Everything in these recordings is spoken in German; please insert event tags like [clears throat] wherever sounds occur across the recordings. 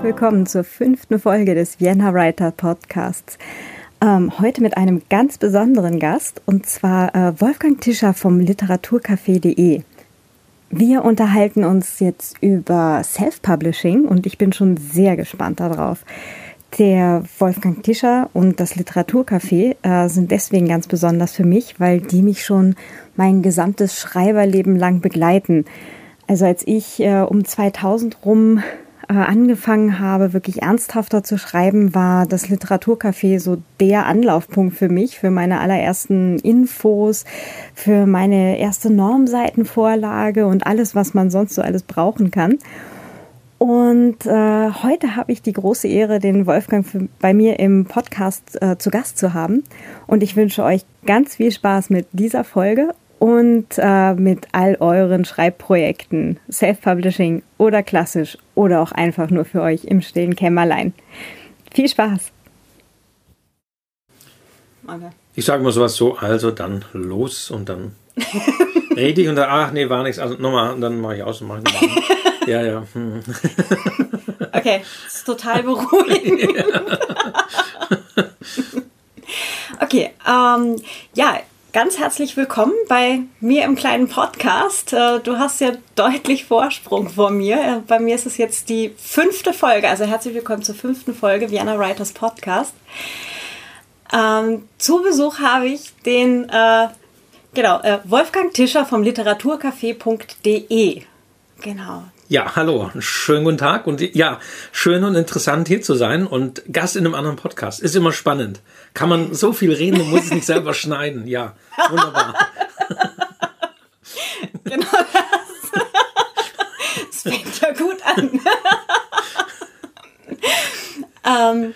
herzlich willkommen zur fünften Folge des Vienna Writer Podcasts. Ähm, heute mit einem ganz besonderen Gast und zwar äh, Wolfgang Tischer vom Literaturcafé.de. Wir unterhalten uns jetzt über Self-Publishing und ich bin schon sehr gespannt darauf. Der Wolfgang Tischer und das Literaturcafé äh, sind deswegen ganz besonders für mich, weil die mich schon mein gesamtes Schreiberleben lang begleiten. Also als ich äh, um 2000 rum äh, angefangen habe, wirklich ernsthafter zu schreiben, war das Literaturcafé so der Anlaufpunkt für mich, für meine allerersten Infos, für meine erste Normseitenvorlage und alles, was man sonst so alles brauchen kann. Und äh, heute habe ich die große Ehre, den Wolfgang für, bei mir im Podcast äh, zu Gast zu haben. Und ich wünsche euch ganz viel Spaß mit dieser Folge und äh, mit all euren Schreibprojekten, Self-Publishing oder klassisch oder auch einfach nur für euch im stillen Kämmerlein. Viel Spaß! Ich sage mal sowas so, also dann los und dann [laughs] rede ich und dann, ach nee, war nichts, also nochmal, und dann mache ich aus und mache ich [laughs] Ja, ja. Hm. [laughs] Okay, das ist total beruhigend. okay, ähm, ja, ganz herzlich willkommen bei mir im kleinen Podcast. Äh, du hast ja deutlich Vorsprung vor mir. Äh, bei mir ist es jetzt die fünfte Folge, also herzlich willkommen zur fünften Folge Vienna Writers Podcast. Ähm, zu Besuch habe ich den äh, genau, äh, Wolfgang Tischer vom literaturcafé.de. Genau, ja, hallo, schönen guten Tag und ja, schön und interessant hier zu sein und Gast in einem anderen Podcast. Ist immer spannend. Kann man so viel reden und muss es nicht selber [laughs] schneiden. Ja, wunderbar. [laughs] genau das. [laughs] Das fängt ja gut an. ähm,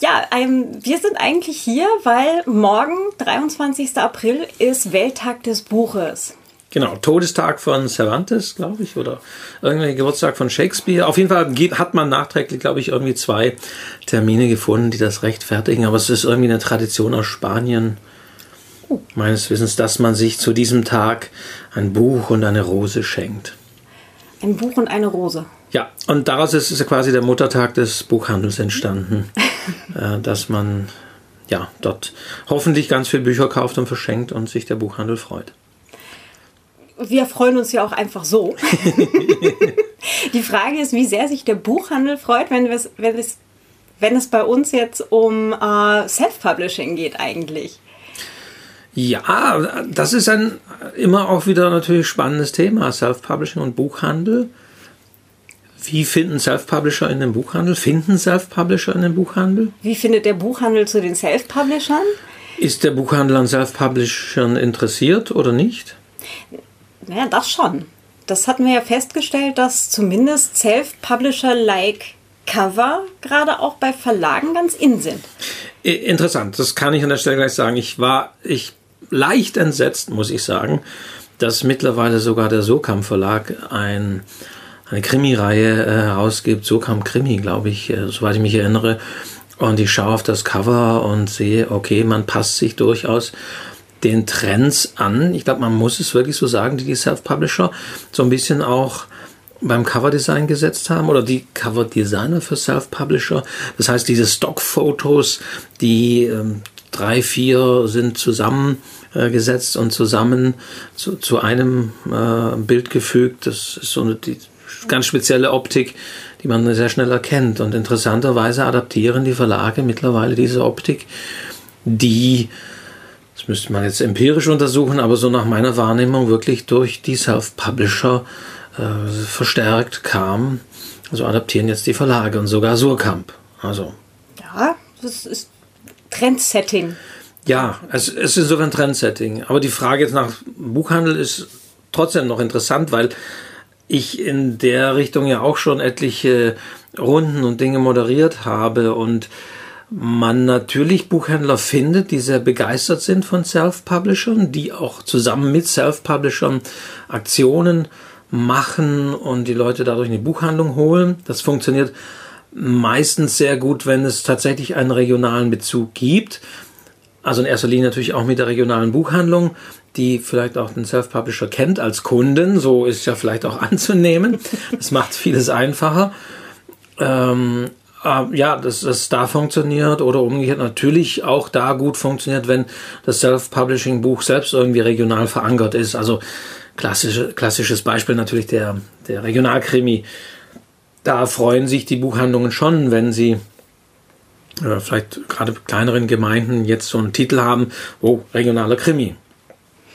ja, ähm, wir sind eigentlich hier, weil morgen, 23. April, ist Welttag des Buches. Genau, Todestag von Cervantes, glaube ich, oder irgendwie Geburtstag von Shakespeare. Auf jeden Fall hat man nachträglich, glaube ich, irgendwie zwei Termine gefunden, die das rechtfertigen. Aber es ist irgendwie eine Tradition aus Spanien, meines Wissens, dass man sich zu diesem Tag ein Buch und eine Rose schenkt. Ein Buch und eine Rose. Ja, und daraus ist, ist quasi der Muttertag des Buchhandels entstanden, [laughs] äh, dass man ja dort hoffentlich ganz viele Bücher kauft und verschenkt und sich der Buchhandel freut wir freuen uns ja auch einfach so. [laughs] Die Frage ist, wie sehr sich der Buchhandel freut, wenn, wenn, es, wenn es bei uns jetzt um äh, Self-Publishing geht eigentlich. Ja, das ist ein immer auch wieder natürlich spannendes Thema, Self-Publishing und Buchhandel. Wie finden Self-Publisher in den Buchhandel? Finden Self-Publisher in den Buchhandel? Wie findet der Buchhandel zu den Self-Publishern? Ist der Buchhandel an Self-Publishern interessiert oder nicht? Ja, das schon. Das hatten wir ja festgestellt, dass zumindest Self-Publisher-like Cover gerade auch bei Verlagen ganz in sind. Interessant, das kann ich an der Stelle gleich sagen. Ich war ich leicht entsetzt, muss ich sagen, dass mittlerweile sogar der Sokam Verlag ein, eine Krimireihe äh, herausgibt. Sokam Krimi, glaube ich, äh, soweit ich mich erinnere. Und ich schaue auf das Cover und sehe, okay, man passt sich durchaus den Trends an. Ich glaube, man muss es wirklich so sagen, die, die Self-Publisher so ein bisschen auch beim Coverdesign gesetzt haben oder die Coverdesigner für Self-Publisher. Das heißt, diese Stockfotos, die ähm, drei, vier sind zusammengesetzt äh, und zusammen zu, zu einem äh, Bild gefügt. Das ist so eine die ganz spezielle Optik, die man sehr schnell erkennt. Und interessanterweise adaptieren die Verlage mittlerweile diese Optik, die das müsste man jetzt empirisch untersuchen, aber so nach meiner Wahrnehmung wirklich durch die Self-Publisher äh, verstärkt kam. Also adaptieren jetzt die Verlage und sogar Surkamp. Also. Ja, das ist Trendsetting. Ja, es, es ist insofern Trendsetting. Aber die Frage jetzt nach Buchhandel ist trotzdem noch interessant, weil ich in der Richtung ja auch schon etliche Runden und Dinge moderiert habe und man natürlich Buchhändler findet, die sehr begeistert sind von Self-Publishern, die auch zusammen mit Self-Publishern Aktionen machen und die Leute dadurch in die Buchhandlung holen. Das funktioniert meistens sehr gut, wenn es tatsächlich einen regionalen Bezug gibt. Also in erster Linie natürlich auch mit der regionalen Buchhandlung, die vielleicht auch den Self-Publisher kennt als Kunden. So ist ja vielleicht auch [laughs] anzunehmen. Das macht vieles einfacher. ähm, äh, ja, dass das da funktioniert oder umgekehrt natürlich auch da gut funktioniert, wenn das Self-Publishing-Buch selbst irgendwie regional verankert ist. Also klassische, klassisches Beispiel natürlich der, der Regionalkrimi. Da freuen sich die Buchhandlungen schon, wenn sie äh, vielleicht gerade kleineren Gemeinden jetzt so einen Titel haben, oh, regionaler Krimi.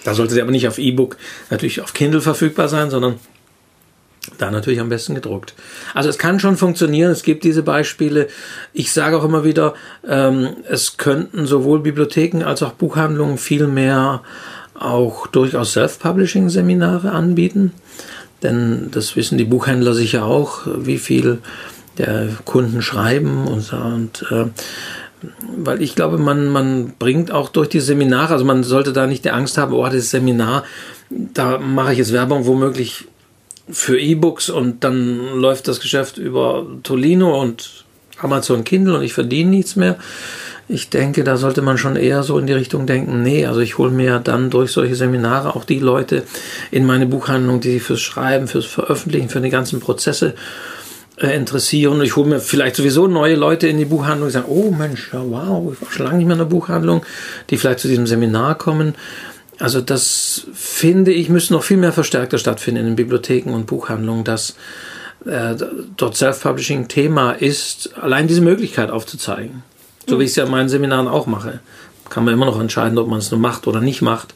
Da sollte sie aber nicht auf E-Book, natürlich auf Kindle verfügbar sein, sondern da natürlich am besten gedruckt. Also es kann schon funktionieren, es gibt diese Beispiele. Ich sage auch immer wieder, ähm, es könnten sowohl Bibliotheken als auch Buchhandlungen viel mehr auch durchaus Self-Publishing-Seminare anbieten. Denn das wissen die Buchhändler sicher auch, wie viel der Kunden schreiben und, und äh, weil ich glaube, man, man bringt auch durch die Seminare, also man sollte da nicht die Angst haben, oh, das Seminar, da mache ich jetzt Werbung womöglich für E-Books und dann läuft das Geschäft über Tolino und Amazon Kindle und ich verdiene nichts mehr. Ich denke, da sollte man schon eher so in die Richtung denken, nee, also ich hole mir dann durch solche Seminare auch die Leute in meine Buchhandlung, die sich fürs Schreiben, fürs Veröffentlichen, für die ganzen Prozesse äh, interessieren. Ich hole mir vielleicht sowieso neue Leute in die Buchhandlung, die sagen, oh Mensch, ja, wow, ich war schon lange nicht mehr in der Buchhandlung, die vielleicht zu diesem Seminar kommen. Also das finde ich, müsste noch viel mehr verstärkter stattfinden in den Bibliotheken und Buchhandlungen, dass äh, dort Self-Publishing Thema ist, allein diese Möglichkeit aufzuzeigen. So mhm. wie ich es ja in meinen Seminaren auch mache. Kann man immer noch entscheiden, ob man es nur macht oder nicht macht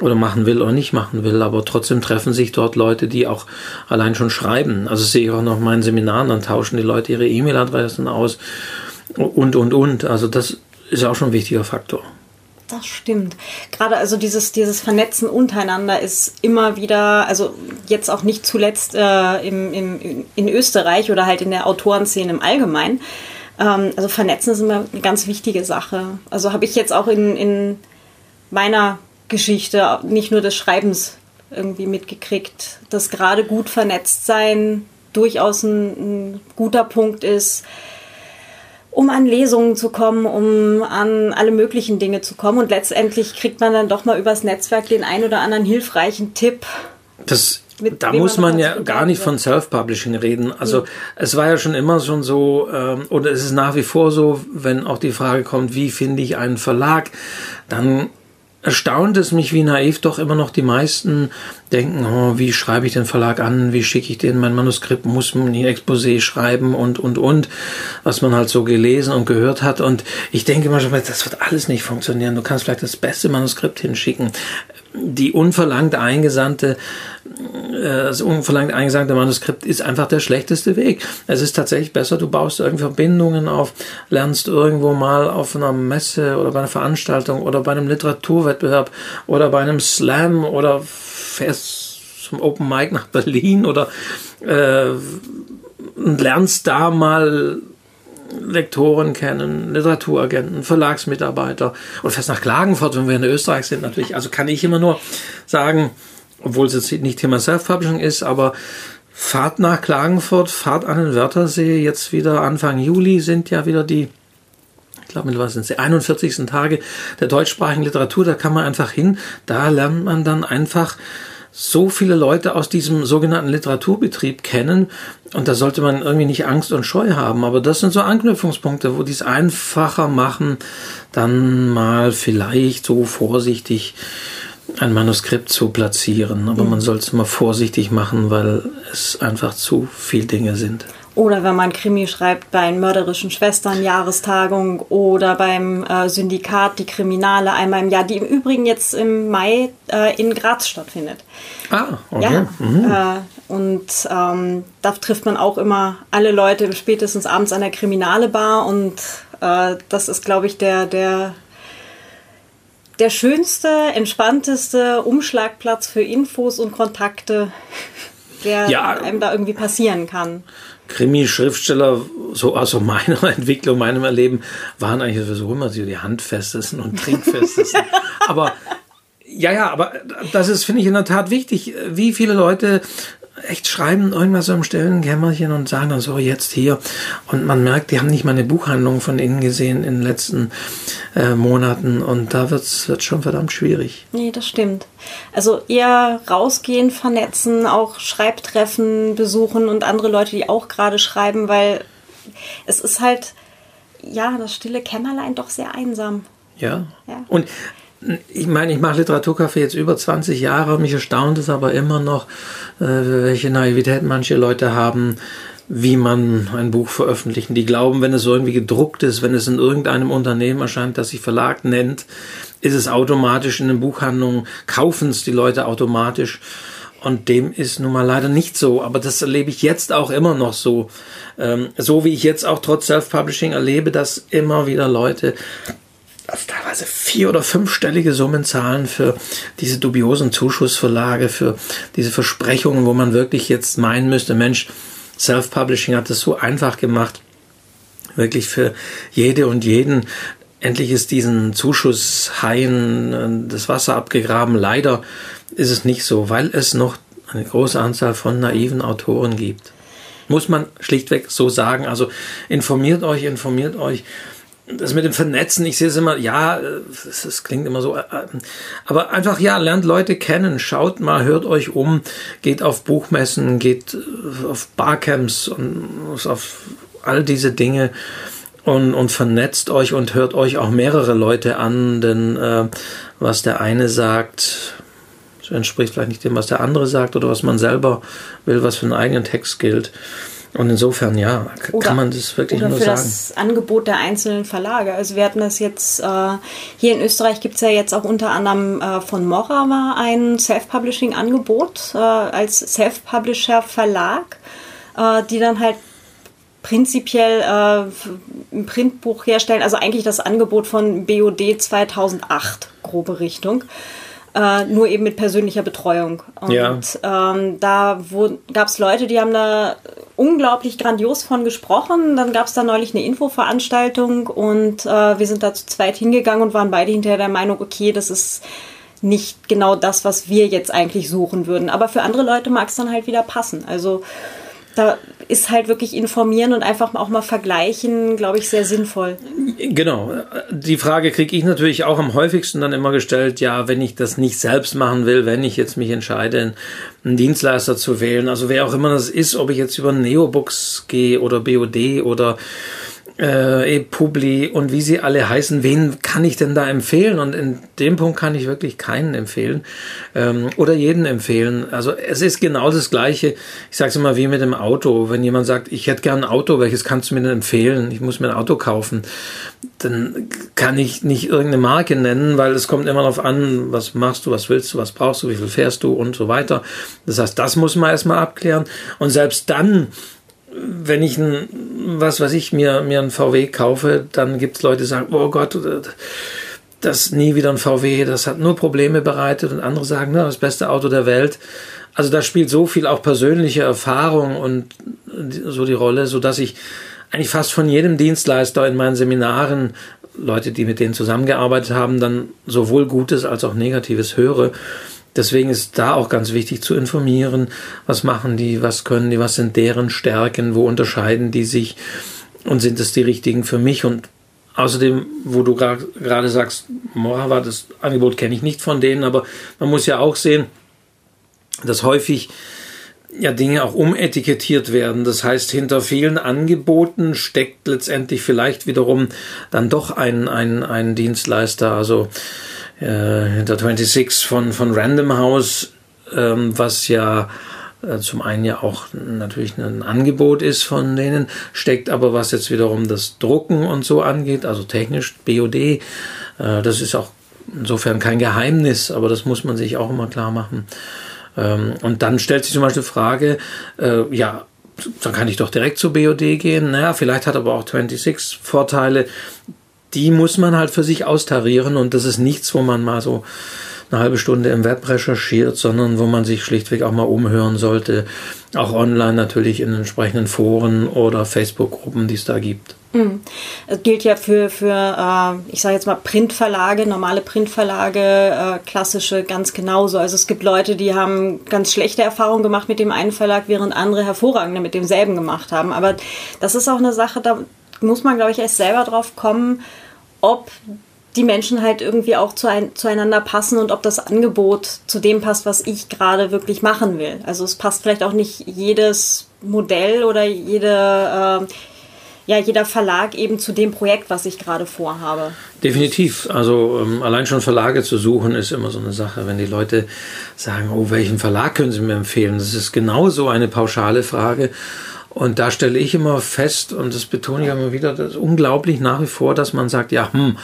oder machen will oder nicht machen will, aber trotzdem treffen sich dort Leute, die auch allein schon schreiben. Also sehe ich auch noch in meinen Seminaren, dann tauschen die Leute ihre E-Mail-Adressen aus und, und, und. Also das ist auch schon ein wichtiger Faktor. Das stimmt. Gerade also dieses, dieses Vernetzen untereinander ist immer wieder, also jetzt auch nicht zuletzt äh, im, im, in Österreich oder halt in der Autorenszene im Allgemeinen. Ähm, also Vernetzen ist immer eine ganz wichtige Sache. Also habe ich jetzt auch in, in meiner Geschichte, nicht nur des Schreibens, irgendwie mitgekriegt, dass gerade gut vernetzt sein durchaus ein, ein guter Punkt ist um an Lesungen zu kommen, um an alle möglichen Dinge zu kommen. Und letztendlich kriegt man dann doch mal übers Netzwerk den ein oder anderen hilfreichen Tipp. Das mit da muss man, man ja gar nicht von Self-Publishing reden. Also mhm. es war ja schon immer schon so, ähm, oder es ist nach wie vor so, wenn auch die Frage kommt, wie finde ich einen Verlag, dann erstaunt es mich, wie naiv doch immer noch die meisten denken, oh, wie schreibe ich den Verlag an, wie schicke ich den mein Manuskript, muss man ein Exposé schreiben und, und, und, was man halt so gelesen und gehört hat. Und ich denke manchmal, das wird alles nicht funktionieren. Du kannst vielleicht das beste Manuskript hinschicken. Die unverlangt eingesandte das unverlangt eingesagte Manuskript ist einfach der schlechteste Weg. Es ist tatsächlich besser, du baust irgendwie Verbindungen auf, lernst irgendwo mal auf einer Messe oder bei einer Veranstaltung oder bei einem Literaturwettbewerb oder bei einem Slam oder fährst zum Open Mic nach Berlin oder äh, lernst da mal Lektoren kennen, Literaturagenten, Verlagsmitarbeiter und fährst nach Klagenfurt, wenn wir in Österreich sind natürlich. Also kann ich immer nur sagen, obwohl es jetzt nicht Thema Self-Publishing ist, aber Fahrt nach Klagenfurt, Fahrt an den Wörthersee, jetzt wieder Anfang Juli sind ja wieder die, ich glaube mittlerweile sind es die 41. Tage der deutschsprachigen Literatur, da kann man einfach hin, da lernt man dann einfach so viele Leute aus diesem sogenannten Literaturbetrieb kennen und da sollte man irgendwie nicht Angst und Scheu haben, aber das sind so Anknüpfungspunkte, wo die es einfacher machen, dann mal vielleicht so vorsichtig ein Manuskript zu platzieren, aber mhm. man soll es immer vorsichtig machen, weil es einfach zu viel Dinge sind. Oder wenn man Krimi schreibt bei den mörderischen Schwestern Jahrestagung oder beim äh, Syndikat die Kriminale einmal im Jahr, die im Übrigen jetzt im Mai äh, in Graz stattfindet. Ah, okay. Ja, mhm. äh, und ähm, da trifft man auch immer alle Leute spätestens abends an der Kriminale Bar und äh, das ist, glaube ich, der, der der schönste, entspannteste Umschlagplatz für Infos und Kontakte, der ja, einem da irgendwie passieren kann. Krimi-Schriftsteller, so aus meiner [laughs] Entwicklung, meinem Erleben, waren eigentlich sowieso immer so die handfestesten und trinkfestesten. [laughs] aber ja, ja, aber das ist, finde ich, in der Tat wichtig. Wie viele Leute echt schreiben irgendwas so im stillen Kämmerchen und sagen dann so jetzt hier. Und man merkt, die haben nicht mal eine Buchhandlung von innen gesehen in den letzten äh, Monaten. Und da wird es schon verdammt schwierig. Nee, das stimmt. Also eher rausgehen, vernetzen, auch Schreibtreffen besuchen und andere Leute, die auch gerade schreiben, weil es ist halt, ja, das stille Kämmerlein doch sehr einsam. Ja. ja. Und ich meine, ich mache Literaturcafé jetzt über 20 Jahre. Mich erstaunt es aber immer noch, äh, welche Naivität manche Leute haben, wie man ein Buch veröffentlichen. Die glauben, wenn es so irgendwie gedruckt ist, wenn es in irgendeinem Unternehmen erscheint, das sich Verlag nennt, ist es automatisch in den Buchhandlungen, kaufen es die Leute automatisch. Und dem ist nun mal leider nicht so. Aber das erlebe ich jetzt auch immer noch so. Ähm, so wie ich jetzt auch trotz Self-Publishing erlebe, dass immer wieder Leute also teilweise vier- oder fünfstellige Summen zahlen für diese dubiosen Zuschussverlage, für diese Versprechungen, wo man wirklich jetzt meinen müsste, Mensch, Self-Publishing hat es so einfach gemacht, wirklich für jede und jeden. Endlich ist diesen Zuschusshaien äh, das Wasser abgegraben. Leider ist es nicht so, weil es noch eine große Anzahl von naiven Autoren gibt. Muss man schlichtweg so sagen. Also informiert euch, informiert euch das mit dem Vernetzen, ich sehe es immer, ja, es klingt immer so, äh, äh, aber einfach, ja, lernt Leute kennen, schaut mal, hört euch um, geht auf Buchmessen, geht äh, auf Barcamps und auf all diese Dinge und, und vernetzt euch und hört euch auch mehrere Leute an, denn äh, was der eine sagt, entspricht vielleicht nicht dem, was der andere sagt oder was man selber will, was für einen eigenen Text gilt. Und insofern, ja, oder, kann man das wirklich oder nur für sagen. das Angebot der einzelnen Verlage. Also wir hatten das jetzt, äh, hier in Österreich gibt es ja jetzt auch unter anderem äh, von Morava ein Self-Publishing-Angebot äh, als Self-Publisher-Verlag, äh, die dann halt prinzipiell äh, ein Printbuch herstellen. Also eigentlich das Angebot von BOD 2008, grobe Richtung. Äh, nur eben mit persönlicher Betreuung. Und ja. ähm, da gab es Leute, die haben da unglaublich grandios von gesprochen. Dann gab es da neulich eine Infoveranstaltung und äh, wir sind da zu zweit hingegangen und waren beide hinterher der Meinung, okay, das ist nicht genau das, was wir jetzt eigentlich suchen würden. Aber für andere Leute mag es dann halt wieder passen. Also da ist halt wirklich informieren und einfach auch mal vergleichen, glaube ich, sehr sinnvoll. Genau. Die Frage kriege ich natürlich auch am häufigsten dann immer gestellt, ja, wenn ich das nicht selbst machen will, wenn ich jetzt mich entscheide, einen Dienstleister zu wählen, also wer auch immer das ist, ob ich jetzt über Neobooks gehe oder BOD oder äh, Publi und wie sie alle heißen, wen kann ich denn da empfehlen? Und in dem Punkt kann ich wirklich keinen empfehlen ähm, oder jeden empfehlen. Also es ist genau das Gleiche. Ich sage es immer wie mit dem Auto. Wenn jemand sagt, ich hätte gern ein Auto, welches kannst du mir denn empfehlen? Ich muss mir ein Auto kaufen. Dann kann ich nicht irgendeine Marke nennen, weil es kommt immer darauf an, was machst du, was willst du, was brauchst du, wie viel fährst du und so weiter. Das heißt, das muss man erstmal abklären. Und selbst dann wenn ich ein, was weiß ich, mir, mir ein VW kaufe, dann gibt es Leute, die sagen, oh Gott, das nie wieder ein VW, das hat nur Probleme bereitet und andere sagen, na, das beste Auto der Welt. Also da spielt so viel auch persönliche Erfahrung und so die Rolle, so dass ich eigentlich fast von jedem Dienstleister in meinen Seminaren Leute, die mit denen zusammengearbeitet haben, dann sowohl Gutes als auch Negatives höre. Deswegen ist da auch ganz wichtig zu informieren, was machen die, was können die, was sind deren Stärken, wo unterscheiden die sich und sind es die richtigen für mich und Außerdem, wo du gerade sagst, Morava, das Angebot kenne ich nicht von denen, aber man muss ja auch sehen, dass häufig ja Dinge auch umetikettiert werden. Das heißt, hinter vielen Angeboten steckt letztendlich vielleicht wiederum dann doch ein, ein, ein Dienstleister. Also äh, hinter 26 von, von Random House, ähm, was ja äh, zum einen ja auch natürlich ein Angebot ist von denen, steckt aber was jetzt wiederum das Drucken und so angeht, also technisch BOD, äh, das ist auch insofern kein Geheimnis, aber das muss man sich auch immer klar machen. Ähm, und dann stellt sich zum Beispiel die Frage, äh, ja, dann kann ich doch direkt zu BOD gehen. Naja, vielleicht hat aber auch 26 Vorteile die muss man halt für sich austarieren und das ist nichts, wo man mal so eine halbe Stunde im Web recherchiert, sondern wo man sich schlichtweg auch mal umhören sollte, auch online natürlich in entsprechenden Foren oder Facebook-Gruppen, die es da gibt. Mhm. Es gilt ja für, für äh, ich sage jetzt mal, Printverlage, normale Printverlage, äh, klassische ganz genauso. Also es gibt Leute, die haben ganz schlechte Erfahrungen gemacht mit dem einen Verlag, während andere hervorragende mit demselben gemacht haben. Aber das ist auch eine Sache, da muss man, glaube ich, erst selber drauf kommen, ob die Menschen halt irgendwie auch zu ein, zueinander passen und ob das Angebot zu dem passt, was ich gerade wirklich machen will. Also es passt vielleicht auch nicht jedes Modell oder jede, äh, ja, jeder Verlag eben zu dem Projekt, was ich gerade vorhabe. Definitiv. Also ähm, allein schon Verlage zu suchen ist immer so eine Sache. Wenn die Leute sagen, oh, welchen Verlag können Sie mir empfehlen? Das ist genauso eine pauschale Frage. Und da stelle ich immer fest, und das betone ich immer wieder, das ist unglaublich nach wie vor, dass man sagt, ja, hm,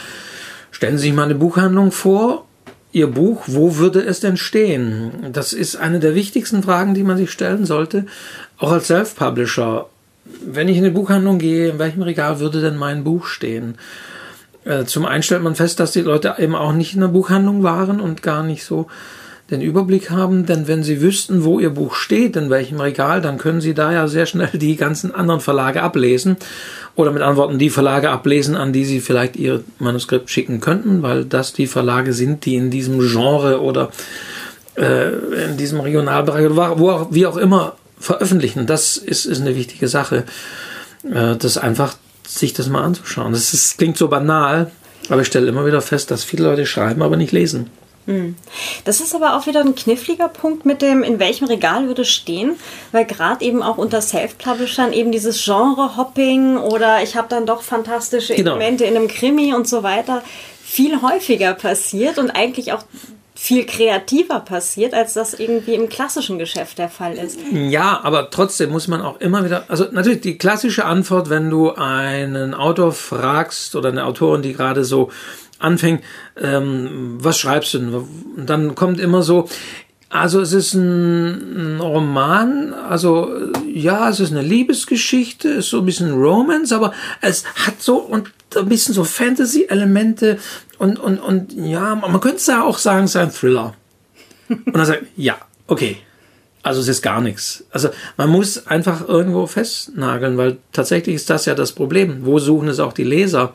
stellen Sie sich mal eine Buchhandlung vor, Ihr Buch, wo würde es denn stehen? Das ist eine der wichtigsten Fragen, die man sich stellen sollte, auch als Self-Publisher. Wenn ich in eine Buchhandlung gehe, in welchem Regal würde denn mein Buch stehen? Äh, zum einen stellt man fest, dass die Leute eben auch nicht in der Buchhandlung waren und gar nicht so den Überblick haben, denn wenn Sie wüssten, wo Ihr Buch steht, in welchem Regal, dann können Sie da ja sehr schnell die ganzen anderen Verlage ablesen oder mit Antworten die Verlage ablesen, an die Sie vielleicht Ihr Manuskript schicken könnten, weil das die Verlage sind, die in diesem Genre oder äh, in diesem Regionalbereich oder wo auch, wie auch immer veröffentlichen. Das ist, ist eine wichtige Sache, äh, das einfach sich das mal anzuschauen. Das ist, klingt so banal, aber ich stelle immer wieder fest, dass viele Leute schreiben, aber nicht lesen. Hm. Das ist aber auch wieder ein kniffliger Punkt mit dem, in welchem Regal würde stehen, weil gerade eben auch unter Self-Publishern eben dieses Genre-Hopping oder ich habe dann doch fantastische genau. Elemente in einem Krimi und so weiter viel häufiger passiert und eigentlich auch viel kreativer passiert, als das irgendwie im klassischen Geschäft der Fall ist. Ja, aber trotzdem muss man auch immer wieder, also natürlich die klassische Antwort, wenn du einen Autor fragst oder eine Autorin, die gerade so anfängt, ähm, was schreibst du denn? Und dann kommt immer so, also es ist ein, Roman, also ja, es ist eine Liebesgeschichte, ist so ein bisschen Romance, aber es hat so und ein bisschen so Fantasy-Elemente und, und, und ja, man könnte es ja auch sagen, es ist ein Thriller. Und dann sagt, ja, okay. Also es ist gar nichts. Also man muss einfach irgendwo festnageln, weil tatsächlich ist das ja das Problem. Wo suchen es auch die Leser?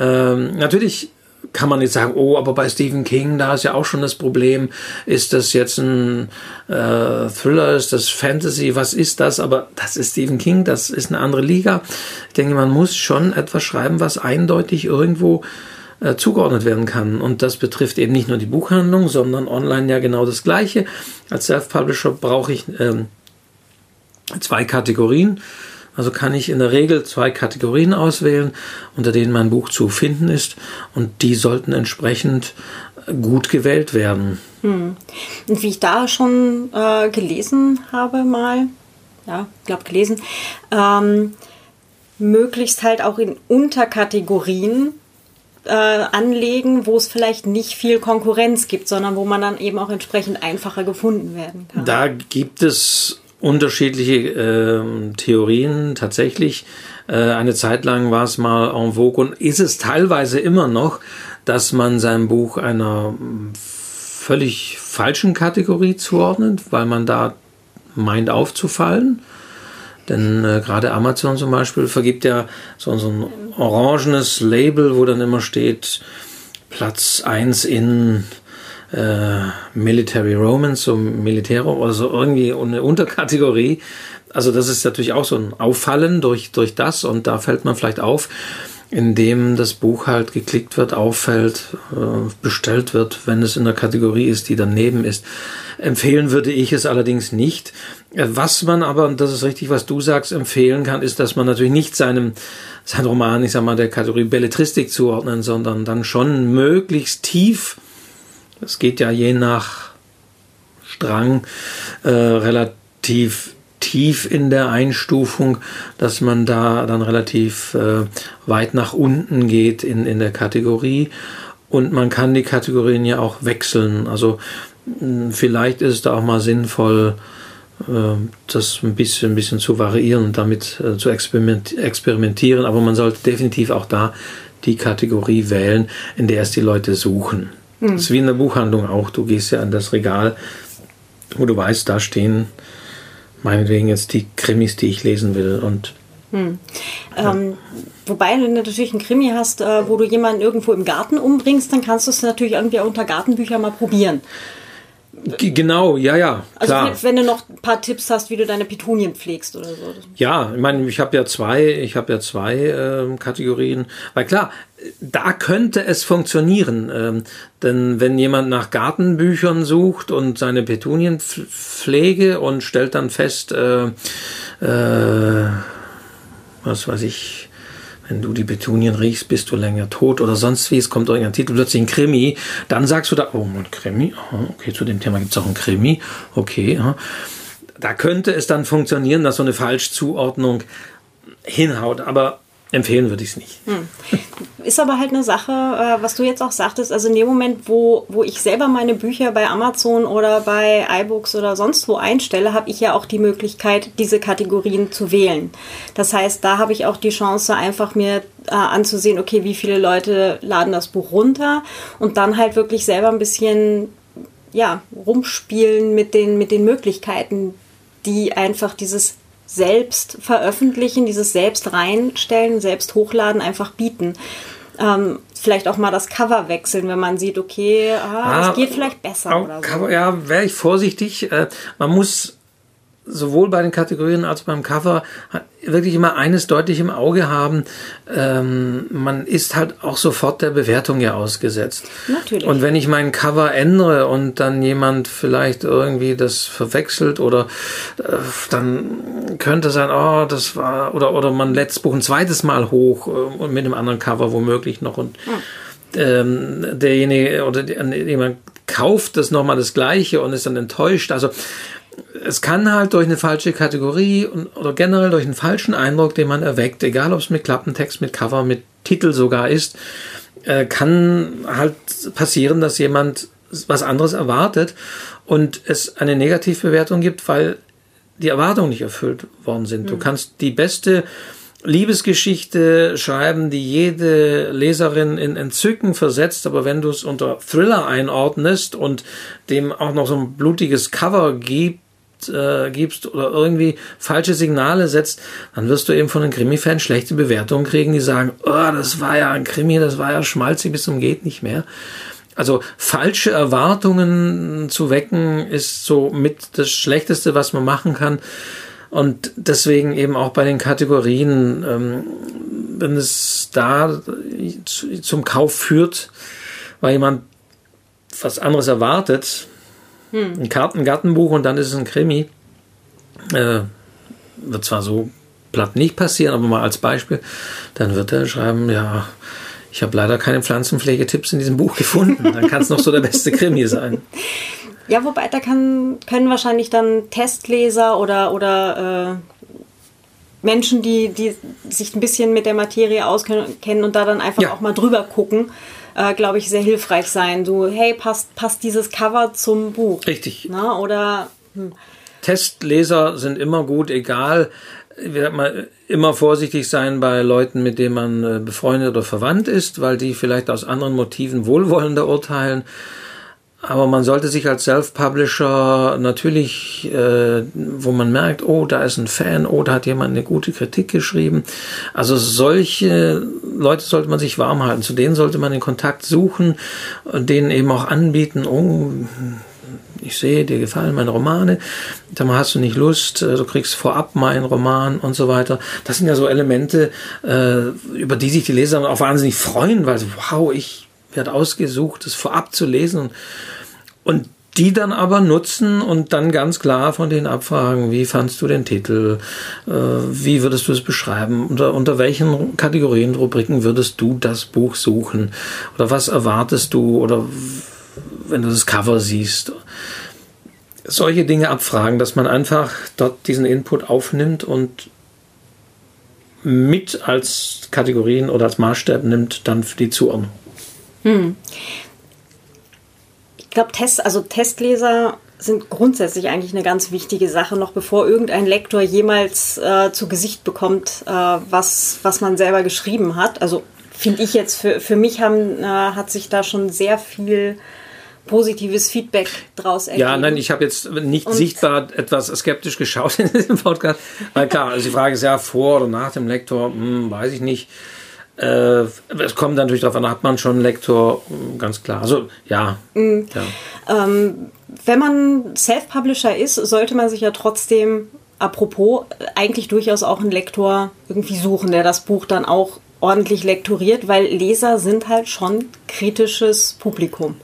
Ähm, natürlich kann man jetzt sagen, oh, aber bei Stephen King, da ist ja auch schon das Problem, ist das jetzt ein äh, Thriller, ist das Fantasy, was ist das? Aber das ist Stephen King, das ist eine andere Liga. Ich denke, man muss schon etwas schreiben, was eindeutig irgendwo äh, zugeordnet werden kann. Und das betrifft eben nicht nur die Buchhandlung, sondern online ja genau das Gleiche. Als Self-Publisher brauche ich ähm, zwei Kategorien. Also kann ich in der Regel zwei Kategorien auswählen, unter denen mein Buch zu finden ist und die sollten entsprechend gut gewählt werden. Hm. Und wie ich da schon äh, gelesen habe mal, ja, glaube gelesen, ähm, möglichst halt auch in Unterkategorien äh, anlegen, wo es vielleicht nicht viel Konkurrenz gibt, sondern wo man dann eben auch entsprechend einfacher gefunden werden kann. Da gibt es unterschiedliche äh, Theorien tatsächlich. Äh, eine Zeit lang war es mal en vogue und ist es teilweise immer noch, dass man sein Buch einer völlig falschen Kategorie zuordnet, weil man da meint aufzufallen. Denn äh, gerade Amazon zum Beispiel vergibt ja so, so ein orangenes Label, wo dann immer steht Platz 1 in äh, Military Romance, so oder so irgendwie eine Unterkategorie. Also das ist natürlich auch so ein Auffallen durch, durch das und da fällt man vielleicht auf, indem das Buch halt geklickt wird, auffällt, äh, bestellt wird, wenn es in der Kategorie ist, die daneben ist. Empfehlen würde ich es allerdings nicht. Äh, was man aber, und das ist richtig, was du sagst, empfehlen kann, ist, dass man natürlich nicht seinem, sein Roman, ich sag mal, der Kategorie Belletristik zuordnen, sondern dann schon möglichst tief es geht ja je nach Strang äh, relativ tief in der Einstufung, dass man da dann relativ äh, weit nach unten geht in, in der Kategorie. Und man kann die Kategorien ja auch wechseln. Also mh, vielleicht ist es da auch mal sinnvoll, äh, das ein bisschen, ein bisschen zu variieren und damit äh, zu experimentieren. Aber man sollte definitiv auch da die Kategorie wählen, in der es die Leute suchen. Mhm. Das ist wie in der Buchhandlung auch. Du gehst ja an das Regal, wo du weißt, da stehen meinetwegen jetzt die Krimis, die ich lesen will. Und hm. Ähm, wobei, wenn du natürlich einen Krimi hast, äh, wo du jemanden irgendwo im Garten umbringst, dann kannst du es natürlich irgendwie unter Gartenbücher mal probieren. Genau, ja, ja. Klar. Also wenn du noch ein paar Tipps hast, wie du deine Petunien pflegst oder so. Ja, ich meine, ich habe ja zwei, ich habe ja zwei äh, Kategorien. Weil klar, da könnte es funktionieren. Ähm, denn wenn jemand nach Gartenbüchern sucht und seine Petunien pflege und stellt dann fest, äh, äh, was weiß ich, wenn du die Petunien riechst, bist du länger tot oder sonst wie, es kommt irgendein Titel, plötzlich ein Krimi, dann sagst du da, oh, ein Krimi, okay, zu dem Thema gibt es auch ein Krimi, okay, da könnte es dann funktionieren, dass so eine Falschzuordnung hinhaut, aber Empfehlen würde ich es nicht. Hm. Ist aber halt eine Sache, äh, was du jetzt auch sagtest, also in dem Moment, wo, wo ich selber meine Bücher bei Amazon oder bei iBooks oder sonst wo einstelle, habe ich ja auch die Möglichkeit, diese Kategorien zu wählen. Das heißt, da habe ich auch die Chance, einfach mir äh, anzusehen, okay, wie viele Leute laden das Buch runter und dann halt wirklich selber ein bisschen ja, rumspielen mit den, mit den Möglichkeiten, die einfach dieses selbst veröffentlichen, dieses selbst reinstellen, selbst hochladen einfach bieten. Ähm, vielleicht auch mal das Cover wechseln, wenn man sieht, okay, ah, ah, geht vielleicht besser oder so. Cover, ja, wäre ich vorsichtig. Äh, man muss sowohl bei den Kategorien als beim Cover wirklich immer eines deutlich im Auge haben. Ähm, man ist halt auch sofort der Bewertung ja ausgesetzt. Natürlich. Und wenn ich mein Cover ändere und dann jemand vielleicht irgendwie das verwechselt oder äh, dann könnte sein, oh, das war, oder, oder man lädt das Buch ein zweites Mal hoch äh, und mit einem anderen Cover womöglich noch und hm. ähm, derjenige oder jemand kauft das nochmal das gleiche und ist dann enttäuscht. Also es kann halt durch eine falsche Kategorie und, oder generell durch einen falschen Eindruck, den man erweckt, egal ob es mit Klappentext, mit Cover, mit Titel sogar ist, äh, kann halt passieren, dass jemand was anderes erwartet und es eine Negativbewertung gibt, weil die Erwartungen nicht erfüllt worden sind. Mhm. Du kannst die beste Liebesgeschichte schreiben, die jede Leserin in Entzücken versetzt, aber wenn du es unter Thriller einordnest und dem auch noch so ein blutiges Cover gibt, äh, gibst oder irgendwie falsche Signale setzt, dann wirst du eben von den Krimi-Fans schlechte Bewertungen kriegen, die sagen, oh, das war ja ein Krimi, das war ja schmalzig bis zum geht nicht mehr. Also falsche Erwartungen zu wecken ist so mit das Schlechteste, was man machen kann. Und deswegen eben auch bei den Kategorien, ähm, wenn es da zum Kauf führt, weil jemand was anderes erwartet, hm. Ein Kartengartenbuch und dann ist es ein Krimi. Äh, wird zwar so platt nicht passieren, aber mal als Beispiel, dann wird er schreiben, ja, ich habe leider keine Pflanzenpflegetipps in diesem Buch gefunden. Dann kann es noch so der beste Krimi sein. [laughs] Ja, wobei da kann, können wahrscheinlich dann Testleser oder, oder äh, Menschen, die, die sich ein bisschen mit der Materie auskennen und da dann einfach ja. auch mal drüber gucken, äh, glaube ich, sehr hilfreich sein. So, hey, passt, passt dieses Cover zum Buch? Richtig. Na, oder. Hm. Testleser sind immer gut, egal. Wird man immer vorsichtig sein bei Leuten, mit denen man äh, befreundet oder verwandt ist, weil die vielleicht aus anderen Motiven wohlwollender urteilen. Aber man sollte sich als Self-Publisher natürlich, äh, wo man merkt, oh, da ist ein Fan, oh, da hat jemand eine gute Kritik geschrieben. Also solche Leute sollte man sich warm halten. Zu denen sollte man den Kontakt suchen, denen eben auch anbieten, oh, ich sehe, dir gefallen meine Romane, dann hast du nicht Lust, äh, du kriegst vorab meinen Roman und so weiter. Das sind ja so Elemente, äh, über die sich die Leser auch wahnsinnig freuen, weil wow, ich wird ausgesucht, es vorab zu lesen und die dann aber nutzen und dann ganz klar von denen abfragen, wie fandst du den Titel, äh, wie würdest du es beschreiben, unter, unter welchen Kategorien, Rubriken würdest du das Buch suchen oder was erwartest du oder wenn du das Cover siehst. Solche Dinge abfragen, dass man einfach dort diesen Input aufnimmt und mit als Kategorien oder als Maßstab nimmt dann für die Zuordnung. Hm. Ich glaube, Test, also Testleser sind grundsätzlich eigentlich eine ganz wichtige Sache, noch bevor irgendein Lektor jemals äh, zu Gesicht bekommt, äh, was, was man selber geschrieben hat. Also finde ich jetzt, für, für mich haben, äh, hat sich da schon sehr viel positives Feedback draus ergeben. Ja, nein, ich habe jetzt nicht und sichtbar etwas skeptisch geschaut [laughs] in diesem Podcast. Weil klar, also die Frage ist ja vor oder nach dem Lektor, hm, weiß ich nicht. Äh, es kommt natürlich darauf an, hat man schon einen Lektor, hm, ganz klar. Also ja. Mhm. ja. Ähm, wenn man Self-Publisher ist, sollte man sich ja trotzdem, apropos, eigentlich durchaus auch einen Lektor irgendwie suchen, der das Buch dann auch ordentlich lektoriert, weil Leser sind halt schon kritisches Publikum.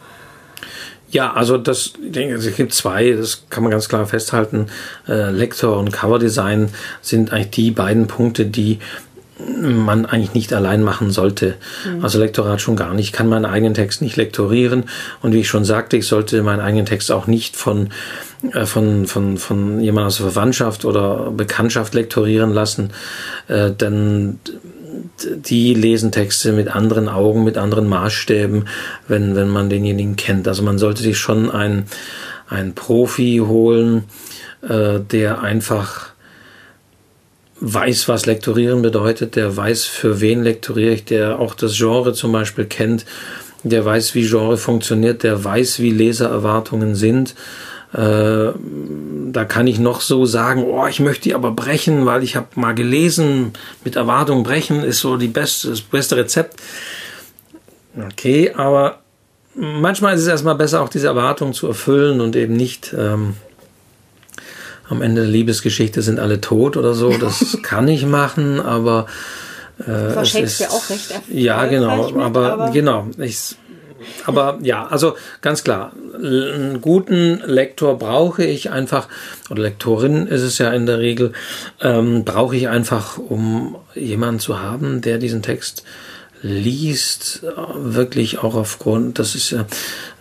Ja, also das, ich denke, es gibt zwei, das kann man ganz klar festhalten. Äh, Lektor und Coverdesign sind eigentlich die beiden Punkte, die man eigentlich nicht allein machen sollte. Mhm. Also Lektorat schon gar nicht. Ich kann meinen eigenen Text nicht lektorieren. Und wie ich schon sagte, ich sollte meinen eigenen Text auch nicht von, äh, von, von, von jemand aus der Verwandtschaft oder Bekanntschaft lektorieren lassen. Äh, denn die lesen Texte mit anderen Augen, mit anderen Maßstäben, wenn, wenn man denjenigen kennt. Also man sollte sich schon einen, einen Profi holen, äh, der einfach weiß, was Lektorieren bedeutet, der weiß, für wen lektoriere ich, der auch das Genre zum Beispiel kennt, der weiß, wie Genre funktioniert, der weiß, wie Lesererwartungen sind. Äh, da kann ich noch so sagen, oh, ich möchte die aber brechen, weil ich habe mal gelesen, mit Erwartung brechen ist so die beste, das beste Rezept. Okay, aber manchmal ist es erstmal besser, auch diese Erwartung zu erfüllen und eben nicht ähm, am Ende der Liebesgeschichte sind alle tot oder so. Das [laughs] kann ich machen, aber äh, war Shakespeare auch recht Ja, genau, mit, aber, aber, genau. Ich, aber ja, also ganz klar, einen guten Lektor brauche ich einfach, oder Lektorin ist es ja in der Regel, ähm, brauche ich einfach, um jemanden zu haben, der diesen Text liest, wirklich auch aufgrund, das ist ja,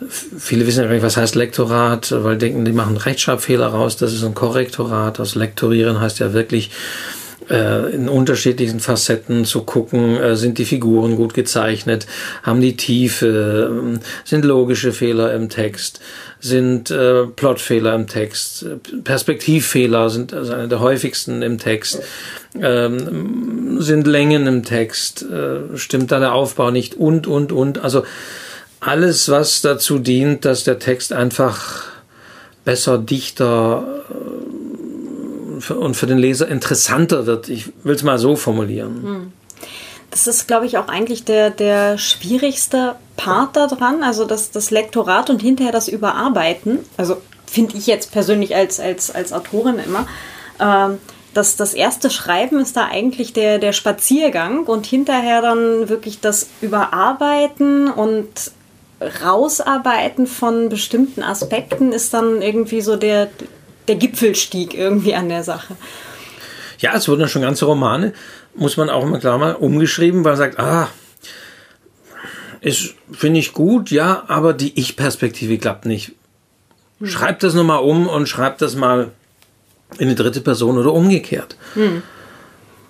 viele wissen ja gar nicht, was heißt Lektorat, weil denken, die machen Rechtschreibfehler raus, das ist ein Korrektorat, das Lektorieren heißt ja wirklich, äh, in unterschiedlichen Facetten zu gucken, äh, sind die Figuren gut gezeichnet, haben die Tiefe, äh, sind logische Fehler im Text, sind äh, Plotfehler im Text, Perspektivfehler sind also eine der häufigsten im Text, ähm, sind Längen im Text, äh, stimmt da der Aufbau nicht? Und, und, und. Also alles, was dazu dient, dass der Text einfach besser, dichter äh, und für den Leser interessanter wird. Ich will es mal so formulieren. Hm. Das ist, glaube ich, auch eigentlich der, der schwierigste Part daran, also das, das Lektorat und hinterher das Überarbeiten. Also finde ich jetzt persönlich als, als, als Autorin immer. Ähm, das, das erste Schreiben ist da eigentlich der, der Spaziergang und hinterher dann wirklich das Überarbeiten und Rausarbeiten von bestimmten Aspekten ist dann irgendwie so der, der Gipfelstieg irgendwie an der Sache. Ja, es wurden schon ganze Romane, muss man auch immer klar mal umgeschrieben, weil man sagt, ah, ist, finde ich gut, ja, aber die Ich-Perspektive klappt nicht. Hm. Schreibt das nochmal um und schreibt das mal in die dritte Person oder umgekehrt. Hm.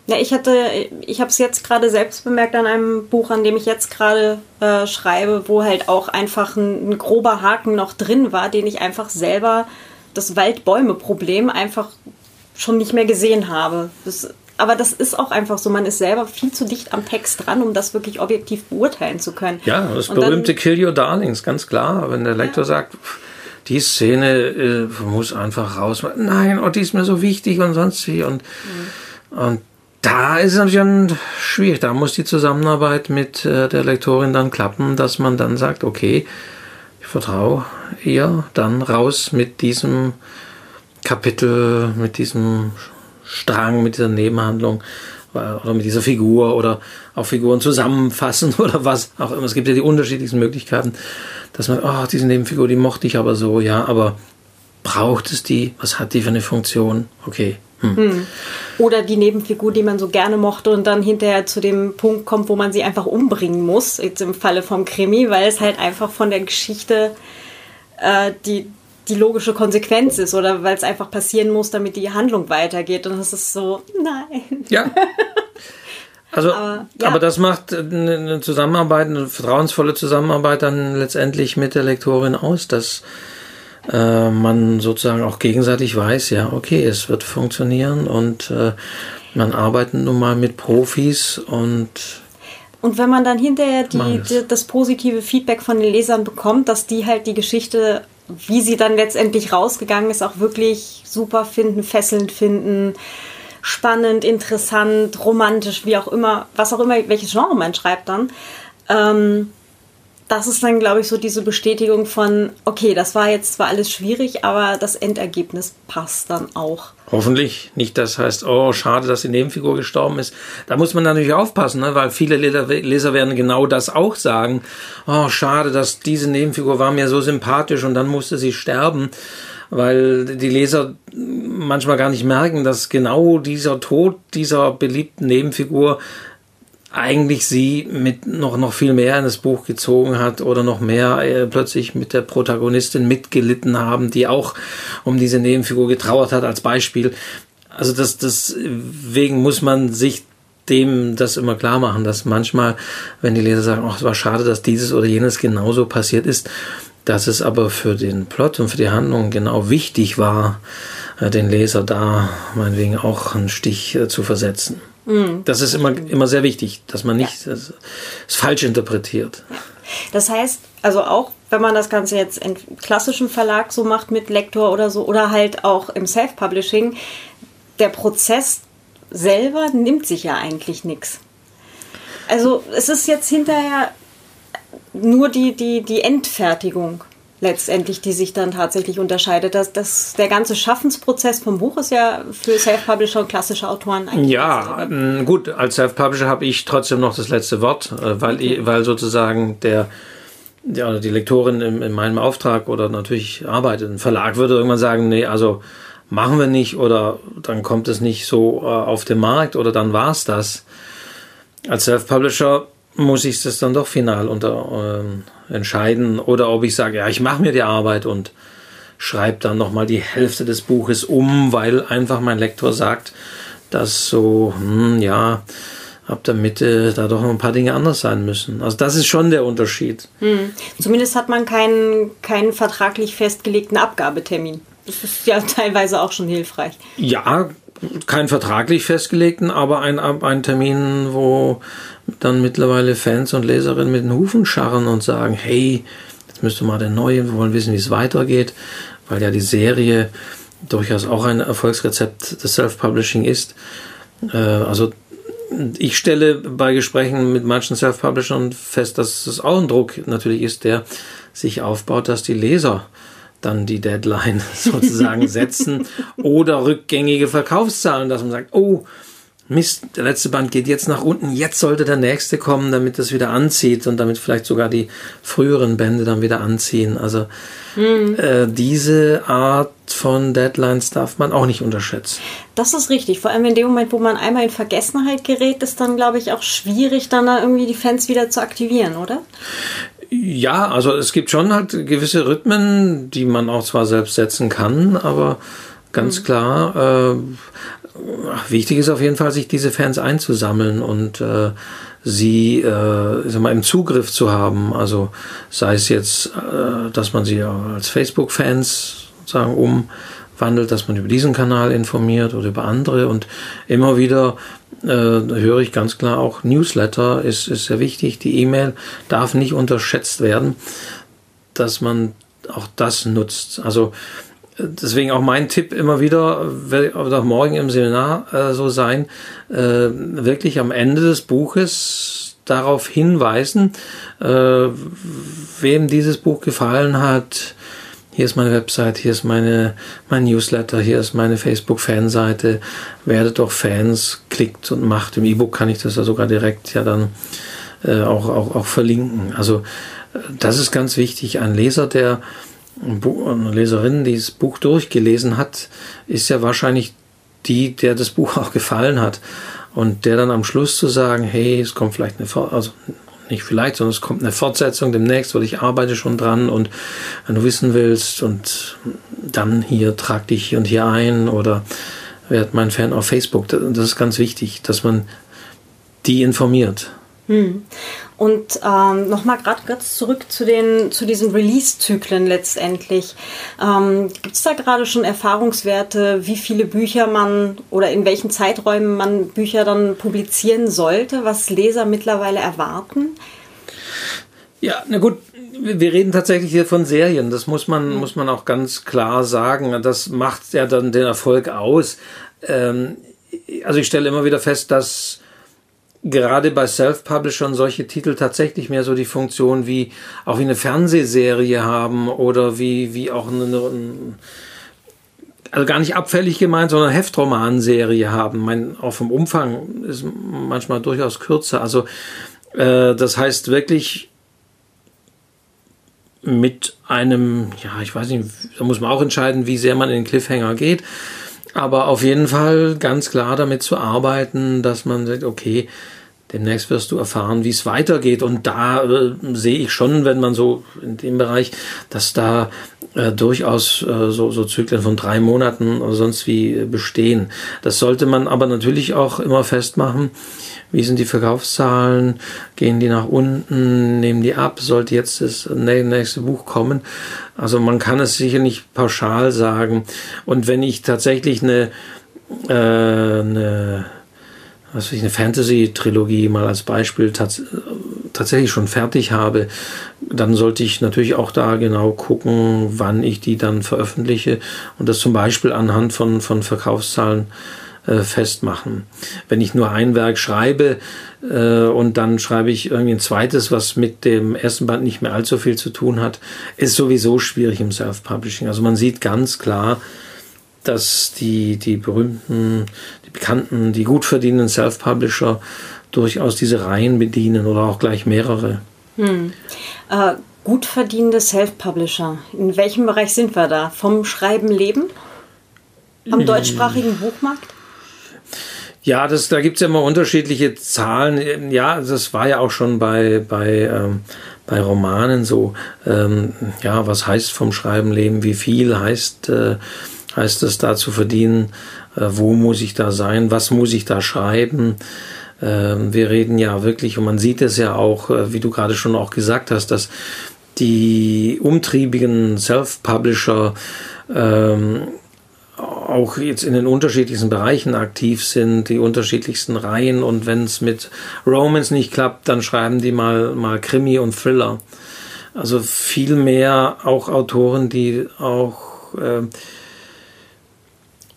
Ja, ich hatte, ich habe es jetzt gerade selbst bemerkt an einem Buch, an dem ich jetzt gerade äh, schreibe, wo halt auch einfach ein, ein, grober Haken noch drin war, den ich einfach selber das Waldbäume-Problem einfach schon nicht mehr gesehen habe. Das, aber das ist auch einfach so, man ist selber viel zu dicht am Text dran, um das wirklich objektiv beurteilen zu können. Ja, das Und berühmte dann, Kill Your Darlings, ganz klar. Wenn der Lektor ja. sagt, die Szene äh, muss einfach raus. Nein, oh, die ist mir so wichtig und sonst wie. Und, mhm. und da ist es natürlich schwierig. Da muss die Zusammenarbeit mit äh, der Lektorin dann klappen, dass man dann sagt, okay, ich vertraue ihr, dann raus mit diesem Kapitel, mit diesem Strang, mit dieser Nebenhandlung oder mit dieser Figur oder auch Figuren zusammenfassen [laughs] oder was auch immer. Es gibt ja die unterschiedlichsten Möglichkeiten, dass man, oh, diese Nebenfigur, die mochte ich aber so, ja, aber braucht es die? Was hat die für eine Funktion? Okay. Hm. Hm. Oder die Nebenfigur, die man so gerne mochte und dann hinterher zu dem Punkt kommt, wo man sie einfach umbringen muss, jetzt im Falle vom Krimi, weil es halt einfach von der Geschichte äh, die, die logische Konsequenz ist oder weil es einfach passieren muss, damit die Handlung weitergeht. Und das ist so, nein. Ja. [laughs] Also, aber, ja. aber das macht eine Zusammenarbeit, eine vertrauensvolle Zusammenarbeit dann letztendlich mit der Lektorin aus, dass äh, man sozusagen auch gegenseitig weiß, ja, okay, es wird funktionieren und äh, man arbeitet nun mal mit Profis und Und wenn man dann hinterher die, die, das positive Feedback von den Lesern bekommt, dass die halt die Geschichte, wie sie dann letztendlich rausgegangen ist, auch wirklich super finden, fesselnd finden, spannend, interessant, romantisch, wie auch immer, was auch immer, welches Genre man schreibt dann. Ähm, das ist dann, glaube ich, so diese Bestätigung von, okay, das war jetzt zwar alles schwierig, aber das Endergebnis passt dann auch. Hoffentlich. Nicht das heißt, oh, schade, dass die Nebenfigur gestorben ist. Da muss man natürlich aufpassen, ne? weil viele Leser werden genau das auch sagen. Oh, schade, dass diese Nebenfigur war mir so sympathisch und dann musste sie sterben. Weil die Leser manchmal gar nicht merken, dass genau dieser Tod dieser beliebten Nebenfigur eigentlich sie mit noch, noch viel mehr in das Buch gezogen hat oder noch mehr äh, plötzlich mit der Protagonistin mitgelitten haben, die auch um diese Nebenfigur getrauert hat als Beispiel. Also das, deswegen muss man sich dem das immer klar machen, dass manchmal, wenn die Leser sagen, ach, es war schade, dass dieses oder jenes genauso passiert ist, dass es aber für den Plot und für die Handlung genau wichtig war, äh, den Leser da meinetwegen auch einen Stich äh, zu versetzen. Mhm. Das ist immer, immer sehr wichtig, dass man nicht ja. es, es falsch interpretiert. Das heißt, also auch wenn man das Ganze jetzt im klassischen Verlag so macht mit Lektor oder so oder halt auch im Self-Publishing, der Prozess selber nimmt sich ja eigentlich nichts. Also es ist jetzt hinterher nur die, die, die Endfertigung letztendlich, die sich dann tatsächlich unterscheidet. Das, das, der ganze Schaffensprozess vom Buch ist ja für Self-Publisher und klassische Autoren eigentlich. Ja, ähm, gut, als Self-Publisher habe ich trotzdem noch das letzte Wort, äh, weil, okay. weil sozusagen der, ja, die Lektorin in, in meinem Auftrag oder natürlich arbeitet. Ein Verlag würde irgendwann sagen, nee, also machen wir nicht oder dann kommt es nicht so äh, auf den Markt oder dann war es das. Als Self-Publisher muss ich das dann doch final unter, äh, entscheiden oder ob ich sage, ja, ich mache mir die Arbeit und schreibe dann nochmal die Hälfte des Buches um, weil einfach mein Lektor sagt, dass so, hm, ja, ab der Mitte da doch noch ein paar Dinge anders sein müssen. Also das ist schon der Unterschied. Hm. Zumindest hat man keinen, keinen vertraglich festgelegten Abgabetermin. Das ist ja [laughs] teilweise auch schon hilfreich. Ja, keinen vertraglich festgelegten, aber ein, ein Termin, wo dann mittlerweile Fans und Leserinnen mit den Hufen scharren und sagen, hey, jetzt müsste mal der neue, wir wollen wissen, wie es weitergeht, weil ja die Serie durchaus auch ein Erfolgsrezept des Self-Publishing ist. Äh, also ich stelle bei Gesprächen mit manchen Self-Publishern fest, dass es auch ein Druck natürlich ist, der sich aufbaut, dass die Leser dann die Deadline [laughs] sozusagen setzen oder rückgängige Verkaufszahlen, dass man sagt, oh, Mist, der letzte Band geht jetzt nach unten, jetzt sollte der nächste kommen, damit das wieder anzieht und damit vielleicht sogar die früheren Bände dann wieder anziehen. Also mhm. äh, diese Art von Deadlines darf man auch nicht unterschätzen. Das ist richtig. Vor allem in dem Moment, wo man einmal in Vergessenheit gerät, ist dann, glaube ich, auch schwierig, dann da irgendwie die Fans wieder zu aktivieren, oder? Ja, also es gibt schon halt gewisse Rhythmen, die man auch zwar selbst setzen kann, aber ganz mhm. klar, äh, wichtig ist auf jeden Fall, sich diese Fans einzusammeln und äh, sie äh, sag mal, im Zugriff zu haben. Also sei es jetzt, äh, dass man sie als Facebook-Fans sagen umwandelt, dass man über diesen Kanal informiert oder über andere und immer wieder äh, höre ich ganz klar auch Newsletter ist, ist sehr wichtig. Die E-Mail darf nicht unterschätzt werden, dass man auch das nutzt. Also deswegen auch mein Tipp immer wieder, wird auch morgen im Seminar äh, so sein, äh, wirklich am Ende des Buches darauf hinweisen, äh, wem dieses Buch gefallen hat. Hier ist meine Website, hier ist meine, mein Newsletter, hier ist meine Facebook-Fanseite. Werdet doch Fans, klickt und macht. Im E-Book kann ich das ja sogar direkt ja dann äh, auch, auch, auch verlinken. Also äh, das ist ganz wichtig. Ein Leser, der eine Leserin, die das Buch durchgelesen hat, ist ja wahrscheinlich die, der das Buch [laughs] auch gefallen hat. Und der dann am Schluss zu sagen, hey, es kommt vielleicht eine, also nicht vielleicht, sondern es kommt eine Fortsetzung demnächst, weil ich arbeite schon dran und wenn du wissen willst und dann hier trag dich hier und hier ein oder werd mein Fan auf Facebook. Das ist ganz wichtig, dass man die informiert. Hm. Und ähm, nochmal gerade ganz zurück zu, den, zu diesen Release-Zyklen letztendlich. Ähm, Gibt es da gerade schon Erfahrungswerte, wie viele Bücher man oder in welchen Zeiträumen man Bücher dann publizieren sollte, was Leser mittlerweile erwarten? Ja, na gut, wir reden tatsächlich hier von Serien. Das muss man, mhm. muss man auch ganz klar sagen. Das macht ja dann den Erfolg aus. Ähm, also ich stelle immer wieder fest, dass gerade bei Self-Publishern solche Titel tatsächlich mehr so die Funktion wie auch wie eine Fernsehserie haben oder wie, wie auch eine, eine also gar nicht abfällig gemeint, sondern Heftromanserie haben. Mein, auch vom Umfang ist manchmal durchaus kürzer. Also äh, das heißt wirklich mit einem, ja, ich weiß nicht, da muss man auch entscheiden, wie sehr man in den Cliffhanger geht. Aber auf jeden Fall ganz klar damit zu arbeiten, dass man sagt, okay, demnächst wirst du erfahren, wie es weitergeht. Und da äh, sehe ich schon, wenn man so in dem Bereich, dass da äh, durchaus äh, so, so Zyklen von drei Monaten oder sonst wie bestehen. Das sollte man aber natürlich auch immer festmachen. Wie sind die Verkaufszahlen? Gehen die nach unten? Nehmen die ab? Sollte jetzt das nächste Buch kommen? Also man kann es sicher nicht pauschal sagen. Und wenn ich tatsächlich eine, äh, eine was ich, eine Fantasy-Trilogie mal als Beispiel tats tatsächlich schon fertig habe, dann sollte ich natürlich auch da genau gucken, wann ich die dann veröffentliche und das zum Beispiel anhand von, von Verkaufszahlen äh, festmachen. Wenn ich nur ein Werk schreibe äh, und dann schreibe ich irgendwie ein zweites, was mit dem ersten Band nicht mehr allzu viel zu tun hat, ist sowieso schwierig im Self-Publishing. Also man sieht ganz klar, dass die, die berühmten, die bekannten, die gut verdienenden Self-Publisher durchaus diese Reihen bedienen oder auch gleich mehrere. Hm. Äh, gut verdienende Self-Publisher. In welchem Bereich sind wir da? Vom Schreiben leben? Am hm. deutschsprachigen Buchmarkt? Ja, das, da gibt's ja immer unterschiedliche Zahlen. Ja, das war ja auch schon bei, bei, ähm, bei Romanen so. Ähm, ja, was heißt vom Schreiben leben? Wie viel heißt äh, heißt es da zu verdienen, äh, wo muss ich da sein, was muss ich da schreiben. Ähm, wir reden ja wirklich, und man sieht es ja auch, äh, wie du gerade schon auch gesagt hast, dass die umtriebigen Self-Publisher ähm, auch jetzt in den unterschiedlichsten Bereichen aktiv sind, die unterschiedlichsten Reihen und wenn es mit Romans nicht klappt, dann schreiben die mal, mal Krimi und Thriller. Also viel mehr auch Autoren, die auch äh,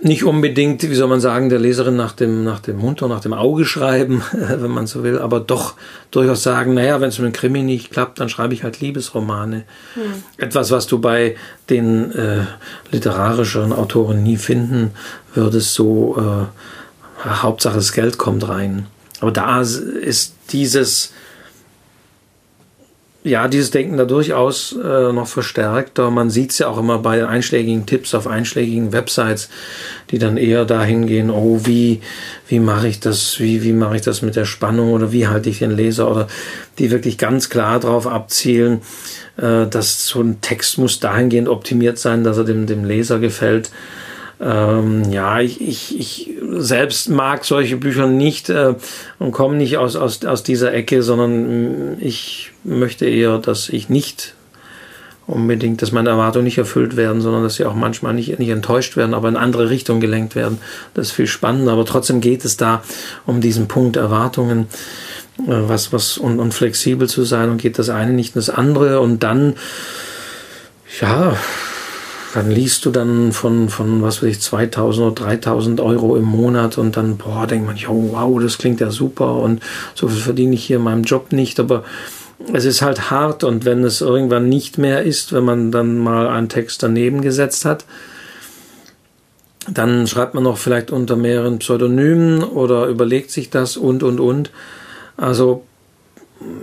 nicht unbedingt, wie soll man sagen, der Leserin nach dem, nach dem Mund und nach dem Auge schreiben, [laughs] wenn man so will, aber doch durchaus sagen, naja, wenn es mit dem Krimi nicht klappt, dann schreibe ich halt Liebesromane. Hm. Etwas, was du bei den äh, literarischen Autoren nie finden würdest, so äh, Hauptsache das Geld kommt rein. Aber da ist dieses ja, dieses Denken da durchaus äh, noch verstärkter. Man sieht es ja auch immer bei einschlägigen Tipps auf einschlägigen Websites, die dann eher dahin gehen, oh, wie, wie mache ich das, wie, wie mache ich das mit der Spannung oder wie halte ich den Leser oder die wirklich ganz klar darauf abzielen, äh, dass so ein Text muss dahingehend optimiert sein, dass er dem, dem Leser gefällt. Ähm, ja, ich, ich, ich selbst mag solche Bücher nicht äh, und komme nicht aus, aus, aus dieser Ecke, sondern mm, ich möchte eher, dass ich nicht unbedingt, dass meine Erwartungen nicht erfüllt werden, sondern dass sie auch manchmal nicht, nicht enttäuscht werden, aber in andere Richtungen gelenkt werden. Das ist viel spannender. Aber trotzdem geht es da um diesen Punkt Erwartungen, äh, was, was und, und flexibel zu sein und geht das eine nicht in das andere und dann, ja, dann liest du dann von, von was weiß ich, 2000 oder 3000 Euro im Monat und dann, boah, denkt man, oh, wow, das klingt ja super und so viel verdiene ich hier in meinem Job nicht, aber es ist halt hart und wenn es irgendwann nicht mehr ist, wenn man dann mal einen Text daneben gesetzt hat, dann schreibt man noch vielleicht unter mehreren Pseudonymen oder überlegt sich das und, und, und. Also,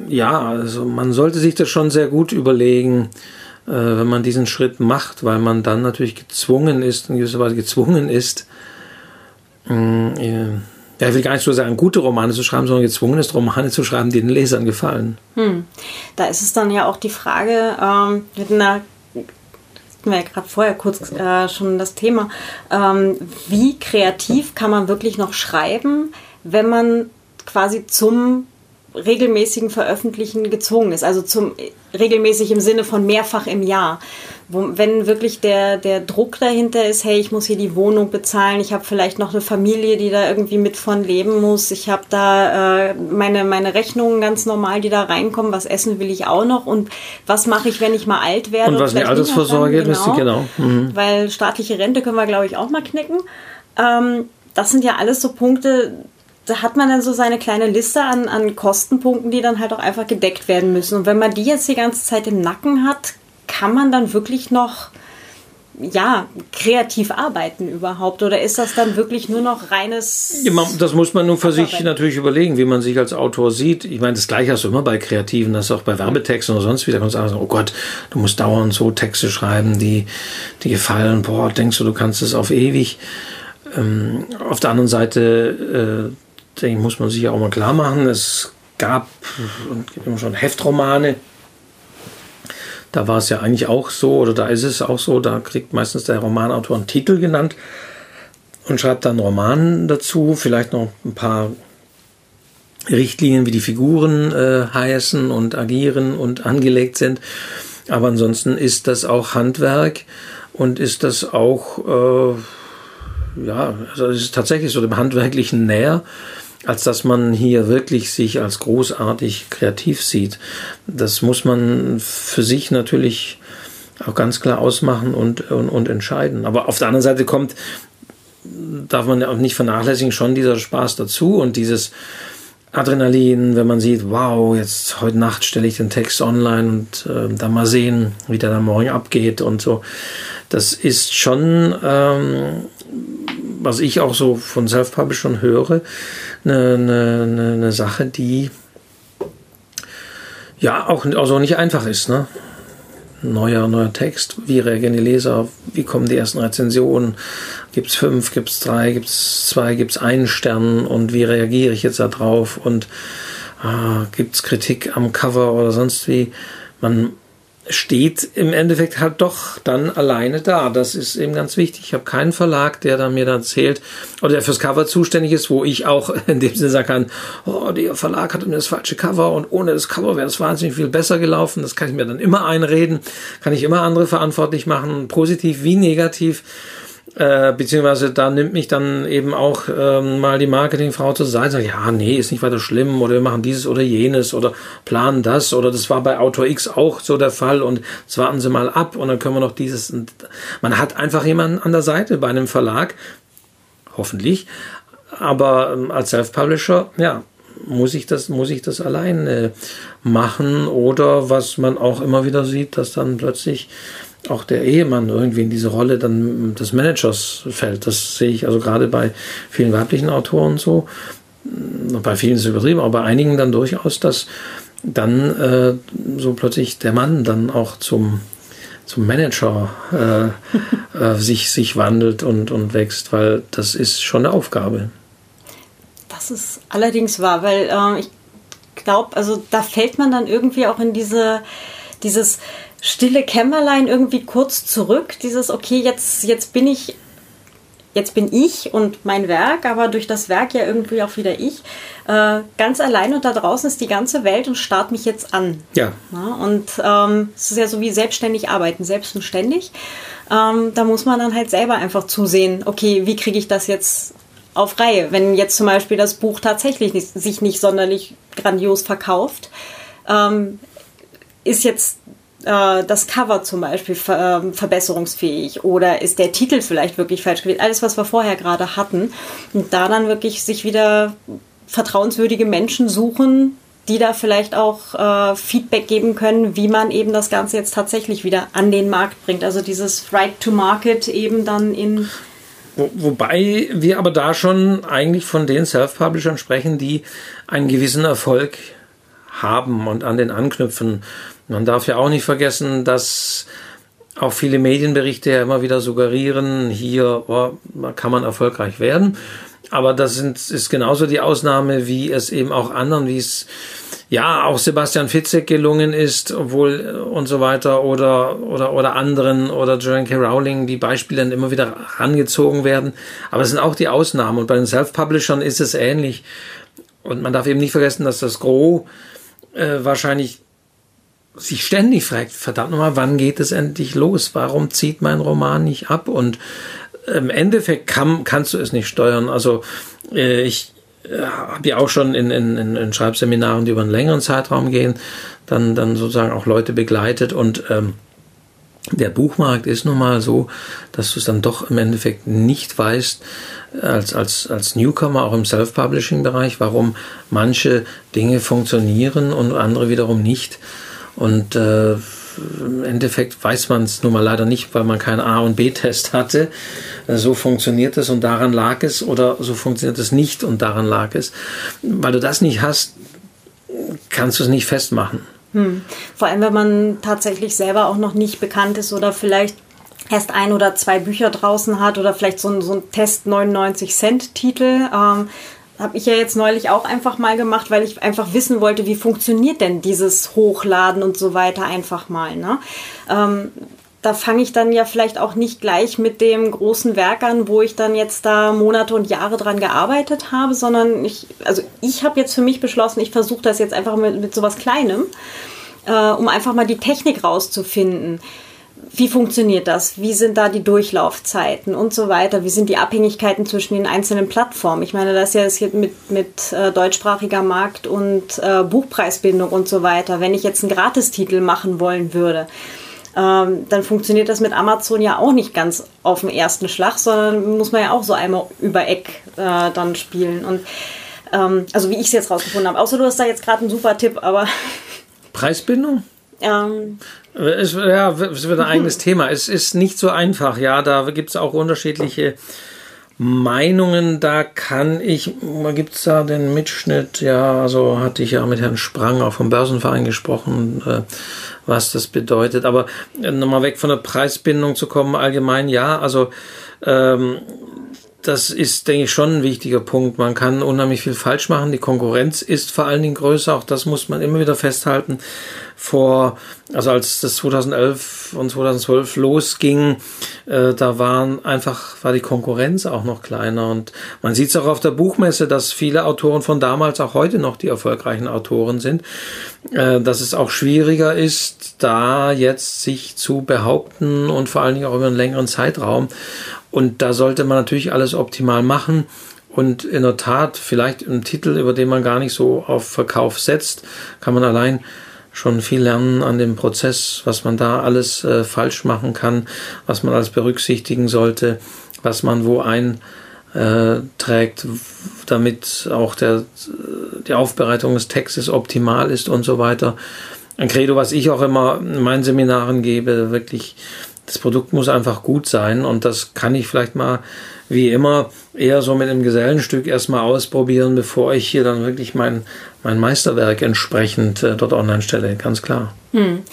ja, also man sollte sich das schon sehr gut überlegen, wenn man diesen Schritt macht, weil man dann natürlich gezwungen ist, in gewisser Weise gezwungen ist, äh, ja, ich will gar nicht so sagen, gute Romane zu schreiben, sondern gezwungen ist, Romane zu schreiben, die den Lesern gefallen. Hm. Da ist es dann ja auch die Frage, ähm, hatten da wir ja gerade vorher kurz äh, schon das Thema, ähm, wie kreativ kann man wirklich noch schreiben, wenn man quasi zum regelmäßigen Veröffentlichen gezwungen ist. Also zum regelmäßig im Sinne von mehrfach im Jahr. Wo, wenn wirklich der, der Druck dahinter ist, hey, ich muss hier die Wohnung bezahlen, ich habe vielleicht noch eine Familie, die da irgendwie mit von leben muss, ich habe da äh, meine, meine Rechnungen ganz normal, die da reinkommen, was essen will ich auch noch und was mache ich, wenn ich mal alt werde? Und was die Altersvorsorge ist, genau, genau. Mhm. Weil staatliche Rente können wir, glaube ich, auch mal knicken. Ähm, das sind ja alles so Punkte, da hat man dann so seine kleine Liste an, an Kostenpunkten, die dann halt auch einfach gedeckt werden müssen. Und wenn man die jetzt die ganze Zeit im Nacken hat, kann man dann wirklich noch ja, kreativ arbeiten überhaupt? Oder ist das dann wirklich nur noch reines. Ja, das muss man nur für sich natürlich überlegen, wie man sich als Autor sieht. Ich meine, das Gleiche hast du immer bei Kreativen, das ist auch bei Werbetexten oder sonst wie. Da kannst du sagen, oh Gott, du musst dauernd so Texte schreiben, die, die gefallen. Boah, denkst du, du kannst es auf ewig. Ähm, auf der anderen Seite, äh, denke ich, muss man sich ja auch mal klar machen, es gab und gibt immer schon Heftromane. Da war es ja eigentlich auch so, oder da ist es auch so, da kriegt meistens der Romanautor einen Titel genannt und schreibt dann einen Roman dazu, vielleicht noch ein paar Richtlinien, wie die Figuren äh, heißen und agieren und angelegt sind. Aber ansonsten ist das auch Handwerk und ist das auch, äh, ja, also es ist tatsächlich so dem Handwerklichen näher als dass man hier wirklich sich als großartig kreativ sieht. Das muss man für sich natürlich auch ganz klar ausmachen und, und, und entscheiden. Aber auf der anderen Seite kommt, darf man ja auch nicht vernachlässigen, schon dieser Spaß dazu und dieses Adrenalin, wenn man sieht, wow, jetzt heute Nacht stelle ich den Text online und äh, dann mal sehen, wie der dann morgen abgeht und so. Das ist schon, ähm, was ich auch so von Self-Publishern höre, eine, eine, eine Sache, die ja auch also nicht einfach ist. Ne? Neuer, neuer Text, wie reagieren die Leser, wie kommen die ersten Rezensionen, gibt es fünf, gibt es drei, gibt es zwei, gibt es einen Stern und wie reagiere ich jetzt darauf und ah, gibt es Kritik am Cover oder sonst wie. Man steht im Endeffekt halt doch dann alleine da. Das ist eben ganz wichtig. Ich habe keinen Verlag, der dann mir dann erzählt oder der fürs Cover zuständig ist, wo ich auch [laughs] in dem Sinne sagen kann, oh, der Verlag hat mir das falsche Cover und ohne das Cover wäre es wahnsinnig viel besser gelaufen. Das kann ich mir dann immer einreden, kann ich immer andere verantwortlich machen, positiv wie negativ. Äh, beziehungsweise da nimmt mich dann eben auch ähm, mal die Marketingfrau zur Seite und sagt, ja, nee, ist nicht weiter schlimm oder wir machen dieses oder jenes oder planen das oder das war bei Autor X auch so der Fall und jetzt warten Sie mal ab und dann können wir noch dieses. Man hat einfach jemanden an der Seite bei einem Verlag, hoffentlich, aber ähm, als Self-Publisher, ja, muss ich das, muss ich das allein äh, machen oder was man auch immer wieder sieht, dass dann plötzlich auch der Ehemann irgendwie in diese Rolle dann des Managers fällt. Das sehe ich also gerade bei vielen weiblichen Autoren so. Bei vielen ist es übertrieben, aber bei einigen dann durchaus, dass dann äh, so plötzlich der Mann dann auch zum, zum Manager äh, äh, sich, sich wandelt und, und wächst, weil das ist schon eine Aufgabe. Das ist allerdings wahr, weil äh, ich glaube, also da fällt man dann irgendwie auch in diese, dieses stille Kämmerlein irgendwie kurz zurück. Dieses, okay, jetzt, jetzt bin ich, jetzt bin ich und mein Werk, aber durch das Werk ja irgendwie auch wieder ich. Äh, ganz allein und da draußen ist die ganze Welt und starrt mich jetzt an. Ja. ja und ähm, es ist ja so wie selbstständig arbeiten, selbst und ständig. Ähm, da muss man dann halt selber einfach zusehen, okay, wie kriege ich das jetzt auf Reihe? Wenn jetzt zum Beispiel das Buch tatsächlich nicht, sich nicht sonderlich grandios verkauft, ähm, ist jetzt äh, das Cover zum Beispiel ver ähm, verbesserungsfähig oder ist der Titel vielleicht wirklich falsch gewählt? Alles, was wir vorher gerade hatten. Und da dann wirklich sich wieder vertrauenswürdige Menschen suchen, die da vielleicht auch äh, Feedback geben können, wie man eben das Ganze jetzt tatsächlich wieder an den Markt bringt. Also dieses Right to Market eben dann in. Wo, wobei wir aber da schon eigentlich von den Self-Publishern sprechen, die einen gewissen Erfolg haben und an den anknüpfen. Man darf ja auch nicht vergessen, dass auch viele Medienberichte ja immer wieder suggerieren, hier oh, kann man erfolgreich werden. Aber das sind, ist genauso die Ausnahme, wie es eben auch anderen, wie es ja auch Sebastian Fitzek gelungen ist, obwohl äh, und so weiter oder oder oder anderen oder Joanne K. Rowling, die Beispiele dann immer wieder rangezogen werden. Aber es sind auch die Ausnahmen und bei den Self-Publishern ist es ähnlich. und man darf eben nicht vergessen, dass das Gros äh, wahrscheinlich sich ständig fragt, verdammt nochmal, wann geht es endlich los? Warum zieht mein Roman nicht ab? Und im Endeffekt kann, kannst du es nicht steuern. Also äh, ich äh, habe ja auch schon in, in, in Schreibseminaren, die über einen längeren Zeitraum gehen, dann, dann sozusagen auch Leute begleitet und ähm, der Buchmarkt ist nun mal so, dass du es dann doch im Endeffekt nicht weißt, als, als, als Newcomer, auch im Self-Publishing-Bereich, warum manche Dinge funktionieren und andere wiederum nicht. Und äh, im Endeffekt weiß man es nun mal leider nicht, weil man keinen A- und B-Test hatte. Äh, so funktioniert es und daran lag es oder so funktioniert es nicht und daran lag es. Weil du das nicht hast, kannst du es nicht festmachen. Hm. Vor allem, wenn man tatsächlich selber auch noch nicht bekannt ist oder vielleicht erst ein oder zwei Bücher draußen hat oder vielleicht so ein, so ein Test 99 Cent Titel. Ähm, habe ich ja jetzt neulich auch einfach mal gemacht, weil ich einfach wissen wollte, wie funktioniert denn dieses Hochladen und so weiter einfach mal. Ne? Ähm, da fange ich dann ja vielleicht auch nicht gleich mit dem großen Werk an, wo ich dann jetzt da Monate und Jahre dran gearbeitet habe, sondern ich, also ich habe jetzt für mich beschlossen, ich versuche das jetzt einfach mit, mit sowas Kleinem, äh, um einfach mal die Technik rauszufinden wie funktioniert das? Wie sind da die Durchlaufzeiten und so weiter? Wie sind die Abhängigkeiten zwischen den einzelnen Plattformen? Ich meine, das ist ja das hier mit, mit äh, deutschsprachiger Markt und äh, Buchpreisbindung und so weiter. Wenn ich jetzt einen Gratistitel machen wollen würde, ähm, dann funktioniert das mit Amazon ja auch nicht ganz auf den ersten Schlag, sondern muss man ja auch so einmal über Eck äh, dann spielen. Und ähm, also wie ich es jetzt rausgefunden habe. Außer du hast da jetzt gerade einen super Tipp, aber. Preisbindung? Ähm, es, ja, es wird ein eigenes [laughs] Thema. Es ist nicht so einfach. Ja, da gibt es auch unterschiedliche Meinungen. Da kann ich, gibt es da den Mitschnitt? Ja, also hatte ich ja mit Herrn Sprang auch vom Börsenverein gesprochen, äh, was das bedeutet. Aber äh, nochmal weg von der Preisbindung zu kommen, allgemein ja. Also ähm, das ist, denke ich, schon ein wichtiger Punkt. Man kann unheimlich viel falsch machen. Die Konkurrenz ist vor allen Dingen größer. Auch das muss man immer wieder festhalten. Vor, also als das 2011 und 2012 losging, äh, da waren einfach, war die Konkurrenz auch noch kleiner. Und man sieht es auch auf der Buchmesse, dass viele Autoren von damals auch heute noch die erfolgreichen Autoren sind. Äh, dass es auch schwieriger ist, da jetzt sich zu behaupten und vor allen Dingen auch über einen längeren Zeitraum. Und da sollte man natürlich alles optimal machen. Und in der Tat, vielleicht einen Titel, über den man gar nicht so auf Verkauf setzt, kann man allein schon viel lernen an dem Prozess, was man da alles äh, falsch machen kann, was man alles berücksichtigen sollte, was man wo einträgt, damit auch der, die Aufbereitung des Textes optimal ist und so weiter. Ein Credo, was ich auch immer in meinen Seminaren gebe, wirklich das Produkt muss einfach gut sein und das kann ich vielleicht mal wie immer eher so mit einem Gesellenstück erstmal ausprobieren, bevor ich hier dann wirklich mein, mein Meisterwerk entsprechend äh, dort online stelle, ganz klar. Hm.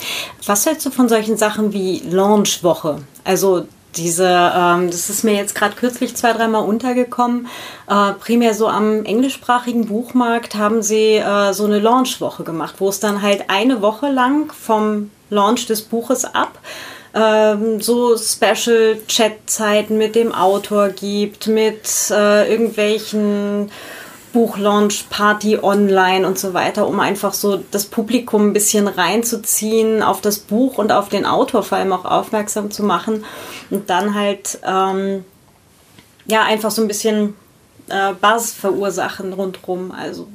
Was hältst du von solchen Sachen wie Launchwoche? Also diese, ähm, das ist mir jetzt gerade kürzlich zwei, dreimal untergekommen. Äh, primär so am englischsprachigen Buchmarkt haben sie äh, so eine Launchwoche gemacht, wo es dann halt eine Woche lang vom Launch des Buches ab ähm, so Special Chat-Zeiten mit dem Autor gibt, mit äh, irgendwelchen Buchlaunch, Party online und so weiter, um einfach so das Publikum ein bisschen reinzuziehen, auf das Buch und auf den Autor vor allem auch aufmerksam zu machen und dann halt ähm, ja einfach so ein bisschen äh, Buzz verursachen rundherum. Also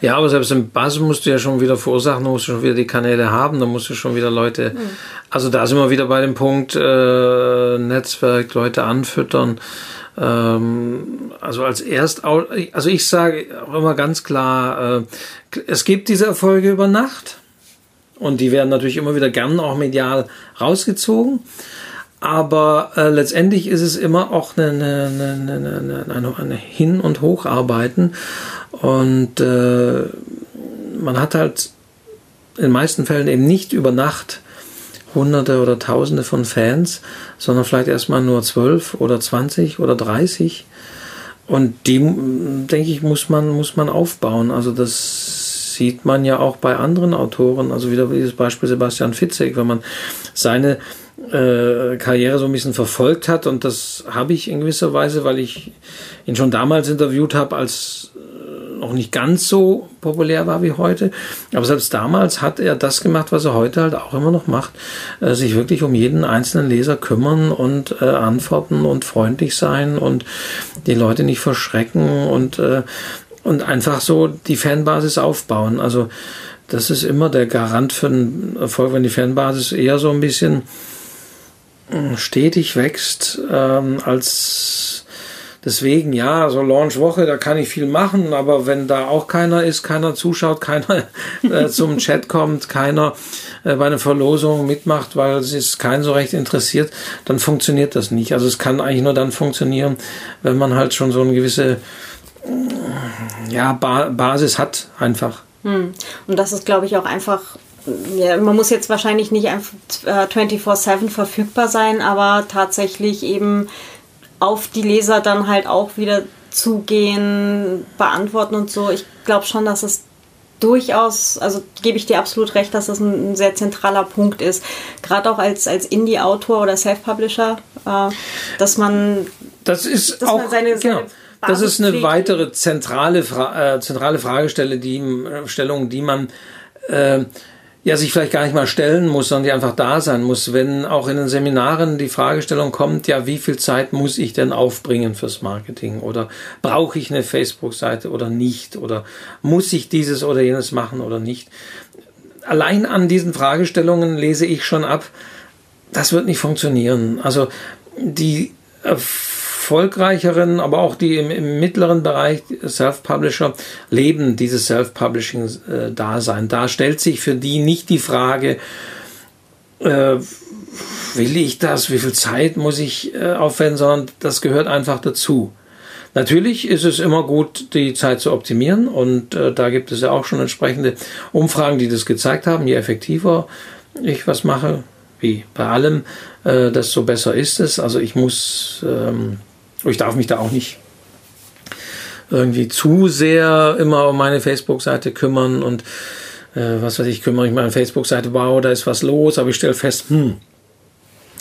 ja, aber selbst im Buzz musst du ja schon wieder verursachen, da musst du schon wieder die Kanäle haben, da musst du schon wieder Leute, mhm. also da sind wir wieder bei dem Punkt äh, Netzwerk, Leute anfüttern. Ähm, also als erst, also ich sage auch immer ganz klar, äh, es gibt diese Erfolge über Nacht und die werden natürlich immer wieder gern auch medial rausgezogen. Aber äh, letztendlich ist es immer auch eine, eine, eine, eine, eine Hin- und Hocharbeiten. Und äh, man hat halt in den meisten Fällen eben nicht über Nacht Hunderte oder Tausende von Fans, sondern vielleicht erstmal nur zwölf oder zwanzig oder dreißig. Und die, denke ich, muss man, muss man aufbauen. Also das sieht man ja auch bei anderen Autoren. Also wieder dieses Beispiel Sebastian Fitzek, wenn man seine äh, Karriere so ein bisschen verfolgt hat. Und das habe ich in gewisser Weise, weil ich ihn schon damals interviewt habe als noch nicht ganz so populär war wie heute. Aber selbst damals hat er das gemacht, was er heute halt auch immer noch macht, äh, sich wirklich um jeden einzelnen Leser kümmern und äh, antworten und freundlich sein und die Leute nicht verschrecken und, äh, und einfach so die Fanbasis aufbauen. Also das ist immer der Garant für einen Erfolg, wenn die Fanbasis eher so ein bisschen äh, stetig wächst, ähm, als deswegen, ja, so Launchwoche, da kann ich viel machen, aber wenn da auch keiner ist, keiner zuschaut, [laughs] keiner äh, zum Chat kommt, keiner äh, bei einer Verlosung mitmacht, weil es ist keinen so recht interessiert, dann funktioniert das nicht. Also es kann eigentlich nur dann funktionieren, wenn man halt schon so eine gewisse ja, ba Basis hat, einfach. Hm. Und das ist, glaube ich, auch einfach ja, man muss jetzt wahrscheinlich nicht einfach 24-7 äh, verfügbar sein, aber tatsächlich eben auf die Leser dann halt auch wieder zugehen, beantworten und so. Ich glaube schon, dass es durchaus, also gebe ich dir absolut recht, dass das ein, ein sehr zentraler Punkt ist. Gerade auch als, als Indie-Autor oder Self-Publisher, äh, dass man, das ist dass auch, seine, seine genau. Das ist eine weitere zentrale, Fra äh, zentrale Fragestellung, die, äh, Stellung, die man äh, ja sich vielleicht gar nicht mal stellen muss, sondern die einfach da sein muss. Wenn auch in den Seminaren die Fragestellung kommt, ja, wie viel Zeit muss ich denn aufbringen fürs Marketing? Oder brauche ich eine Facebook-Seite oder nicht? Oder muss ich dieses oder jenes machen oder nicht? Allein an diesen Fragestellungen lese ich schon ab, das wird nicht funktionieren. Also die äh, erfolgreicheren, aber auch die im, im mittleren Bereich Self-Publisher leben dieses Self-Publishing-Dasein. Da stellt sich für die nicht die Frage, äh, will ich das, wie viel Zeit muss ich äh, aufwenden, sondern das gehört einfach dazu. Natürlich ist es immer gut, die Zeit zu optimieren und äh, da gibt es ja auch schon entsprechende Umfragen, die das gezeigt haben. Je effektiver ich was mache, wie bei allem, äh, desto besser ist es. Also ich muss ähm, ich darf mich da auch nicht irgendwie zu sehr immer um meine Facebook-Seite kümmern und äh, was weiß ich, kümmere ich meine Facebook-Seite, wow, da ist was los, aber ich stelle fest, hm,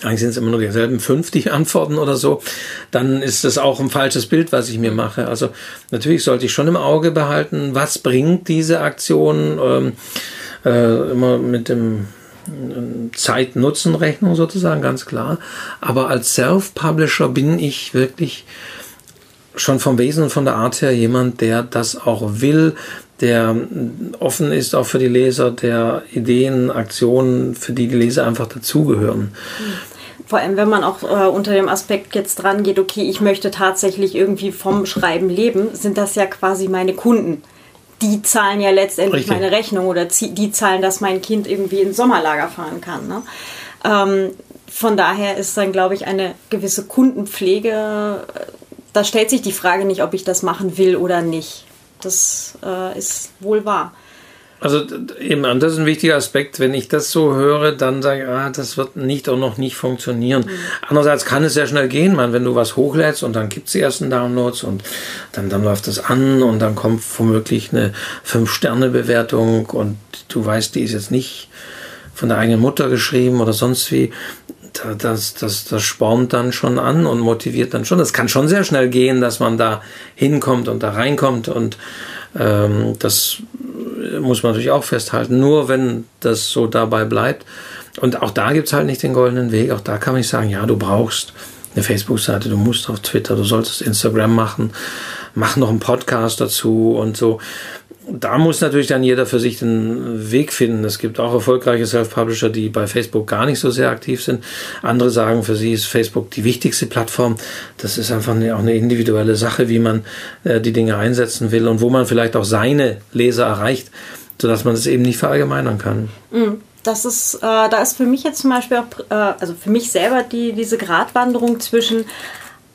eigentlich sind es immer nur dieselben fünf, die [laughs] antworten oder so, dann ist das auch ein falsches Bild, was ich mir mache. Also natürlich sollte ich schon im Auge behalten, was bringt diese Aktion, ähm, äh, immer mit dem Zeit-Nutzen-Rechnung sozusagen, ganz klar. Aber als Self-Publisher bin ich wirklich schon vom Wesen und von der Art her jemand, der das auch will, der offen ist auch für die Leser, der Ideen, Aktionen, für die die Leser einfach dazugehören. Vor allem, wenn man auch äh, unter dem Aspekt jetzt dran geht, okay, ich möchte tatsächlich irgendwie vom Schreiben leben, sind das ja quasi meine Kunden die zahlen ja letztendlich Richtig. meine Rechnung oder die zahlen, dass mein Kind irgendwie ins Sommerlager fahren kann. Ne? Ähm, von daher ist dann, glaube ich, eine gewisse Kundenpflege, da stellt sich die Frage nicht, ob ich das machen will oder nicht. Das äh, ist wohl wahr. Also eben, das ist ein wichtiger Aspekt. Wenn ich das so höre, dann sage ich, ah, das wird nicht auch noch nicht funktionieren. Mhm. Andererseits kann es sehr schnell gehen, man, wenn du was hochlädst und dann gibt es die ersten Downloads und dann, dann läuft das an und dann kommt womöglich eine Fünf-Sterne-Bewertung und du weißt, die ist jetzt nicht von der eigenen Mutter geschrieben oder sonst wie. Das, das, das spornt dann schon an und motiviert dann schon. Es kann schon sehr schnell gehen, dass man da hinkommt und da reinkommt und ähm, das muss man natürlich auch festhalten. Nur wenn das so dabei bleibt. Und auch da gibt es halt nicht den goldenen Weg. Auch da kann man nicht sagen, ja, du brauchst eine Facebook-Seite, du musst auf Twitter, du solltest Instagram machen, mach noch einen Podcast dazu und so da muss natürlich dann jeder für sich den Weg finden. Es gibt auch erfolgreiche Self-Publisher, die bei Facebook gar nicht so sehr aktiv sind. Andere sagen, für sie ist Facebook die wichtigste Plattform. Das ist einfach eine, auch eine individuelle Sache, wie man äh, die Dinge einsetzen will und wo man vielleicht auch seine Leser erreicht, sodass man das eben nicht verallgemeinern kann. Mhm. Das ist, äh, da ist für mich jetzt zum Beispiel auch, äh, also für mich selber die, diese Gratwanderung zwischen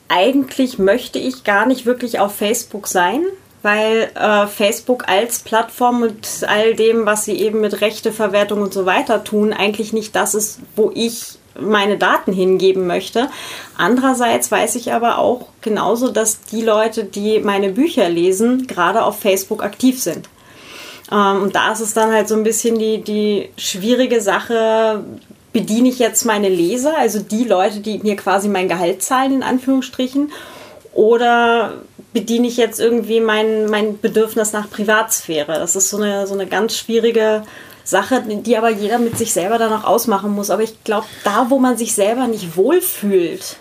eigentlich möchte ich gar nicht wirklich auf Facebook sein, weil äh, Facebook als Plattform mit all dem, was sie eben mit Rechteverwertung und so weiter tun, eigentlich nicht das ist, wo ich meine Daten hingeben möchte. Andererseits weiß ich aber auch genauso, dass die Leute, die meine Bücher lesen, gerade auf Facebook aktiv sind. Ähm, und da ist es dann halt so ein bisschen die, die schwierige Sache, bediene ich jetzt meine Leser, also die Leute, die mir quasi mein Gehalt zahlen, in Anführungsstrichen, oder bediene ich jetzt irgendwie mein, mein Bedürfnis nach Privatsphäre? Das ist so eine, so eine ganz schwierige Sache, die aber jeder mit sich selber dann auch ausmachen muss. Aber ich glaube, da, wo man sich selber nicht wohlfühlt,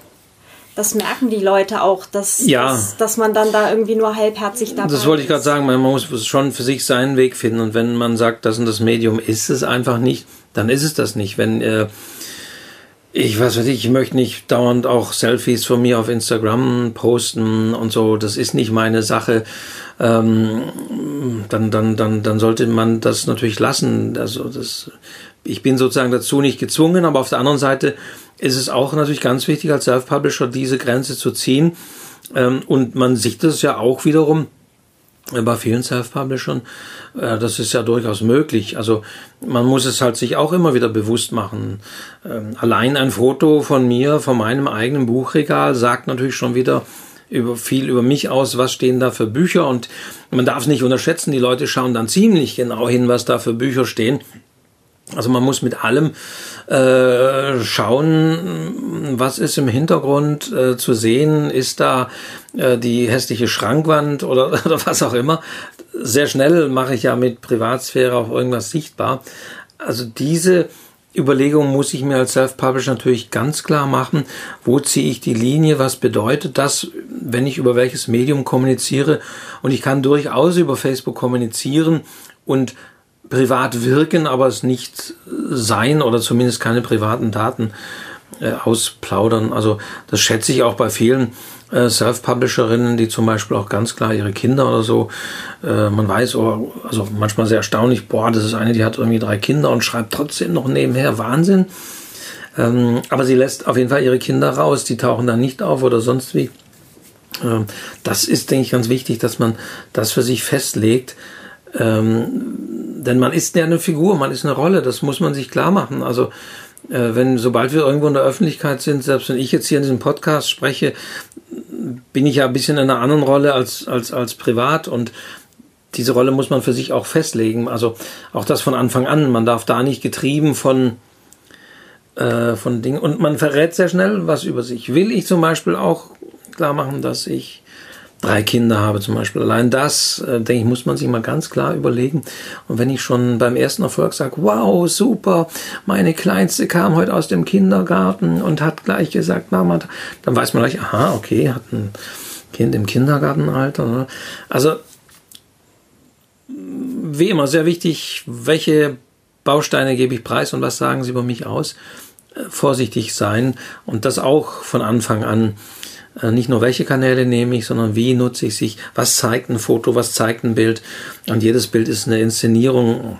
das merken die Leute auch, dass, ja. dass, dass, man dann da irgendwie nur halbherzig dabei Das wollte ich gerade sagen, man muss schon für sich seinen Weg finden und wenn man sagt, das und das Medium ist es einfach nicht, dann ist es das nicht. Wenn äh, ich weiß nicht, ich möchte nicht dauernd auch Selfies von mir auf Instagram posten und so, das ist nicht meine Sache. Ähm, dann, dann, dann, dann sollte man das natürlich lassen. Also das, ich bin sozusagen dazu nicht gezwungen, aber auf der anderen Seite ist es auch natürlich ganz wichtig als Self-Publisher diese Grenze zu ziehen. Ähm, und man sieht das ja auch wiederum bei vielen Self-Publishern. Äh, das ist ja durchaus möglich. Also man muss es halt sich auch immer wieder bewusst machen. Ähm, allein ein Foto von mir, von meinem eigenen Buchregal, sagt natürlich schon wieder über viel über mich aus, was stehen da für Bücher und man darf es nicht unterschätzen, die Leute schauen dann ziemlich genau hin, was da für Bücher stehen. Also man muss mit allem äh, schauen, was ist im Hintergrund äh, zu sehen, ist da äh, die hässliche Schrankwand oder, [laughs] oder was auch immer. Sehr schnell mache ich ja mit Privatsphäre auch irgendwas sichtbar. Also diese Überlegung muss ich mir als Self-Publisher natürlich ganz klar machen, wo ziehe ich die Linie, was bedeutet das, wenn ich über welches Medium kommuniziere. Und ich kann durchaus über Facebook kommunizieren und privat wirken, aber es nicht sein oder zumindest keine privaten Daten äh, ausplaudern. Also das schätze ich auch bei vielen äh, Self-Publisherinnen, die zum Beispiel auch ganz klar ihre Kinder oder so, äh, man weiß, oh, also manchmal sehr erstaunlich, boah, das ist eine, die hat irgendwie drei Kinder und schreibt trotzdem noch nebenher, Wahnsinn. Ähm, aber sie lässt auf jeden Fall ihre Kinder raus, die tauchen dann nicht auf oder sonst wie. Ähm, das ist, denke ich, ganz wichtig, dass man das für sich festlegt. Ähm, denn man ist ja eine Figur, man ist eine Rolle, das muss man sich klar machen. Also äh, wenn, sobald wir irgendwo in der Öffentlichkeit sind, selbst wenn ich jetzt hier in diesem Podcast spreche, bin ich ja ein bisschen in einer anderen Rolle als, als, als privat und diese Rolle muss man für sich auch festlegen. Also auch das von Anfang an. Man darf da nicht getrieben von, äh, von Dingen. Und man verrät sehr schnell was über sich. Will ich zum Beispiel auch klar machen, dass ich drei Kinder habe zum Beispiel. Allein das, äh, denke ich, muss man sich mal ganz klar überlegen. Und wenn ich schon beim ersten Erfolg sage, wow, super, meine Kleinste kam heute aus dem Kindergarten und hat gleich gesagt, Mama, dann weiß man gleich, aha, okay, hat ein Kind im Kindergartenalter. Ne? Also, wie immer, sehr wichtig, welche Bausteine gebe ich preis und was sagen sie über mich aus. Äh, vorsichtig sein und das auch von Anfang an nicht nur welche Kanäle nehme ich, sondern wie nutze ich sich, was zeigt ein Foto, was zeigt ein Bild. Und jedes Bild ist eine Inszenierung.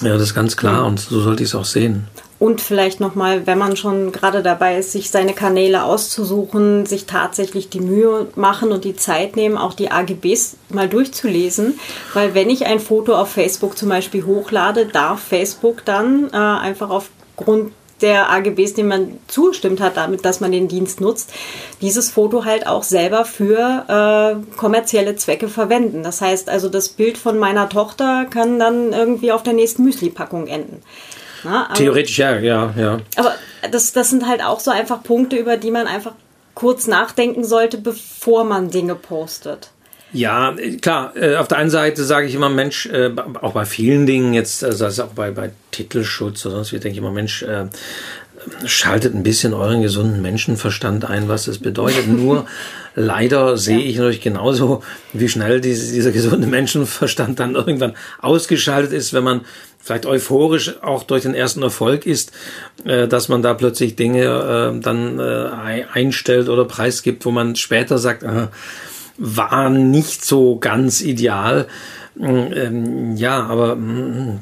Ja, das ist ganz klar und so sollte ich es auch sehen. Und vielleicht nochmal, wenn man schon gerade dabei ist, sich seine Kanäle auszusuchen, sich tatsächlich die Mühe machen und die Zeit nehmen, auch die AGBs mal durchzulesen. Weil wenn ich ein Foto auf Facebook zum Beispiel hochlade, darf Facebook dann äh, einfach aufgrund der AGBs, denen man zugestimmt hat, damit, dass man den Dienst nutzt, dieses Foto halt auch selber für äh, kommerzielle Zwecke verwenden. Das heißt also, das Bild von meiner Tochter kann dann irgendwie auf der nächsten Müsli-Packung enden. Na, aber, Theoretisch ja, ja, ja. Aber das, das sind halt auch so einfach Punkte, über die man einfach kurz nachdenken sollte, bevor man Dinge postet. Ja, klar. Äh, auf der einen Seite sage ich immer, Mensch, äh, auch bei vielen Dingen jetzt, also auch bei, bei Titelschutz oder sonst wie, denke ich immer, Mensch, äh, schaltet ein bisschen euren gesunden Menschenverstand ein, was das bedeutet. [laughs] Nur leider sehe ich natürlich genauso, wie schnell diese, dieser gesunde Menschenverstand dann irgendwann ausgeschaltet ist, wenn man vielleicht euphorisch auch durch den ersten Erfolg ist, äh, dass man da plötzlich Dinge äh, dann äh, einstellt oder preisgibt, wo man später sagt, äh, war nicht so ganz ideal. Ähm, ja, aber mm,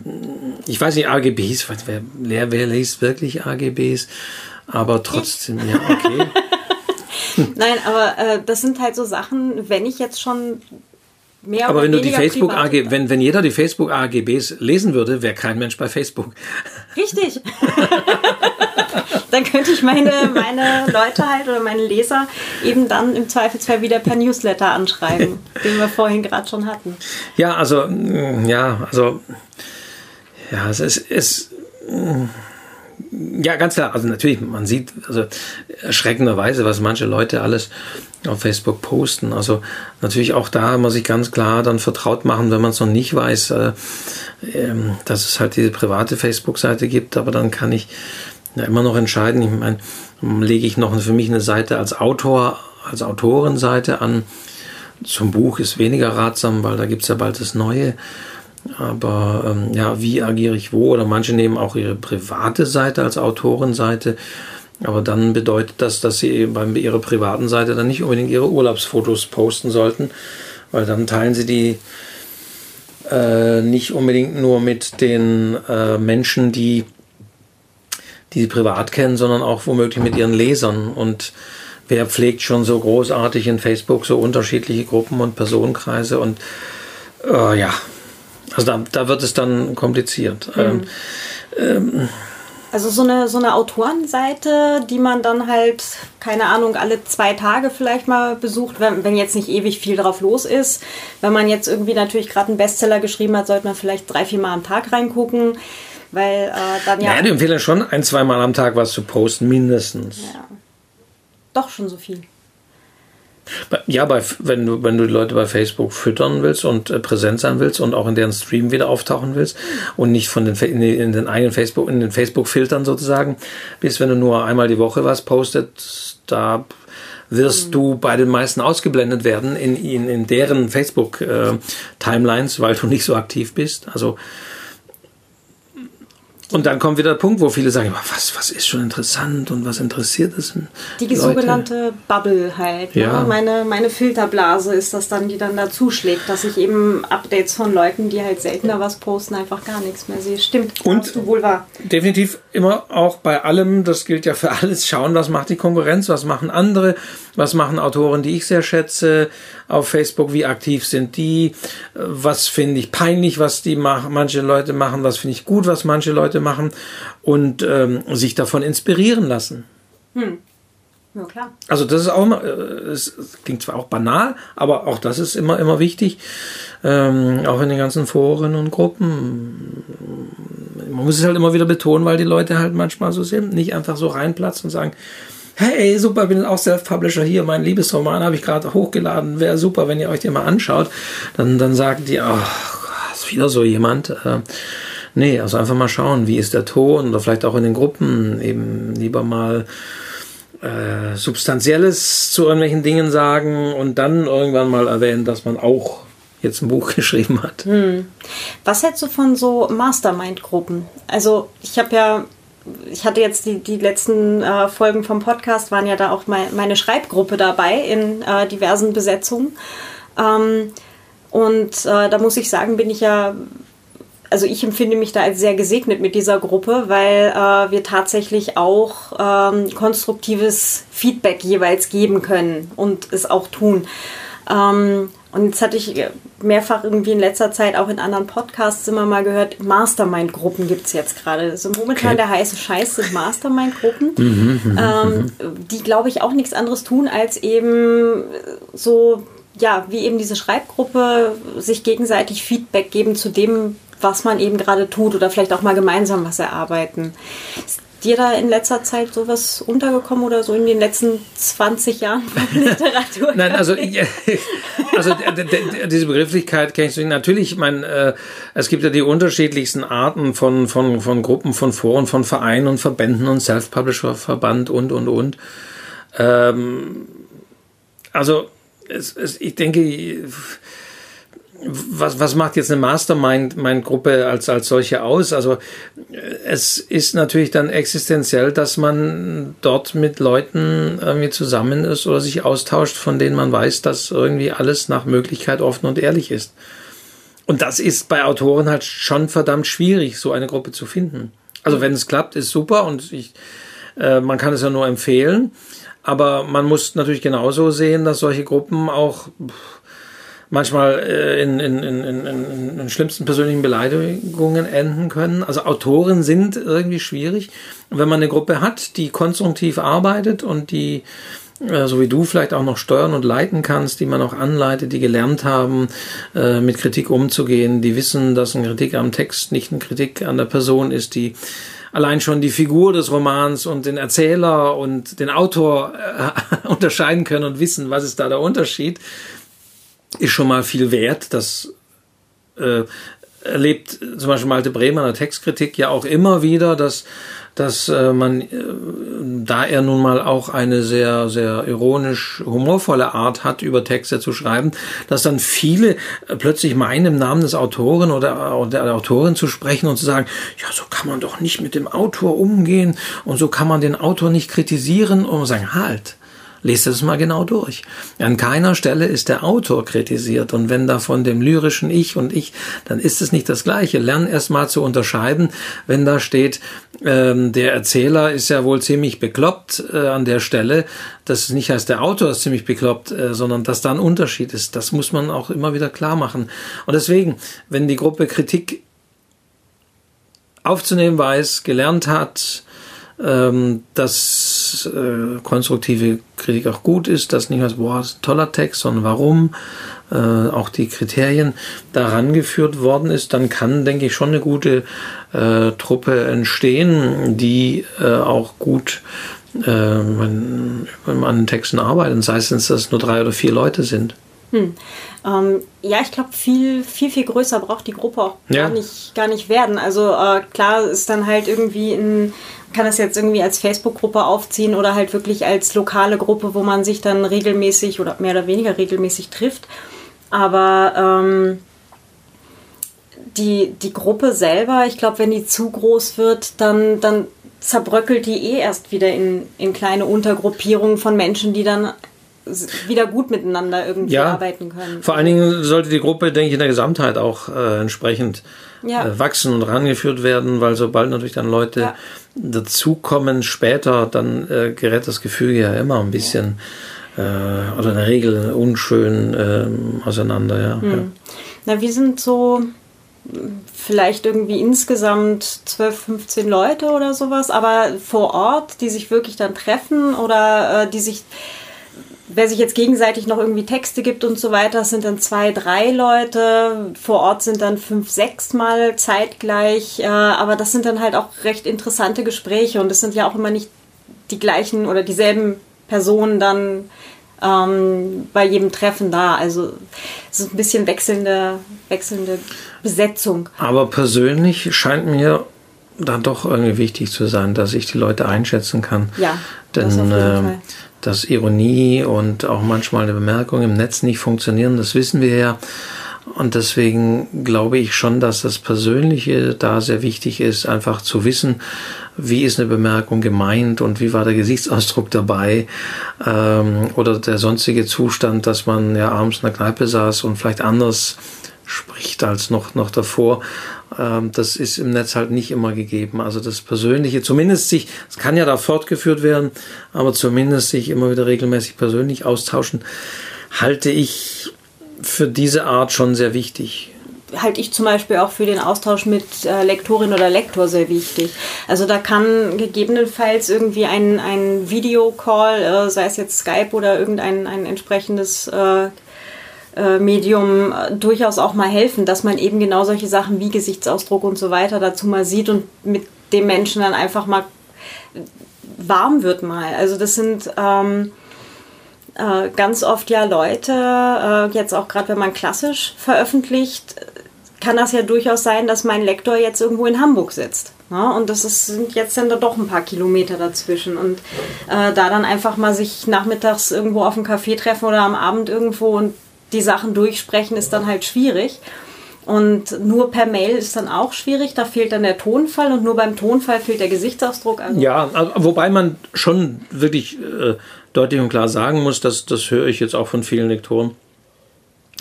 ich weiß nicht, AGBs, wer, wer liest wirklich AGBs? Aber trotzdem, ja, okay. [laughs] [laughs] Nein, aber äh, das sind halt so Sachen, wenn ich jetzt schon mehr Aber wenn du die Facebook AG, wenn, wenn jeder die Facebook AGBs lesen würde, wäre kein Mensch bei Facebook. Richtig. [laughs] dann könnte ich meine, meine Leute halt oder meine Leser eben dann im Zweifelsfall wieder per Newsletter anschreiben, [laughs] den wir vorhin gerade schon hatten. Ja, also, mm, ja, also, ja, es ist, es, mm, ja, ganz klar. Also natürlich, man sieht also erschreckenderweise, was manche Leute alles auf Facebook posten. Also natürlich auch da muss ich ganz klar dann vertraut machen, wenn man es noch nicht weiß, äh, äh, dass es halt diese private Facebook-Seite gibt, aber dann kann ich ja immer noch entscheiden. Ich meine, lege ich noch für mich eine Seite als Autor, als Autorenseite an. Zum Buch ist weniger ratsam, weil da gibt es ja bald das Neue. Aber ähm, ja, wie agiere ich wo? Oder manche nehmen auch ihre private Seite als Autorenseite. Aber dann bedeutet das, dass sie bei ihrer privaten Seite dann nicht unbedingt ihre Urlaubsfotos posten sollten, weil dann teilen sie die äh, nicht unbedingt nur mit den äh, Menschen, die, die sie privat kennen, sondern auch womöglich mit ihren Lesern. Und wer pflegt schon so großartig in Facebook so unterschiedliche Gruppen und Personenkreise und äh, ja, also da, da wird es dann kompliziert. Mhm. Ähm, ähm, also so eine, so eine Autorenseite, die man dann halt, keine Ahnung, alle zwei Tage vielleicht mal besucht, wenn, wenn jetzt nicht ewig viel drauf los ist. Wenn man jetzt irgendwie natürlich gerade einen Bestseller geschrieben hat, sollte man vielleicht drei, vier Mal am Tag reingucken. Weil äh, dann ja. Ja, die empfehlen schon ein, zwei Mal am Tag was zu posten, mindestens. Ja. Doch schon so viel. Ja, bei, wenn, du, wenn du die Leute bei Facebook füttern willst und äh, präsent sein willst und auch in deren Stream wieder auftauchen willst und nicht von den, in, in den eigenen Facebook, in den Facebook-Filtern sozusagen bist, wenn du nur einmal die Woche was postet, da wirst mhm. du bei den meisten ausgeblendet werden in, in, in deren Facebook-Timelines, äh, weil du nicht so aktiv bist. Also und dann kommt wieder der Punkt, wo viele sagen, was, was ist schon interessant und was interessiert es Die Leute? sogenannte Bubble halt. Ne? Ja. Ne? Meine, meine Filterblase ist das dann, die dann dazu schlägt, dass ich eben Updates von Leuten, die halt seltener was posten, einfach gar nichts mehr sehe. Stimmt, und du wohl wahr. Definitiv immer auch bei allem, das gilt ja für alles, schauen, was macht die Konkurrenz, was machen andere, was machen Autoren, die ich sehr schätze auf Facebook, wie aktiv sind die, was finde ich peinlich, was die machen, manche Leute machen, was finde ich gut, was manche Leute machen und ähm, sich davon inspirieren lassen. Hm. Ja, klar. Also das ist auch immer, äh, es klingt zwar auch banal, aber auch das ist immer, immer wichtig. Ähm, auch in den ganzen Foren und Gruppen. Man muss es halt immer wieder betonen, weil die Leute halt manchmal so sind, nicht einfach so reinplatzen und sagen, hey, super, bin auch Self-Publisher hier, mein Liebesroman habe ich gerade hochgeladen, wäre super, wenn ihr euch den mal anschaut. Dann, dann sagen die, ach, ist wieder so jemand. Äh, nee, also einfach mal schauen, wie ist der Ton oder vielleicht auch in den Gruppen eben lieber mal äh, Substanzielles zu irgendwelchen Dingen sagen und dann irgendwann mal erwähnen, dass man auch jetzt ein Buch [laughs] geschrieben hat. Hm. Was hältst du von so Mastermind-Gruppen? Also ich habe ja ich hatte jetzt die, die letzten äh, Folgen vom Podcast, waren ja da auch mein, meine Schreibgruppe dabei in äh, diversen Besetzungen. Ähm, und äh, da muss ich sagen, bin ich ja, also ich empfinde mich da als sehr gesegnet mit dieser Gruppe, weil äh, wir tatsächlich auch ähm, konstruktives Feedback jeweils geben können und es auch tun. Ähm, und jetzt hatte ich mehrfach irgendwie in letzter Zeit auch in anderen Podcasts immer mal gehört, Mastermind-Gruppen gibt es jetzt gerade. Also momentan okay. der heiße Scheiß sind Mastermind-Gruppen, [laughs] mhm, mhm, mhm, ähm, die, glaube ich, auch nichts anderes tun, als eben so, ja, wie eben diese Schreibgruppe sich gegenseitig Feedback geben zu dem, was man eben gerade tut oder vielleicht auch mal gemeinsam was erarbeiten dir da in letzter Zeit sowas untergekommen oder so in den letzten 20 Jahren von [laughs] Literatur? Nein, also, [laughs] also diese Begrifflichkeit kenne ich natürlich. Ich meine, äh, es gibt ja die unterschiedlichsten Arten von, von, von Gruppen, von Foren, von Vereinen und Verbänden und Self-Publisher-Verband und, und, und. Ähm, also, es, es, ich denke, was, was macht jetzt eine Mastermind-Gruppe als, als solche aus? Also es ist natürlich dann existenziell, dass man dort mit Leuten irgendwie zusammen ist oder sich austauscht, von denen man weiß, dass irgendwie alles nach Möglichkeit offen und ehrlich ist. Und das ist bei Autoren halt schon verdammt schwierig, so eine Gruppe zu finden. Also wenn es klappt, ist super und ich, äh, man kann es ja nur empfehlen. Aber man muss natürlich genauso sehen, dass solche Gruppen auch manchmal äh, in, in, in, in, in schlimmsten persönlichen Beleidigungen enden können. Also Autoren sind irgendwie schwierig. Und wenn man eine Gruppe hat, die konstruktiv arbeitet und die äh, so wie du vielleicht auch noch steuern und leiten kannst, die man auch anleitet, die gelernt haben, äh, mit Kritik umzugehen, die wissen, dass eine Kritik am Text nicht eine Kritik an der Person ist, die allein schon die Figur des Romans und den Erzähler und den Autor äh, [laughs] unterscheiden können und wissen, was ist da der Unterschied, ist schon mal viel wert. Das äh, erlebt zum Beispiel Malte Bremer in der Textkritik ja auch immer wieder, dass dass äh, man, äh, da er nun mal auch eine sehr, sehr ironisch humorvolle Art hat, über Texte zu schreiben, dass dann viele äh, plötzlich meinen, im Namen des Autoren oder, oder der Autorin zu sprechen und zu sagen, ja, so kann man doch nicht mit dem Autor umgehen und so kann man den Autor nicht kritisieren und sagen, halt, Lest es mal genau durch. An keiner Stelle ist der Autor kritisiert. Und wenn da von dem lyrischen Ich und Ich, dann ist es nicht das Gleiche. Lern erst mal zu unterscheiden, wenn da steht, ähm, der Erzähler ist ja wohl ziemlich bekloppt äh, an der Stelle. Das nicht heißt, der Autor ist ziemlich bekloppt, äh, sondern dass da ein Unterschied ist. Das muss man auch immer wieder klar machen. Und deswegen, wenn die Gruppe Kritik aufzunehmen weiß, gelernt hat, ähm, dass äh, konstruktive Kritik auch gut ist, dass nicht was, boah, ist ein toller Text, sondern warum äh, auch die Kriterien daran geführt worden ist, dann kann, denke ich, schon eine gute äh, Truppe entstehen, die äh, auch gut äh, an Texten arbeitet, sei es, dass es nur drei oder vier Leute sind. Hm. Ähm, ja, ich glaube, viel, viel, viel größer braucht die Gruppe auch ja. gar, nicht, gar nicht werden. Also äh, klar ist dann halt irgendwie ein, kann das jetzt irgendwie als Facebook-Gruppe aufziehen oder halt wirklich als lokale Gruppe, wo man sich dann regelmäßig oder mehr oder weniger regelmäßig trifft. Aber ähm, die, die Gruppe selber, ich glaube, wenn die zu groß wird, dann, dann zerbröckelt die eh erst wieder in, in kleine Untergruppierungen von Menschen, die dann wieder gut miteinander irgendwie ja, arbeiten können. Vor allen Dingen sollte die Gruppe, denke ich, in der Gesamtheit auch äh, entsprechend ja. äh, wachsen und rangeführt werden, weil sobald natürlich dann Leute ja. dazukommen später, dann äh, gerät das Gefüge ja immer ein bisschen äh, oder in der Regel unschön äh, auseinander. Ja. Hm. Na, wir sind so vielleicht irgendwie insgesamt 12, 15 Leute oder sowas, aber vor Ort, die sich wirklich dann treffen oder äh, die sich wer sich jetzt gegenseitig noch irgendwie Texte gibt und so weiter, sind dann zwei, drei Leute. Vor Ort sind dann fünf, sechs Mal zeitgleich. Äh, aber das sind dann halt auch recht interessante Gespräche und es sind ja auch immer nicht die gleichen oder dieselben Personen dann ähm, bei jedem Treffen da. Also es ist ein bisschen wechselnde, wechselnde Besetzung. Aber persönlich scheint mir dann doch irgendwie wichtig zu sein, dass ich die Leute einschätzen kann. Ja. Denn äh, dass Ironie und auch manchmal eine Bemerkung im Netz nicht funktionieren, das wissen wir ja. Und deswegen glaube ich schon, dass das Persönliche da sehr wichtig ist, einfach zu wissen, wie ist eine Bemerkung gemeint und wie war der Gesichtsausdruck dabei ähm, oder der sonstige Zustand, dass man ja abends in der Kneipe saß und vielleicht anders spricht als noch, noch davor. Ähm, das ist im Netz halt nicht immer gegeben. Also das Persönliche, zumindest sich, es kann ja da fortgeführt werden, aber zumindest sich immer wieder regelmäßig persönlich austauschen, halte ich für diese Art schon sehr wichtig halte ich zum Beispiel auch für den Austausch mit äh, Lektorin oder Lektor sehr wichtig. Also da kann gegebenenfalls irgendwie ein, ein Videocall, äh, sei es jetzt Skype oder irgendein ein entsprechendes äh, Medium äh, durchaus auch mal helfen, dass man eben genau solche Sachen wie Gesichtsausdruck und so weiter dazu mal sieht und mit dem Menschen dann einfach mal warm wird mal. Also das sind ähm, äh, ganz oft ja Leute, äh, jetzt auch gerade wenn man klassisch veröffentlicht, kann das ja durchaus sein, dass mein Lektor jetzt irgendwo in Hamburg sitzt. Ne? und das ist, sind jetzt dann doch ein paar Kilometer dazwischen. Und äh, da dann einfach mal sich nachmittags irgendwo auf dem Café treffen oder am Abend irgendwo und die Sachen durchsprechen ist dann halt schwierig. Und nur per Mail ist dann auch schwierig, da fehlt dann der Tonfall und nur beim Tonfall fehlt der Gesichtsausdruck. Also ja, also, wobei man schon wirklich äh, deutlich und klar sagen muss, dass das höre ich jetzt auch von vielen Lektoren,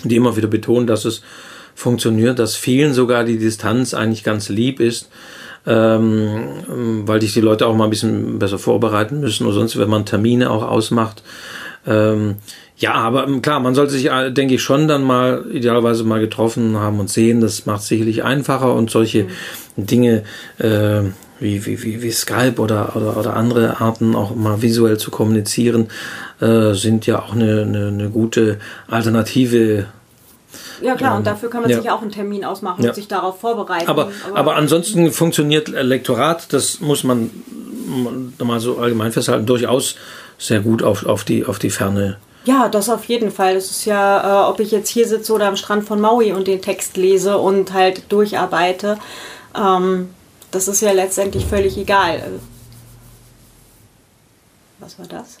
die immer wieder betonen, dass es funktioniert, dass vielen sogar die Distanz eigentlich ganz lieb ist, ähm, weil dich die Leute auch mal ein bisschen besser vorbereiten müssen oder sonst, wenn man Termine auch ausmacht. Ähm, ja, aber ähm, klar, man sollte sich, äh, denke ich, schon dann mal idealerweise mal getroffen haben und sehen. Das macht sicherlich einfacher und solche mhm. Dinge äh, wie, wie, wie, wie Skype oder, oder, oder andere Arten auch mal visuell zu kommunizieren, äh, sind ja auch eine, eine, eine gute Alternative Ja klar, ähm, und dafür kann man ja. sich auch einen Termin ausmachen ja. und sich darauf vorbereiten. Aber, aber, aber ansonsten funktioniert Lektorat, das muss man mal so allgemein festhalten, durchaus sehr gut auf, auf, die, auf die Ferne. Ja, das auf jeden Fall. Es ist ja, äh, ob ich jetzt hier sitze oder am Strand von Maui und den Text lese und halt durcharbeite. Ähm, das ist ja letztendlich völlig egal. Was war das?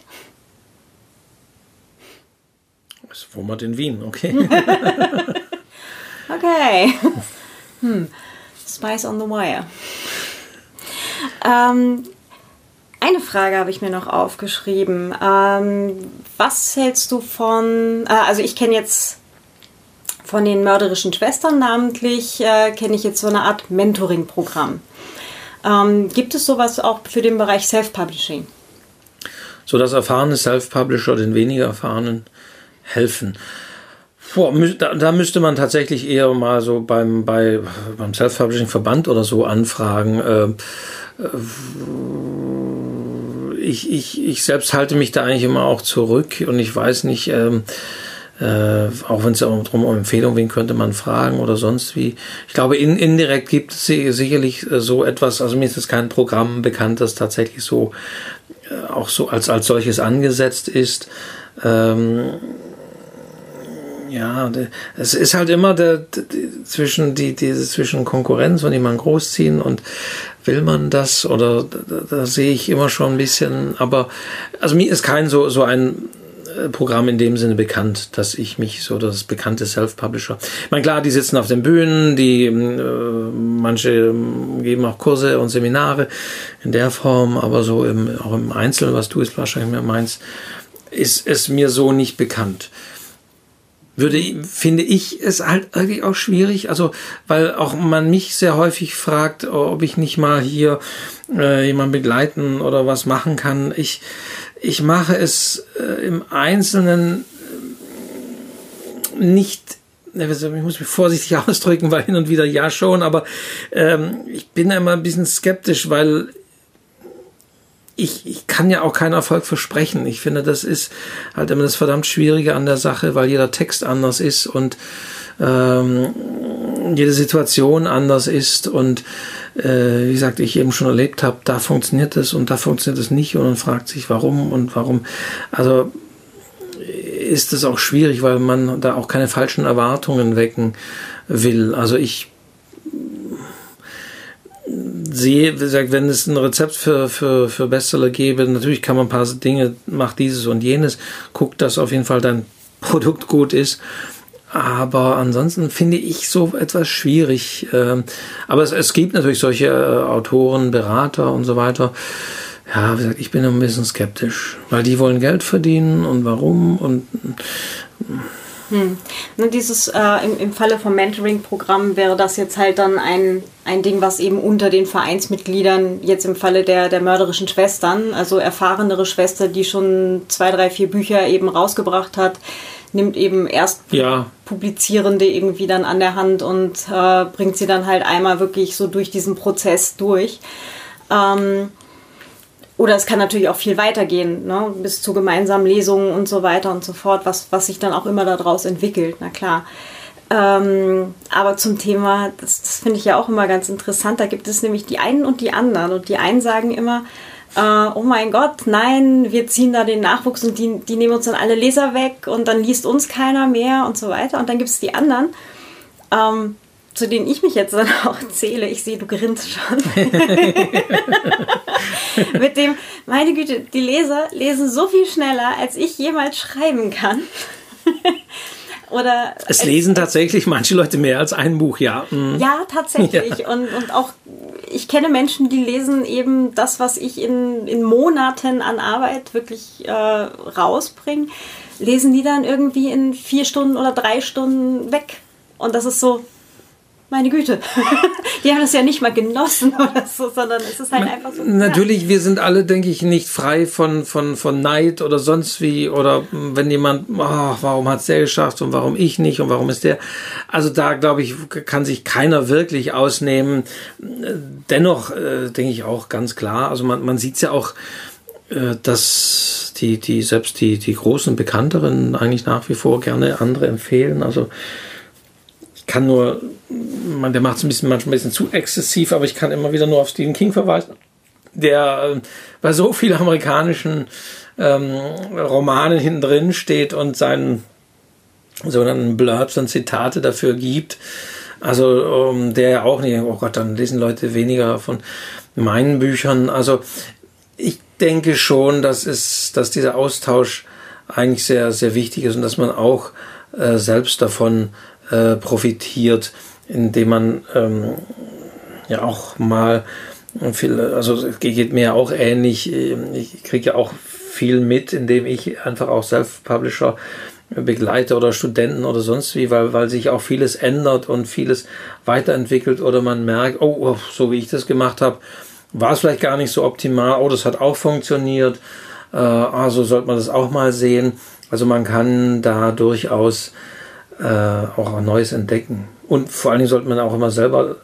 Das wummert in Wien, okay. [laughs] okay. Hm. Spice on the Wire. Ähm, eine Frage habe ich mir noch aufgeschrieben. Ähm, was hältst du von, äh, also ich kenne jetzt von den mörderischen Schwestern namentlich, äh, kenne ich jetzt so eine Art Mentoring-Programm. Ähm, gibt es sowas auch für den Bereich Self-Publishing? So dass erfahrene Self-Publisher den weniger erfahrenen helfen. Boah, da, da, müsste man tatsächlich eher mal so beim, bei, beim Self-Publishing-Verband oder so anfragen. Äh, äh, ich, ich, ich selbst halte mich da eigentlich immer auch zurück und ich weiß nicht, ähm, äh, auch wenn es darum um Empfehlungen wen könnte man fragen oder sonst wie. Ich glaube, in, indirekt gibt es sicherlich äh, so etwas, also mir ist jetzt kein Programm bekannt, das tatsächlich so äh, auch so als, als solches angesetzt ist. Ähm, ja, es ist halt immer der, der, zwischen die diese zwischen Konkurrenz und jemand großziehen und will man das oder da, da, sehe ich immer schon ein bisschen, aber also mir ist kein so so ein äh, Programm in dem Sinne bekannt, dass ich mich so das bekannte Self-Publisher. Ich meine, klar, die sitzen auf den Bühnen, die äh, manche geben auch Kurse und Seminare in der Form, aber so im, auch im Einzelnen, was du jetzt wahrscheinlich mehr meinst, ist es mir so nicht bekannt würde, finde ich es halt irgendwie auch schwierig, also weil auch man mich sehr häufig fragt, ob ich nicht mal hier äh, jemand begleiten oder was machen kann. Ich, ich mache es äh, im Einzelnen nicht ich muss mich vorsichtig [laughs] ausdrücken, weil hin und wieder ja schon, aber ähm, ich bin immer ein bisschen skeptisch, weil ich, ich kann ja auch keinen Erfolg versprechen. Ich finde, das ist halt immer das verdammt Schwierige an der Sache, weil jeder Text anders ist und ähm, jede Situation anders ist und äh, wie gesagt, ich eben schon erlebt habe, da funktioniert es und da funktioniert es nicht und man fragt sich, warum und warum. Also ist es auch schwierig, weil man da auch keine falschen Erwartungen wecken will. Also ich sehe, wenn es ein Rezept für, für, für Bestseller gäbe, natürlich kann man ein paar Dinge, macht dieses und jenes, guckt, dass auf jeden Fall dein [laughs] Produkt gut ist. Aber ansonsten finde ich so etwas schwierig. Ähm, aber es, es gibt natürlich solche äh, Autoren, Berater und so weiter. Ja, wie gesagt, ich bin ein bisschen skeptisch, weil die wollen Geld verdienen und warum und hm. Ne, dieses äh, im, im Falle vom Mentoring-Programm wäre das jetzt halt dann ein, ein Ding, was eben unter den Vereinsmitgliedern, jetzt im Falle der, der mörderischen Schwestern, also erfahrenere Schwester, die schon zwei, drei, vier Bücher eben rausgebracht hat, nimmt eben erst ja. Publizierende irgendwie dann an der Hand und äh, bringt sie dann halt einmal wirklich so durch diesen Prozess durch. Ähm, oder es kann natürlich auch viel weitergehen, ne? bis zu gemeinsamen Lesungen und so weiter und so fort, was, was sich dann auch immer daraus entwickelt, na klar. Ähm, aber zum Thema, das, das finde ich ja auch immer ganz interessant, da gibt es nämlich die einen und die anderen. Und die einen sagen immer, äh, oh mein Gott, nein, wir ziehen da den Nachwuchs und die, die nehmen uns dann alle Leser weg und dann liest uns keiner mehr und so weiter. Und dann gibt es die anderen, ähm, zu denen ich mich jetzt dann [laughs] auch zähle, ich sehe, du grinst schon. [laughs] Mit dem, meine Güte, die Leser lesen so viel schneller, als ich jemals schreiben kann. [laughs] Oder es lesen tatsächlich manche Leute mehr als ein Buch, ja. Mhm. Ja, tatsächlich. Ja. Und, und auch, ich kenne Menschen, die lesen eben das, was ich in, in Monaten an Arbeit wirklich äh, rausbringe, lesen die dann irgendwie in vier Stunden oder drei Stunden weg. Und das ist so, meine Güte, [laughs] die haben das ja nicht mal genossen [laughs] oder so, sondern es ist halt einfach so. Natürlich, ja. wir sind alle, denke ich, nicht frei von, von, von Neid oder sonst wie oder wenn jemand, oh, warum hat es der geschafft und warum ich nicht und warum ist der. Also da, glaube ich, kann sich keiner wirklich ausnehmen. Dennoch äh, denke ich auch ganz klar, also man, man sieht es ja auch, äh, dass die, die, selbst die, die großen Bekannteren eigentlich nach wie vor gerne andere empfehlen. Also ich kann nur, man, der macht es ein bisschen, manchmal ein bisschen zu exzessiv, aber ich kann immer wieder nur auf Stephen King verweisen, der äh, bei so vielen amerikanischen ähm, Romanen hinten drin steht und seinen sogenannten Blurbs und Zitate dafür gibt. Also um, ähm, der ja auch nicht, oh Gott, dann lesen Leute weniger von meinen Büchern. Also ich denke schon, dass, es, dass dieser Austausch eigentlich sehr, sehr wichtig ist und dass man auch äh, selbst davon äh, profitiert, indem man ähm, ja auch mal viel, also es geht mir auch ähnlich, ich kriege ja auch viel mit, indem ich einfach auch Self-Publisher begleite oder Studenten oder sonst wie, weil, weil sich auch vieles ändert und vieles weiterentwickelt oder man merkt, oh, oh so wie ich das gemacht habe, war es vielleicht gar nicht so optimal, oh, das hat auch funktioniert, also sollte man das auch mal sehen. Also man kann da durchaus äh, auch ein Neues entdecken. Und vor allen Dingen sollte man auch immer selber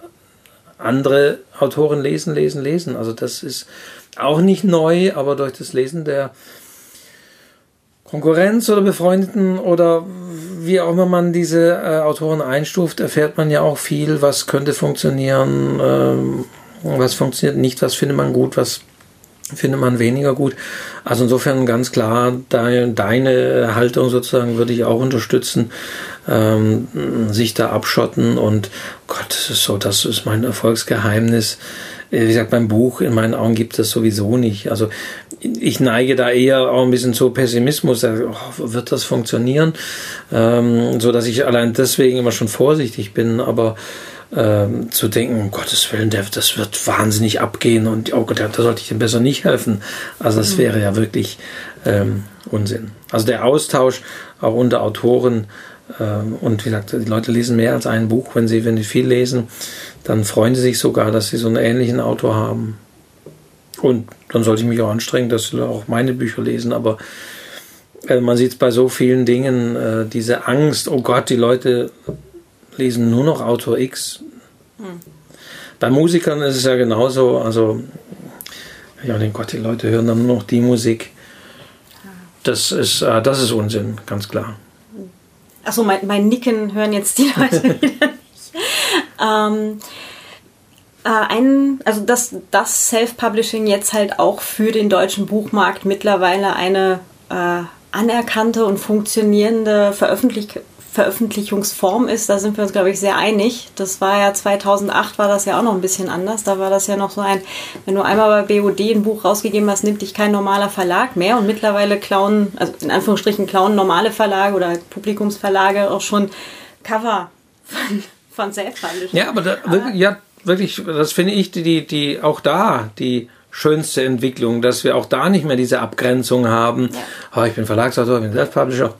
andere Autoren lesen, lesen, lesen. Also das ist auch nicht neu, aber durch das Lesen der Konkurrenz oder Befreundeten oder wie auch immer man diese äh, Autoren einstuft, erfährt man ja auch viel, was könnte funktionieren, ähm, was funktioniert nicht, was findet man gut, was findet man weniger gut. Also insofern ganz klar, deine, deine Haltung sozusagen würde ich auch unterstützen, ähm, sich da abschotten und Gott, das ist so, das ist mein Erfolgsgeheimnis. Wie gesagt, beim Buch in meinen Augen gibt es sowieso nicht. Also ich neige da eher auch ein bisschen zu Pessimismus. Oh, wird das funktionieren? Ähm, so dass ich allein deswegen immer schon vorsichtig bin, aber ähm, zu denken, um Gottes Willen, der, das wird wahnsinnig abgehen und oh Gott, da sollte ich dem besser nicht helfen. Also das mhm. wäre ja wirklich ähm, Unsinn. Also der Austausch auch unter Autoren ähm, und wie gesagt, die Leute lesen mehr als ein Buch, wenn sie, wenn sie viel lesen, dann freuen sie sich sogar, dass sie so einen ähnlichen Autor haben. Und dann sollte ich mich auch anstrengen, dass sie auch meine Bücher lesen, aber äh, man sieht es bei so vielen Dingen, äh, diese Angst, oh Gott, die Leute lesen nur noch Autor X. Hm. Bei Musikern ist es ja genauso. Also, ja, den Gott, die Leute hören dann nur noch die Musik. Das ist, äh, das ist Unsinn, ganz klar. Achso, mein, mein Nicken hören jetzt die Leute [laughs] wieder nicht. Ähm, äh, ein, also dass das Self-Publishing jetzt halt auch für den deutschen Buchmarkt mittlerweile eine äh, anerkannte und funktionierende Veröffentlich Veröffentlichungsform ist, da sind wir uns, glaube ich, sehr einig. Das war ja 2008 war das ja auch noch ein bisschen anders. Da war das ja noch so ein, wenn du einmal bei BOD ein Buch rausgegeben hast, nimmt dich kein normaler Verlag mehr. Und mittlerweile klauen, also in Anführungsstrichen klauen normale Verlage oder Publikumsverlage auch schon Cover von, von Self-Publishing. Ja, aber da, wirklich, ja, wirklich, das finde ich, die, die, auch da, die schönste Entwicklung, dass wir auch da nicht mehr diese Abgrenzung haben. Ja. Oh, ich bin Verlagsautor, ich bin Self-Publisher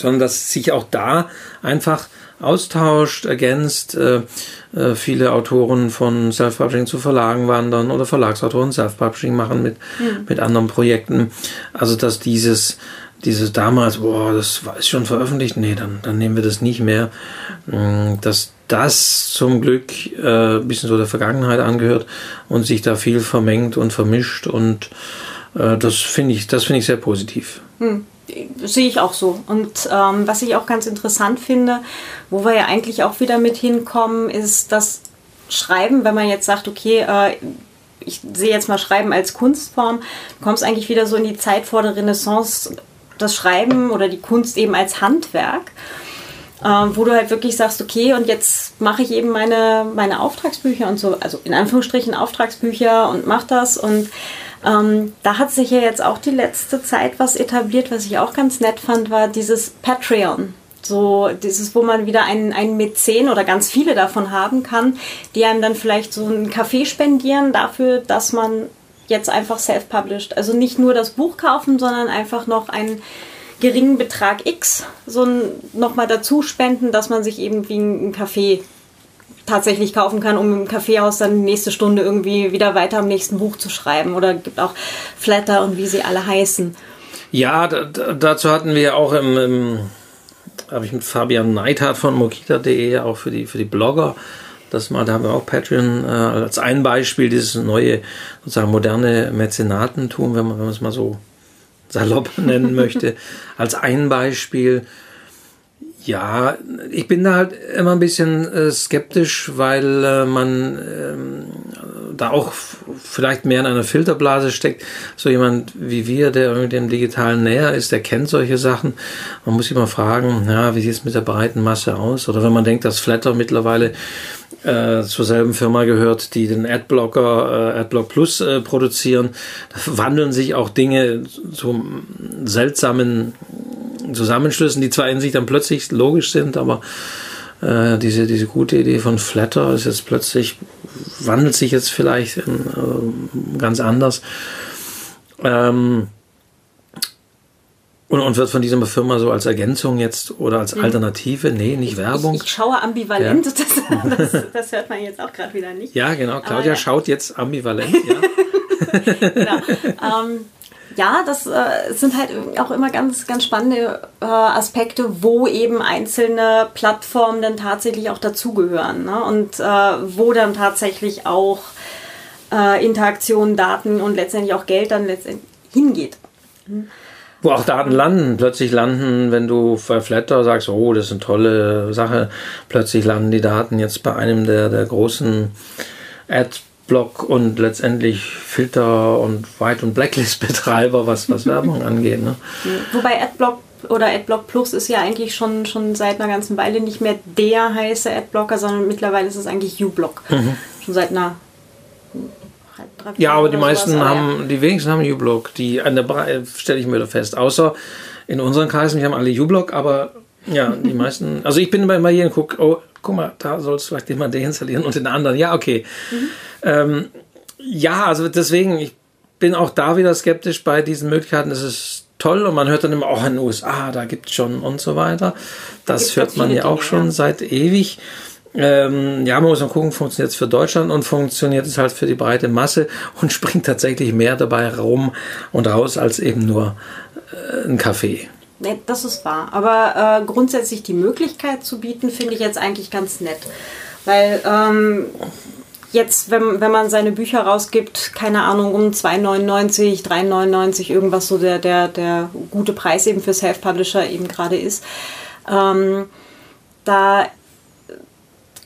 sondern dass sich auch da einfach austauscht, ergänzt. Äh, äh, viele Autoren von Self-Publishing zu Verlagen wandern oder Verlagsautoren Self-Publishing machen mit, mhm. mit anderen Projekten. Also dass dieses, dieses damals, boah, das ist schon veröffentlicht, nee, dann, dann nehmen wir das nicht mehr. Mm, dass das zum Glück äh, ein bisschen so der Vergangenheit angehört und sich da viel vermengt und vermischt und äh, das finde ich, das finde ich sehr positiv. Mhm sehe ich auch so. Und ähm, was ich auch ganz interessant finde, wo wir ja eigentlich auch wieder mit hinkommen, ist das Schreiben, wenn man jetzt sagt, okay, äh, ich sehe jetzt mal Schreiben als Kunstform, du kommst eigentlich wieder so in die Zeit vor der Renaissance, das Schreiben oder die Kunst eben als Handwerk. Äh, wo du halt wirklich sagst, okay, und jetzt mache ich eben meine, meine Auftragsbücher und so, also in Anführungsstrichen Auftragsbücher und mach das und ähm, da hat sich ja jetzt auch die letzte Zeit was etabliert, was ich auch ganz nett fand, war dieses Patreon. So dieses, wo man wieder einen, einen Mäzen oder ganz viele davon haben kann, die einem dann vielleicht so einen Kaffee spendieren dafür, dass man jetzt einfach self-published. Also nicht nur das Buch kaufen, sondern einfach noch einen geringen Betrag X so nochmal dazu spenden, dass man sich eben wie einen Kaffee tatsächlich kaufen kann, um im Kaffeehaus dann die nächste Stunde irgendwie wieder weiter am nächsten Buch zu schreiben. Oder gibt auch Flatter und wie sie alle heißen. Ja, dazu hatten wir auch im, im habe ich mit Fabian Neidhardt von mokita.de auch für die, für die Blogger das mal, da haben wir auch Patreon äh, als ein Beispiel, dieses neue, sozusagen moderne Mäzenatentum, wenn man, wenn man es mal so salopp [laughs] nennen möchte, als ein Beispiel Ja, ich bin da halt immer ein bisschen äh, skeptisch, weil äh, man ähm, da auch vielleicht mehr in einer Filterblase steckt. So jemand wie wir, der irgendwie dem Digitalen näher ist, der kennt solche Sachen. Man muss sich mal fragen, ja, wie sieht es mit der breiten Masse aus? Oder wenn man denkt, dass Flatter mittlerweile äh, zur selben Firma gehört, die den Adblocker, äh, Adblock Plus äh, produzieren, da wandeln sich auch Dinge zu seltsamen Zusammenschlüssen, die zwar in sich dann plötzlich logisch sind, aber äh, diese, diese gute Idee von Flatter ist jetzt plötzlich, wandelt sich jetzt vielleicht in, äh, ganz anders. Ähm, und, und wird von dieser Firma so als Ergänzung jetzt oder als mhm. Alternative, nee, nicht Werbung. Ich, ich schaue ambivalent, ja. das, das, das, hört man jetzt auch gerade wieder nicht. Ja, genau. Claudia ja. schaut jetzt ambivalent, ja. [laughs] genau. [laughs] Ähm, ja, das äh, sind halt auch immer ganz, ganz spannende äh, Aspekte, wo eben einzelne Plattformen dann tatsächlich auch dazugehören ne? und äh, wo dann tatsächlich auch äh, Interaktionen, Daten und letztendlich auch Geld dann letztendlich hingeht. Mhm. Wo auch Daten landen, plötzlich landen, wenn du bei Flatter sagst, oh, das ist eine tolle Sache, plötzlich landen die Daten jetzt bei einem der, der großen Ad Block und letztendlich Filter und White- und Blacklist-Betreiber, was, was [laughs] Werbung angeht. Ne? Wobei Adblock oder Adblock Plus ist ja eigentlich schon, schon seit einer ganzen Weile nicht mehr der heiße Adblocker, sondern mittlerweile ist es eigentlich uBlock. Mhm. Schon seit einer ja, aber die meisten sowas, haben, ja. die wenigsten haben uBlock. Die an der stelle ich mir da fest. Außer in unseren Kreisen, wir haben alle uBlock, aber ja, die [laughs] meisten. Also ich bin hier und gucke, oh, guck mal, da sollst du vielleicht den mal deinstallieren und den anderen. Ja, okay. Mhm. Ähm, ja, also deswegen, ich bin auch da wieder skeptisch bei diesen Möglichkeiten. Es ist toll und man hört dann immer, auch oh, in den USA, da gibt es schon und so weiter. Das hört man ja auch Dinge, schon ja. seit ewig. Ähm, ja, man muss mal gucken, funktioniert es für Deutschland und funktioniert es halt für die breite Masse und [laughs] springt tatsächlich mehr dabei rum und raus als eben nur äh, ein Kaffee. Nee, das ist wahr. Aber äh, grundsätzlich die Möglichkeit zu bieten, finde ich jetzt eigentlich ganz nett. Weil ähm, jetzt, wenn, wenn man seine Bücher rausgibt, keine Ahnung, um 2,99, 3,99, irgendwas so der, der, der gute Preis eben für Self-Publisher eben gerade ist, ähm, da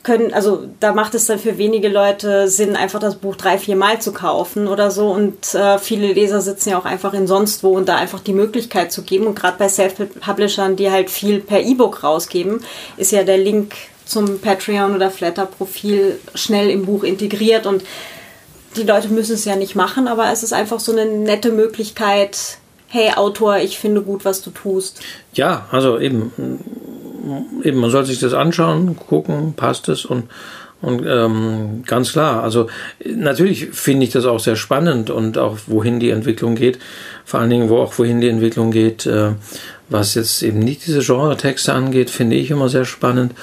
können, also da macht es dann für wenige Leute Sinn, einfach das Buch drei, vier Mal zu kaufen oder so. Und äh, viele Leser sitzen ja auch einfach in sonst wo und da einfach die Möglichkeit zu geben. Und gerade bei Self-Publishern, die halt viel per E-Book rausgeben, ist ja der Link zum Patreon oder Flatter-Profil schnell im Buch integriert. Und die Leute müssen es ja nicht machen, aber es ist einfach so eine nette Möglichkeit, hey Autor, ich finde gut, was du tust. Ja, also eben eben, man soll sich das anschauen, gucken, passt es und und ähm, ganz klar, also natürlich finde ich das auch sehr spannend und auch wohin die Entwicklung geht, vor allen Dingen wo auch wohin die Entwicklung geht, äh, was jetzt eben nicht diese Genre-Texte angeht, finde ich immer sehr spannend.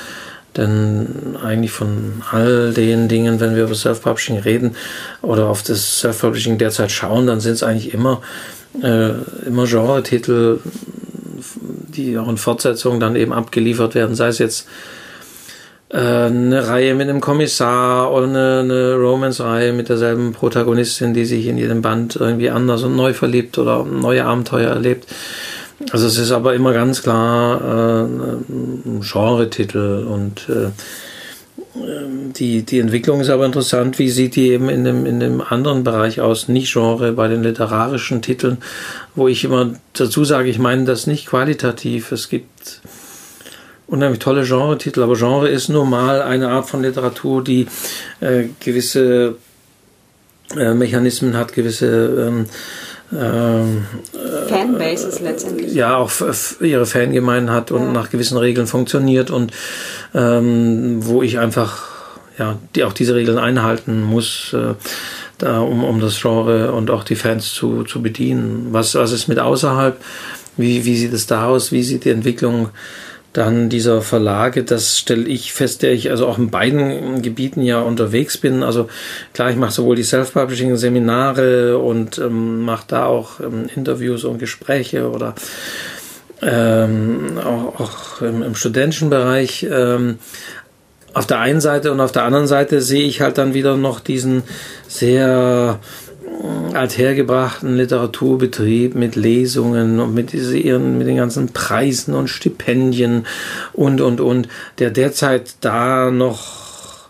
Denn eigentlich von all den Dingen, wenn wir über Self-Publishing reden oder auf das Self-Publishing derzeit schauen, dann sind es eigentlich immer, äh, immer Genre-Titel, die auch in Fortsetzungen dann eben abgeliefert werden, sei es jetzt äh, eine Reihe mit einem Kommissar oder eine, eine Romance-Reihe mit derselben Protagonistin, die sich in jedem Band irgendwie anders und neu verliebt oder neue Abenteuer erlebt. Also es ist aber immer ganz klar äh, ein Genre-Titel und äh, die, die Entwicklung ist aber interessant. Wie sieht die eben in dem, in dem anderen Bereich aus? Nicht Genre, bei den literarischen Titeln, wo ich immer dazu sage, ich meine das nicht qualitativ. Es gibt unheimlich tolle Genre-Titel, aber Genre ist nun mal eine Art von Literatur, die äh, gewisse äh, Mechanismen hat, gewisse ähm, ähm, Fanbases letztendlich. Ja, auch ihre Fangemeinde hat und ja. nach gewissen Regeln funktioniert und ähm, wo ich einfach ja, die auch diese Regeln einhalten muss, äh, da, um, um das Genre und auch die Fans zu, zu bedienen. Was, was ist mit außerhalb? Wie, wie sieht es da aus? Wie sieht die Entwicklung dann dieser Verlage, das stelle ich fest, der ich also auch in beiden Gebieten ja unterwegs bin. Also klar, ich mache sowohl die Self-Publishing-Seminare und ähm, mache da auch ähm, Interviews und Gespräche oder ähm, auch, auch im, im, studentischen Bereich. Ähm, auf der einen Seite und auf der anderen Seite sehe ich halt dann wieder noch diesen sehr althergebrachten Literaturbetrieb mit Lesungen und mit, ihren, mit den ganzen Preisen und Stipendien und, und, und, der derzeit da noch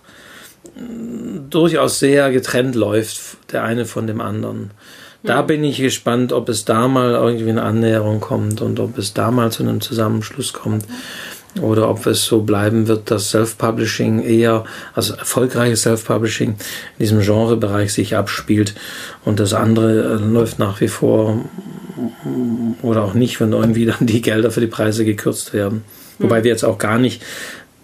durchaus sehr getrennt läuft, der eine von dem anderen. Da bin ich gespannt, ob es da mal irgendwie eine Annäherung kommt und ob es da mal zu einem Zusammenschluss kommt oder ob es so bleiben wird, dass Self-Publishing eher, also erfolgreiches Self-Publishing in diesem Genrebereich sich abspielt und das andere äh, läuft nach wie vor oder auch nicht, wenn irgendwie dann die Gelder für die Preise gekürzt werden. Wobei wir jetzt auch gar nicht,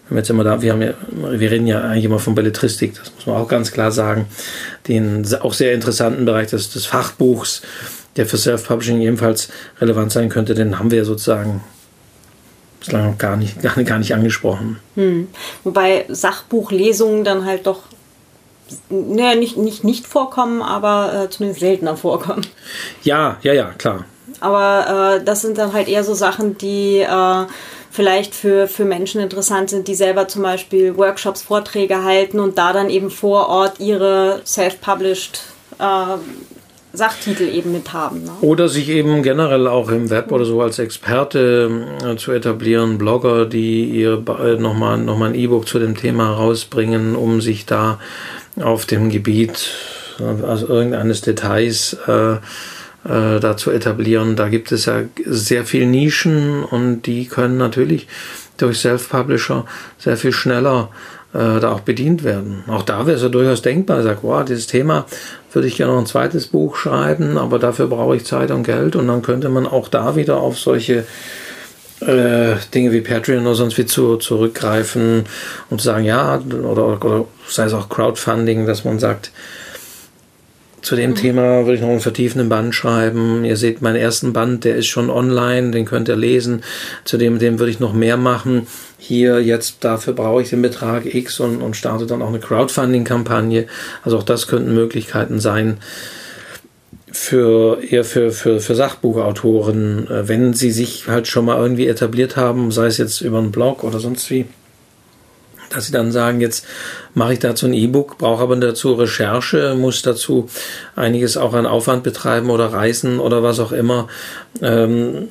wenn wir jetzt immer da, wir haben ja, wir reden ja eigentlich immer von Belletristik, das muss man auch ganz klar sagen, den auch sehr interessanten Bereich des, des Fachbuchs, der für Self-Publishing ebenfalls relevant sein könnte, den haben wir sozusagen bislang noch gar nicht, [laughs] gar, gar nicht angesprochen. Hm. Wobei Sachbuchlesungen dann halt doch naja, nicht, nicht, nicht vorkommen, aber äh, zumindest seltener vorkommen. Ja, ja, ja, klar. Aber äh, das sind dann halt eher so Sachen, die äh, vielleicht für, für Menschen interessant sind, die selber zum Beispiel Workshops, Vorträge halten und da dann eben vor Ort ihre self-published äh, Sachtitel eben mit haben. Ne? Oder sich eben generell auch im Web oder so als Experte äh, zu etablieren, Blogger, die ihr äh, nochmal noch mal ein E-Book zu dem Thema rausbringen, um sich da auf dem Gebiet, also irgendeines Details, äh, äh, da zu etablieren. Da gibt es ja sehr viele Nischen und die können natürlich durch Self-Publisher sehr viel schneller äh, da auch bedient werden. Auch da wäre es ja durchaus denkbar. Ich sage, wow, dieses Thema würde ich gerne noch ein zweites Buch schreiben, aber dafür brauche ich Zeit und Geld und dann könnte man auch da wieder auf solche äh, Dinge wie Patreon oder sonst wie zu, zurückgreifen und sagen, ja, oder, oder sei es auch Crowdfunding, dass man sagt, zu dem mhm. Thema würde ich noch einen vertiefenden Band schreiben. Ihr seht meinen ersten Band, der ist schon online, den könnt ihr lesen. Zu dem, dem würde ich noch mehr machen hier jetzt dafür brauche ich den Betrag X und, und starte dann auch eine Crowdfunding-Kampagne. Also auch das könnten Möglichkeiten sein für eher für, für, für Sachbuchautoren, äh, wenn sie sich halt schon mal irgendwie etabliert haben, sei es jetzt über einen Blog oder sonst wie, dass sie dann sagen, jetzt mache ich dazu ein E-Book, brauche aber dazu Recherche, muss dazu einiges auch an Aufwand betreiben oder Reisen oder was auch immer. Ähm,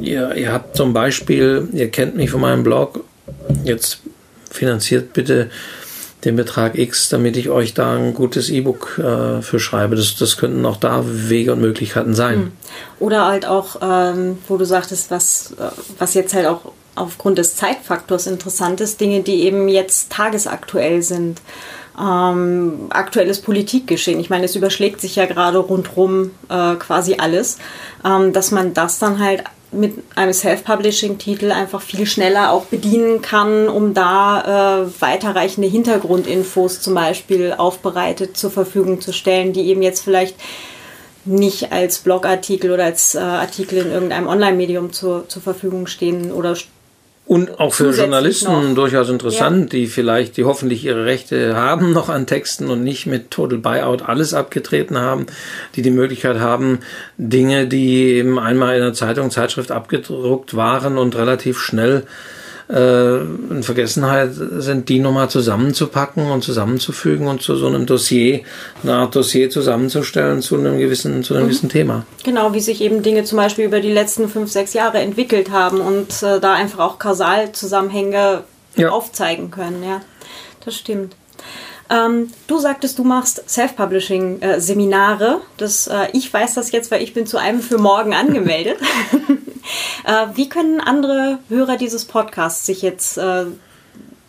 ihr, ihr habt zum Beispiel, ihr kennt mich von meinem Blog, jetzt finanziert bitte den Betrag X, damit ich euch da ein gutes E-Book äh, für schreibe. Das, das könnten auch da Wege und Möglichkeiten sein. Hm. Oder halt auch, ähm, wo du sagtest, was, äh, was jetzt halt auch aufgrund des Zeitfaktors interessant ist, Dinge, die eben jetzt tagesaktuell sind. Ähm, aktuelles Politikgeschehen. Ich meine, es überschlägt sich ja gerade rundherum äh, quasi alles, ähm, dass man das dann halt mit einem Self-Publishing-Titel einfach viel schneller auch bedienen kann, um da äh, weiterreichende Hintergrundinfos zum Beispiel aufbereitet zur Verfügung zu stellen, die eben jetzt vielleicht nicht als Blogartikel oder als äh, Artikel in irgendeinem Online-Medium zur, zur Verfügung stehen oder und auch für Journalisten noch. durchaus interessant, ja. die vielleicht, die hoffentlich ihre Rechte haben [laughs] noch an Texten und nicht mit Total Buyout alles abgetreten haben, die die Möglichkeit haben, Dinge, die eben einmal in der Zeitung, Zeitschrift abgedruckt waren und relativ schnell äh, in Vergessenheit sind, die nochmal zusammenzupacken und zusammenzufügen und zu so einem Dossier, eine Art Dossier zusammenzustellen zu einem gewissen, zu einem mhm. gewissen Thema. Genau, wie sich eben Dinge zum Beispiel über die letzten fünf, sechs Jahre entwickelt haben und äh, da einfach auch Kausalzusammenhänge ja. aufzeigen können. Ja, das stimmt. Ähm, du sagtest, du machst Self-Publishing-Seminare. Äh, ich weiß das jetzt, weil ich bin zu einem für morgen angemeldet. [laughs] äh, wie können andere Hörer dieses Podcasts sich jetzt äh,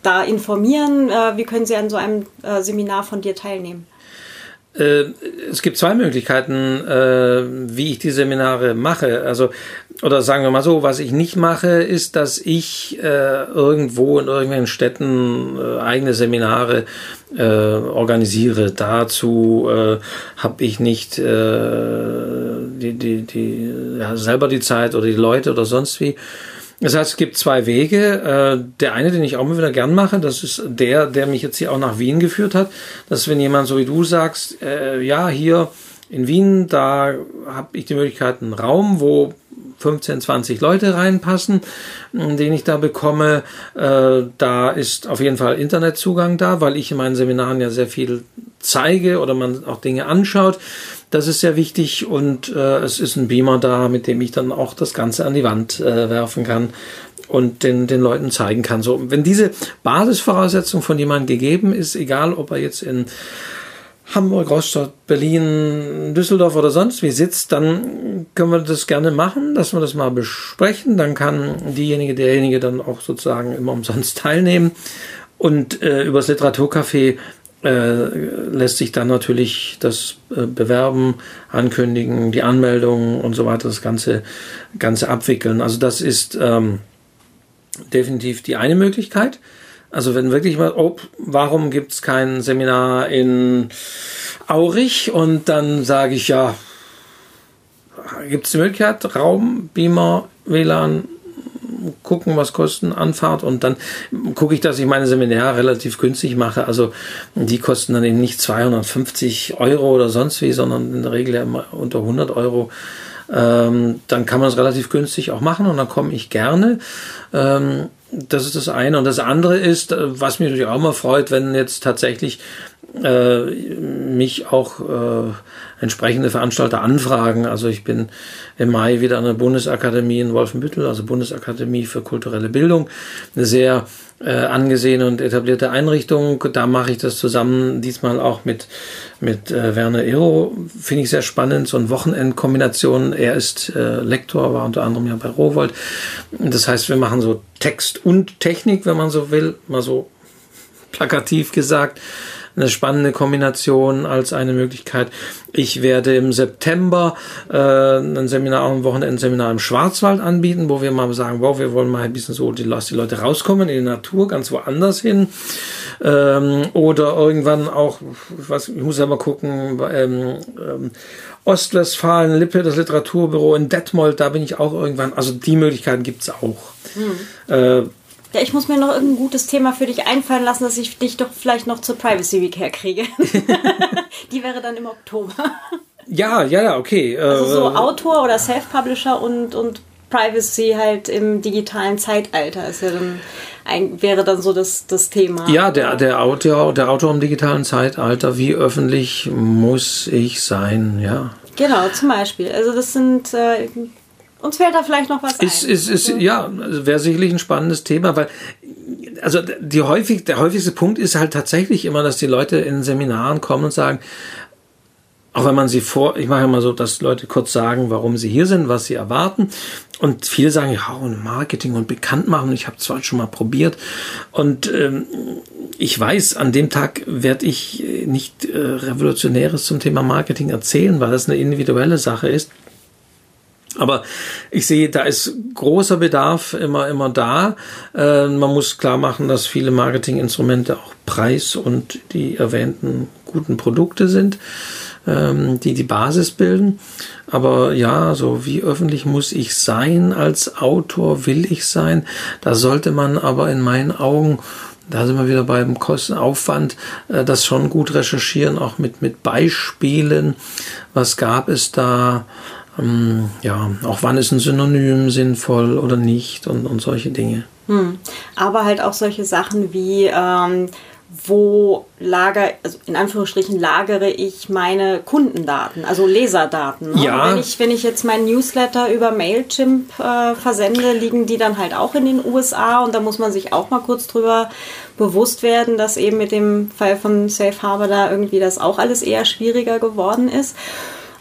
da informieren? Äh, wie können sie an so einem äh, Seminar von dir teilnehmen? Äh, es gibt zwei Möglichkeiten, wie ich die Seminare mache. Also oder sagen wir mal so, was ich nicht mache, ist, dass ich äh, irgendwo in irgendwelchen Städten äh, eigene Seminare äh, organisiere. Dazu äh, habe ich nicht äh, die, die, die, ja, selber die Zeit oder die Leute oder sonst wie. Das heißt, es gibt zwei Wege. Äh, der eine, den ich auch immer wieder gern mache, das ist der, der mich jetzt hier auch nach Wien geführt hat. Das ist, wenn jemand so wie du sagst, äh, ja, hier in Wien, da habe ich die Möglichkeit, einen Raum, wo 15, 20 Leute reinpassen, den ich da bekomme. Äh, da ist auf jeden Fall Internetzugang da, weil ich in meinen Seminaren ja sehr viel zeige oder man auch Dinge anschaut. Das ist sehr wichtig und äh, es ist ein Beamer da, mit dem ich dann auch das Ganze an die Wand äh, werfen kann und den, den Leuten zeigen kann. So, wenn diese Basisvoraussetzung von jemandem gegeben ist, egal ob er jetzt in Hamburg, Rostock, Berlin, Düsseldorf oder sonst wie sitzt, dann können wir das gerne machen, dass wir das mal besprechen. Dann kann diejenige, derjenige dann auch sozusagen immer umsonst [laughs] teilnehmen. Und äh, übers Literaturcafé äh, lässt sich dann natürlich das äh, Bewerben, Ankündigen, die Anmeldung und so weiter, das Ganze, Ganze abwickeln. Also das ist ähm, definitiv die eine Möglichkeit. Also wenn wirklich mal, oh, warum gibt's kein Seminar in Aurich? Und dann sage ich ja, gibt's die Möglichkeit, Raum, Beamer, WLAN, gucken, was kosten Anfahrt und dann gucke ich, dass ich meine Seminare relativ günstig mache. Also die kosten dann eben nicht 250 Euro oder sonst wie, sondern in der Regel ja immer unter 100 Euro. Ähm, dann kann man es relativ günstig auch machen und dann komme ich gerne. Ähm, das ist das eine. Und das andere ist, äh, was mich natürlich auch immer freut, wenn jetzt tatsächlich äh, mich auch äh, entsprechende Veranstalter anfragen. Also ich bin im Mai wieder an der Bundesakademie in Wolfenbüttel, also Bundesakademie für kulturelle Bildung, eine sehr äh, angesehene und etablierte Einrichtung. Da mache ich das zusammen, diesmal auch mit, mit äh, Werner Ero. Finde ich sehr spannend, so eine Wochenendkombination. Er ist äh, Lektor, war unter anderem ja bei Rowold. Das heißt, wir machen so Text und Technik, wenn man so will, mal so plakativ gesagt eine spannende Kombination als eine Möglichkeit. Ich werde im September äh, ein Seminar, auch ein Wochenendseminar im Schwarzwald anbieten, wo wir mal sagen, wow, wir wollen mal ein bisschen so, die, lass die Leute rauskommen in die Natur, ganz woanders hin. Ähm, oder irgendwann auch, ich, weiß, ich muss ja mal gucken, ähm, ähm, Ostwestfalen, Lippe, das Literaturbüro in Detmold, da bin ich auch irgendwann. Also die Möglichkeiten gibt's auch. Hm. Äh, ja, ich muss mir noch irgendein gutes Thema für dich einfallen lassen, dass ich dich doch vielleicht noch zur Privacy Week herkriege. [laughs] Die wäre dann im Oktober. Ja, ja, ja, okay. Also so äh, Autor oder Self-Publisher und, und Privacy halt im digitalen Zeitalter ist ja dann ein, wäre dann so das, das Thema. Ja, der, der, Autor, der Autor im digitalen Zeitalter, wie öffentlich muss ich sein, ja. Genau, zum Beispiel. Also das sind äh, uns fällt da vielleicht noch was ist, ein. Ist, ist, also. Ja, wäre sicherlich ein spannendes Thema, weil also die häufig, der häufigste Punkt ist halt tatsächlich immer, dass die Leute in Seminaren kommen und sagen, auch wenn man sie vor, ich mache immer so, dass Leute kurz sagen, warum sie hier sind, was sie erwarten. Und viele sagen, ja, und Marketing und Bekanntmachen, ich habe zwar schon mal probiert. Und ähm, ich weiß, an dem Tag werde ich nicht äh, Revolutionäres zum Thema Marketing erzählen, weil das eine individuelle Sache ist. Aber ich sehe, da ist großer Bedarf immer, immer da. Äh, man muss klar machen, dass viele Marketinginstrumente auch Preis und die erwähnten guten Produkte sind, ähm, die die Basis bilden. Aber ja, so wie öffentlich muss ich sein als Autor, will ich sein. Da sollte man aber in meinen Augen da sind wir wieder beim Kostenaufwand, äh, das schon gut recherchieren, auch mit, mit Beispielen. Was gab es da? Ähm, ja, auch wann ist ein Synonym sinnvoll oder nicht und, und solche Dinge. Hm. Aber halt auch solche Sachen wie, ähm, wo lager, also in Anführungsstrichen lagere ich meine Kundendaten, also Leserdaten. Ne? Ja. Wenn ich, wenn ich jetzt meinen Newsletter über Mailchimp äh, versende, liegen die dann halt auch in den USA und da muss man sich auch mal kurz drüber bewusst werden, dass eben mit dem Fall von Safe Harbor da irgendwie das auch alles eher schwieriger geworden ist.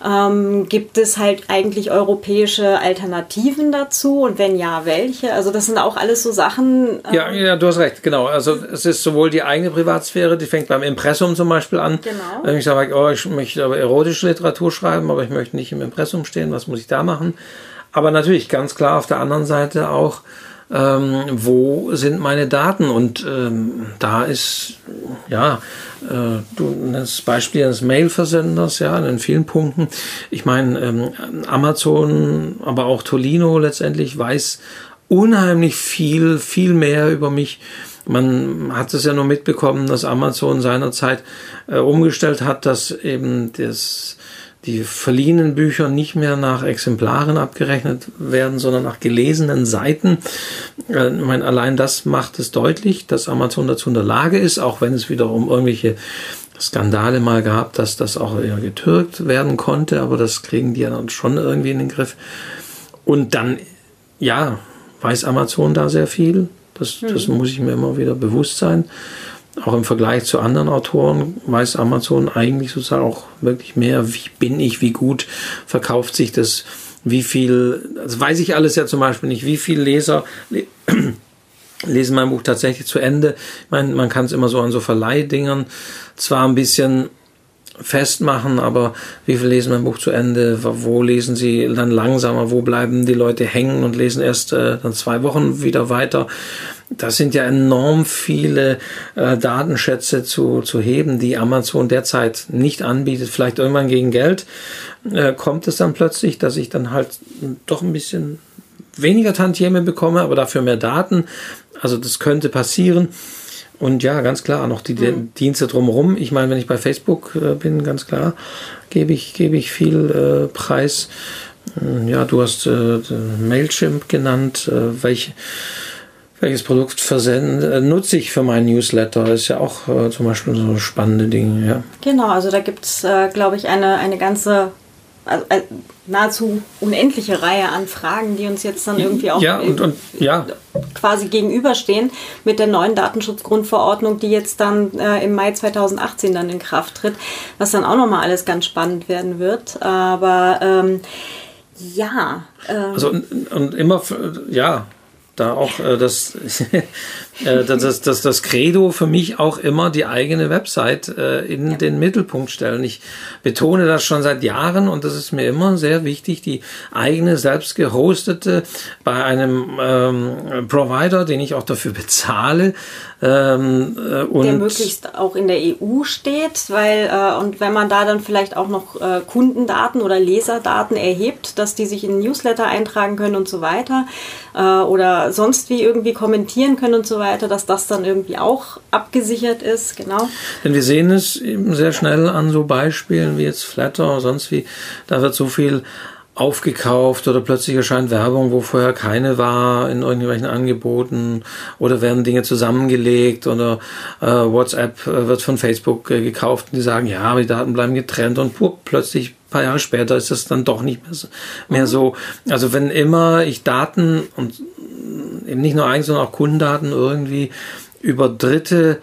Ähm, gibt es halt eigentlich europäische Alternativen dazu? Und wenn ja, welche? Also das sind auch alles so Sachen. Ähm ja, ja, du hast recht, genau. Also es ist sowohl die eigene Privatsphäre, die fängt beim Impressum zum Beispiel an. Genau. Wenn ich sage, oh, ich möchte aber erotische Literatur schreiben, aber ich möchte nicht im Impressum stehen, was muss ich da machen? Aber natürlich ganz klar auf der anderen Seite auch, ähm, wo sind meine Daten? Und ähm, da ist, ja, äh, du das Beispiel eines Mailversenders, ja, in vielen Punkten. Ich meine, ähm, Amazon, aber auch Tolino letztendlich weiß unheimlich viel, viel mehr über mich. Man hat es ja nur mitbekommen, dass Amazon seinerzeit äh, umgestellt hat, dass eben das die verliehenen Bücher nicht mehr nach Exemplaren abgerechnet werden, sondern nach gelesenen Seiten. Äh, ich meine, allein das macht es deutlich, dass Amazon dazu in der Lage ist, auch wenn es wiederum irgendwelche Skandale mal gehabt, dass das auch eher getürkt werden konnte, aber das kriegen die ja dann schon irgendwie in den Griff. Und dann, ja, weiß Amazon da sehr viel. Das, mhm. das muss ich mir immer wieder bewusst sein. Auch im Vergleich zu anderen Autoren weiß Amazon eigentlich sozusagen auch wirklich mehr, wie bin ich, wie gut verkauft sich das, wie viel, das weiß ich alles ja zum Beispiel nicht, wie viele Leser [clears throat] lesen mein Buch tatsächlich zu Ende. Ich meine, man kann es immer so an so Verleihdingern zwar ein bisschen festmachen, aber wie viel lesen mein Buch zu Ende, wo lesen sie dann langsamer, wo bleiben die Leute hängen und lesen erst äh, dann zwei Wochen wieder weiter. Das sind ja enorm viele äh, Datenschätze zu, zu heben, die Amazon derzeit nicht anbietet. Vielleicht irgendwann gegen Geld äh, kommt es dann plötzlich, dass ich dann halt doch ein bisschen weniger Tantieme bekomme, aber dafür mehr Daten. Also das könnte passieren. Und ja, ganz klar, noch die mhm. Dienste drumherum. Ich meine, wenn ich bei Facebook äh, bin, ganz klar, gebe ich, gebe ich viel äh, Preis. Hm, ja, du hast äh, Mailchimp genannt. Äh, welche, welches Produkt versenden, äh, nutze ich für meinen Newsletter? Das ist ja auch äh, zum Beispiel so spannende Dinge. Ja. Genau, also da gibt es, glaube ich, eine, eine ganze also, also nahezu unendliche Reihe an Fragen, die uns jetzt dann irgendwie auch ja, und, und, ja. quasi gegenüberstehen mit der neuen Datenschutzgrundverordnung, die jetzt dann äh, im Mai 2018 dann in Kraft tritt, was dann auch nochmal alles ganz spannend werden wird. Aber ähm, ja. Ähm, also und, und immer, ja, da auch äh, das, [laughs] äh, das, das, das Credo für mich auch immer die eigene Website äh, in ja. den Mittelpunkt stellen. Ich betone das schon seit Jahren und das ist mir immer sehr wichtig, die eigene selbst gehostete bei einem ähm, Provider, den ich auch dafür bezahle, ähm, äh, und der möglichst auch in der EU steht, weil äh, und wenn man da dann vielleicht auch noch äh, Kundendaten oder Leserdaten erhebt, dass die sich in Newsletter eintragen können und so weiter äh, oder sonst wie irgendwie kommentieren können und so weiter, dass das dann irgendwie auch abgesichert ist, genau. Denn wir sehen es eben sehr schnell an so Beispielen wie jetzt Flatter oder sonst wie, da wird so viel aufgekauft oder plötzlich erscheint Werbung, wo vorher keine war in irgendwelchen Angeboten oder werden Dinge zusammengelegt oder äh, WhatsApp äh, wird von Facebook äh, gekauft und die sagen, ja, die Daten bleiben getrennt und pur, plötzlich paar Jahre später ist das dann doch nicht mehr so. Also wenn immer ich Daten und eben nicht nur eigen, sondern auch Kundendaten irgendwie über Dritte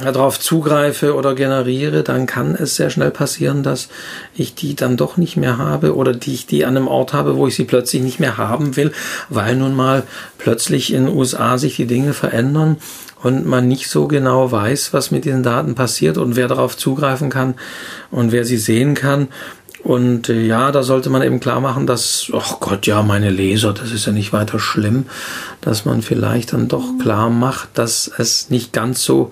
darauf zugreife oder generiere, dann kann es sehr schnell passieren, dass ich die dann doch nicht mehr habe oder die ich die an einem Ort habe, wo ich sie plötzlich nicht mehr haben will, weil nun mal plötzlich in den USA sich die Dinge verändern und man nicht so genau weiß, was mit diesen Daten passiert und wer darauf zugreifen kann und wer sie sehen kann. Und äh, ja, da sollte man eben klar machen, dass, ach Gott, ja, meine Leser, das ist ja nicht weiter schlimm, dass man vielleicht dann doch mhm. klar macht, dass es nicht ganz so,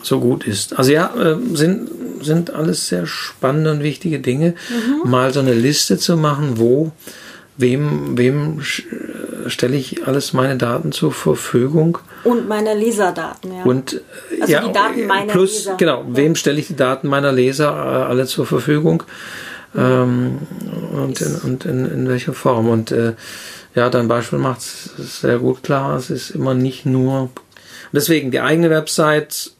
so gut ist. Also ja, äh, sind, sind alles sehr spannende und wichtige Dinge. Mhm. Mal so eine Liste zu machen, wo, wem, wem stelle ich alles meine Daten zur Verfügung. Und meine Leserdaten, ja. Und äh, also ja, die Daten meiner plus, Leser. Genau, ja. wem stelle ich die Daten meiner Leser äh, alle zur Verfügung? Ähm, und, in, und in, in welcher Form. Und äh, ja, dein Beispiel macht es sehr gut klar. Es ist immer nicht nur. Deswegen die eigene Website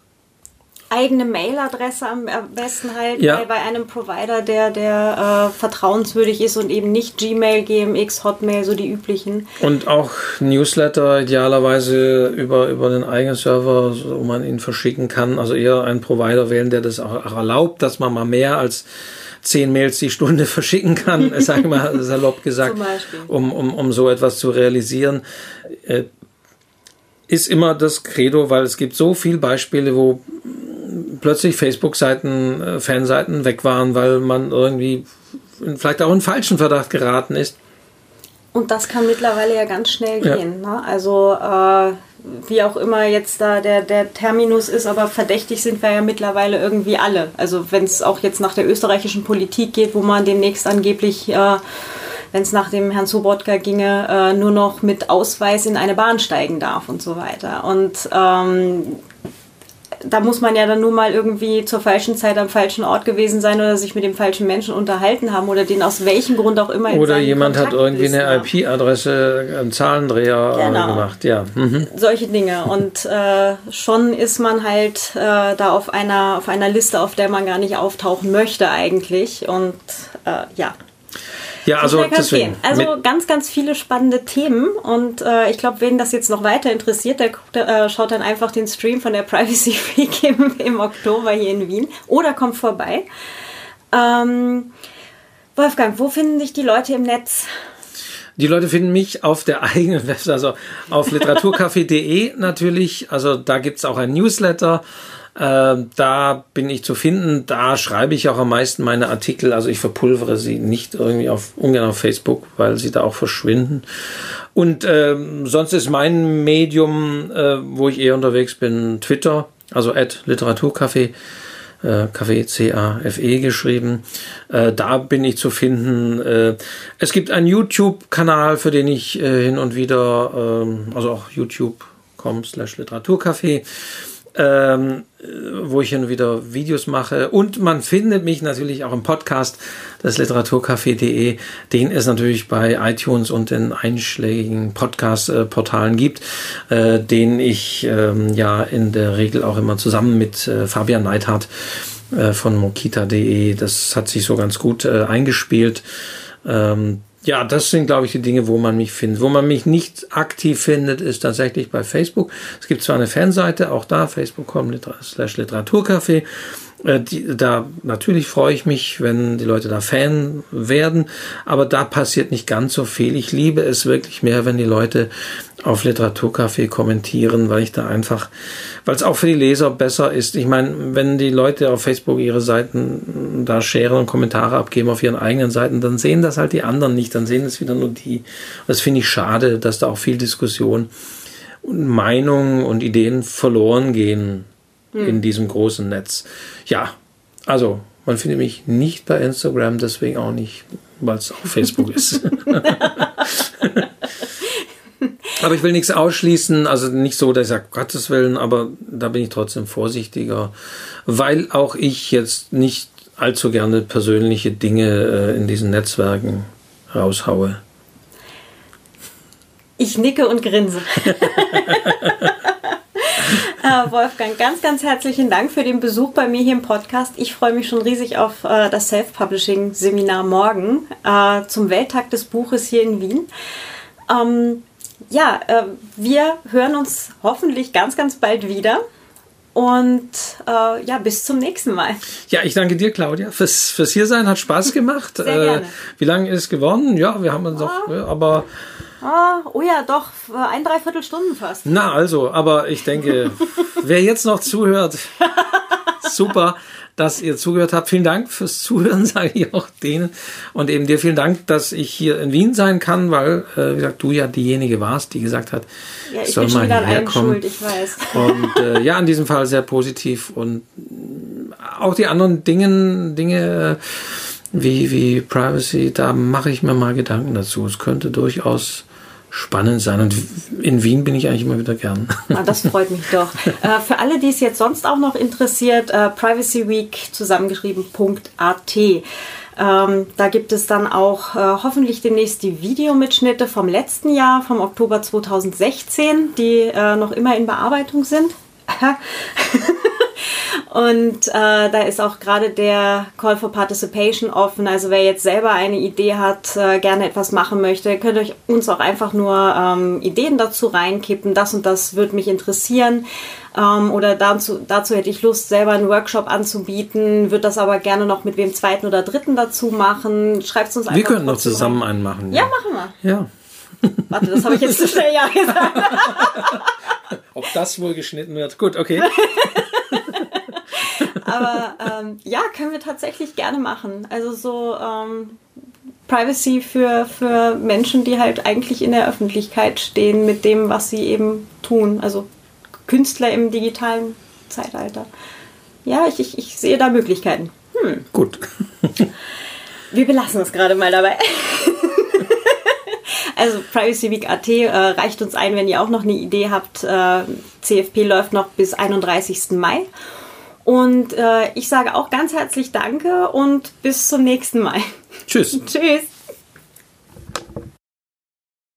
eigene Mailadresse am besten halt ja. bei, einem Provider, der, der äh, vertrauenswürdig ist und eben nicht Gmail, GMX, Hotmail, so die üblichen. Und auch Newsletter idealerweise über, über den eigenen Server, wo man ihn verschicken kann. Also eher einen Provider wählen, der das auch erlaubt, dass man mal mehr als zehn Mails die Stunde [laughs] verschicken kann, sage ich mal [laughs] salopp gesagt, um, um, um so etwas zu realisieren, äh, ist immer das Credo, weil es gibt so viele Beispiele, wo plötzlich Facebook-Seiten, äh, Fanseiten weg waren, weil man irgendwie vielleicht auch in falschen Verdacht geraten ist. Und das kann mittlerweile ja ganz schnell gehen. Ja. Ne? Also äh, wie auch immer jetzt da der, der Terminus ist, aber verdächtig sind wir ja mittlerweile irgendwie alle. Also wenn es auch jetzt nach der österreichischen Politik geht, wo man demnächst angeblich, äh, wenn es nach dem Herrn Sobotka ginge, äh, nur noch mit Ausweis in eine Bahn steigen darf und so weiter. Und ähm, da muss man ja dann nur mal irgendwie zur falschen Zeit am falschen Ort gewesen sein oder sich mit dem falschen Menschen unterhalten haben oder den aus welchem Grund auch immer. Oder jemand hat irgendwie eine IP-Adresse, einen Zahlendreher genau. gemacht, ja. Mhm. Solche Dinge. Und äh, schon ist man halt äh, da auf einer, auf einer Liste, auf der man gar nicht auftauchen möchte eigentlich. Und äh, ja, ja, also deswegen. Also ganz, ganz viele spannende Themen und äh, ich glaube, wen das jetzt noch weiter interessiert, der guckt, äh, schaut dann einfach den Stream von der [laughs] Privacy Week im, im Oktober hier in Wien oder kommt vorbei. Ähm, Wolfgang, wo finden sich die Leute im Netz? Die Leute finden mich auf der [laughs] eigenen Website, also auf literaturcafé.de natürlich. Also da gibt's auch ein Newsletter. Äh, da bin ich zu finden. Da schreibe ich auch am meisten meine Artikel. Also ich verpulvere sie nicht irgendwie auf ungern auf Facebook, weil sie da auch verschwinden. Und ähm, sonst ist mein Medium, äh, wo ich eher unterwegs bin, Twitter, also at Literaturcafé. Äh, Café C-A-F-E geschrieben. Äh, da bin ich zu finden. Äh, es gibt einen YouTube-Kanal, für den ich äh, hin und wieder, ähm, also auch youtube.com slash Literaturcafé ähm, wo ich hin wieder Videos mache. Und man findet mich natürlich auch im Podcast des Literaturcafé.de, den es natürlich bei iTunes und den einschlägigen Podcast-Portalen gibt, äh, den ich ähm, ja in der Regel auch immer zusammen mit äh, Fabian Neidhardt äh, von mokita.de, das hat sich so ganz gut äh, eingespielt. Ähm, ja, das sind, glaube ich, die Dinge, wo man mich findet. Wo man mich nicht aktiv findet, ist tatsächlich bei Facebook. Es gibt zwar eine Fanseite, auch da, facebook.com slash Literaturcafé. Äh, die, da natürlich freue ich mich, wenn die Leute da Fan werden, aber da passiert nicht ganz so viel. Ich liebe es wirklich mehr, wenn die Leute auf Literaturcafé kommentieren, weil ich da einfach, weil es auch für die Leser besser ist. Ich meine, wenn die Leute auf Facebook ihre Seiten da scheren und Kommentare abgeben auf ihren eigenen Seiten, dann sehen das halt die anderen nicht, dann sehen es wieder nur die. Das finde ich schade, dass da auch viel Diskussion und Meinungen und Ideen verloren gehen hm. in diesem großen Netz. Ja, also man findet mich nicht bei Instagram, deswegen auch nicht, weil es auf Facebook ist. [laughs] aber ich will nichts ausschließen, also nicht so, dass ich sage, Gottes Willen, aber da bin ich trotzdem vorsichtiger, weil auch ich jetzt nicht allzu gerne persönliche Dinge äh, in diesen Netzwerken raushaue. Ich nicke und grinse. [laughs] Äh, Wolfgang, ganz, ganz herzlichen Dank für den Besuch bei mir hier im Podcast. Ich freue mich schon riesig auf äh, das Self-Publishing-Seminar morgen äh, zum Welttag des Buches hier in Wien. Ähm, ja, äh, wir hören uns hoffentlich ganz, ganz bald wieder. Und äh, ja, bis zum nächsten Mal. Ja, ich danke dir, Claudia, fürs, fürs Hiersein. Hat Spaß gemacht. Sehr gerne. wie lange ist es geworden? Ja, wir haben uns oh. doch, aber Ah, oh ja, doch, ein Dreiviertelstunden fast. Na, also, aber ich denke, [laughs] wer jetzt noch zuhört, super, dass ihr zugehört habt. Vielen Dank fürs Zuhören, [laughs] sage ich auch denen. Und eben dir vielen Dank, dass ich hier in Wien sein kann, weil, äh, wie gesagt, du ja diejenige warst, die gesagt hat, ja, ich soll bin mal herkommen. Schuld, ich weiß. Und äh, ja, in diesem Fall sehr positiv. Und auch die anderen Dinge, Dinge wie, wie Privacy, da mache ich mir mal Gedanken dazu. Es könnte durchaus spannend sein. Und in Wien bin ich eigentlich immer wieder gern. Ah, das freut mich doch. [laughs] Äh, für alle, die es jetzt sonst auch noch interessiert, äh, Privacy Week zusammengeschrieben.at. Ähm, da gibt es dann auch äh, hoffentlich demnächst die Videomitschnitte vom letzten Jahr, vom Oktober 2016, die äh, noch immer in Bearbeitung sind. [laughs] Und äh, da ist auch gerade der Call for Participation offen. Also wer jetzt selber eine Idee hat, äh, gerne etwas machen möchte, könnt euch uns auch einfach nur ähm, Ideen dazu reinkippen. Das und das würde mich interessieren. Ähm, oder dazu, dazu hätte ich Lust, selber einen Workshop anzubieten. Würde das aber gerne noch mit wem zweiten oder dritten dazu machen. Schreibt es uns einfach. Wir können noch zusammen einen machen. Ja, ja machen wir. Ja. Warte, das habe ich jetzt [laughs] zu schnell ja gesagt. [laughs] Ob das wohl geschnitten wird? Gut, okay. [laughs] Aber ähm, ja, können wir tatsächlich gerne machen. Also so ähm, Privacy für, für Menschen, die halt eigentlich in der Öffentlichkeit stehen mit dem, was sie eben tun. Also Künstler im digitalen Zeitalter. Ja, ich, ich, ich sehe da Möglichkeiten. Hm. Gut. wir belassen es gerade mal dabei. [laughs] Also Privacy Week AT äh, reicht uns ein, wenn ihr auch noch eine Idee habt. Äh, CFP läuft noch bis 31. Mai. Und äh, ich sage auch ganz herzlich Danke und bis zum nächsten Mal. Tschüss. [laughs] Tschüss.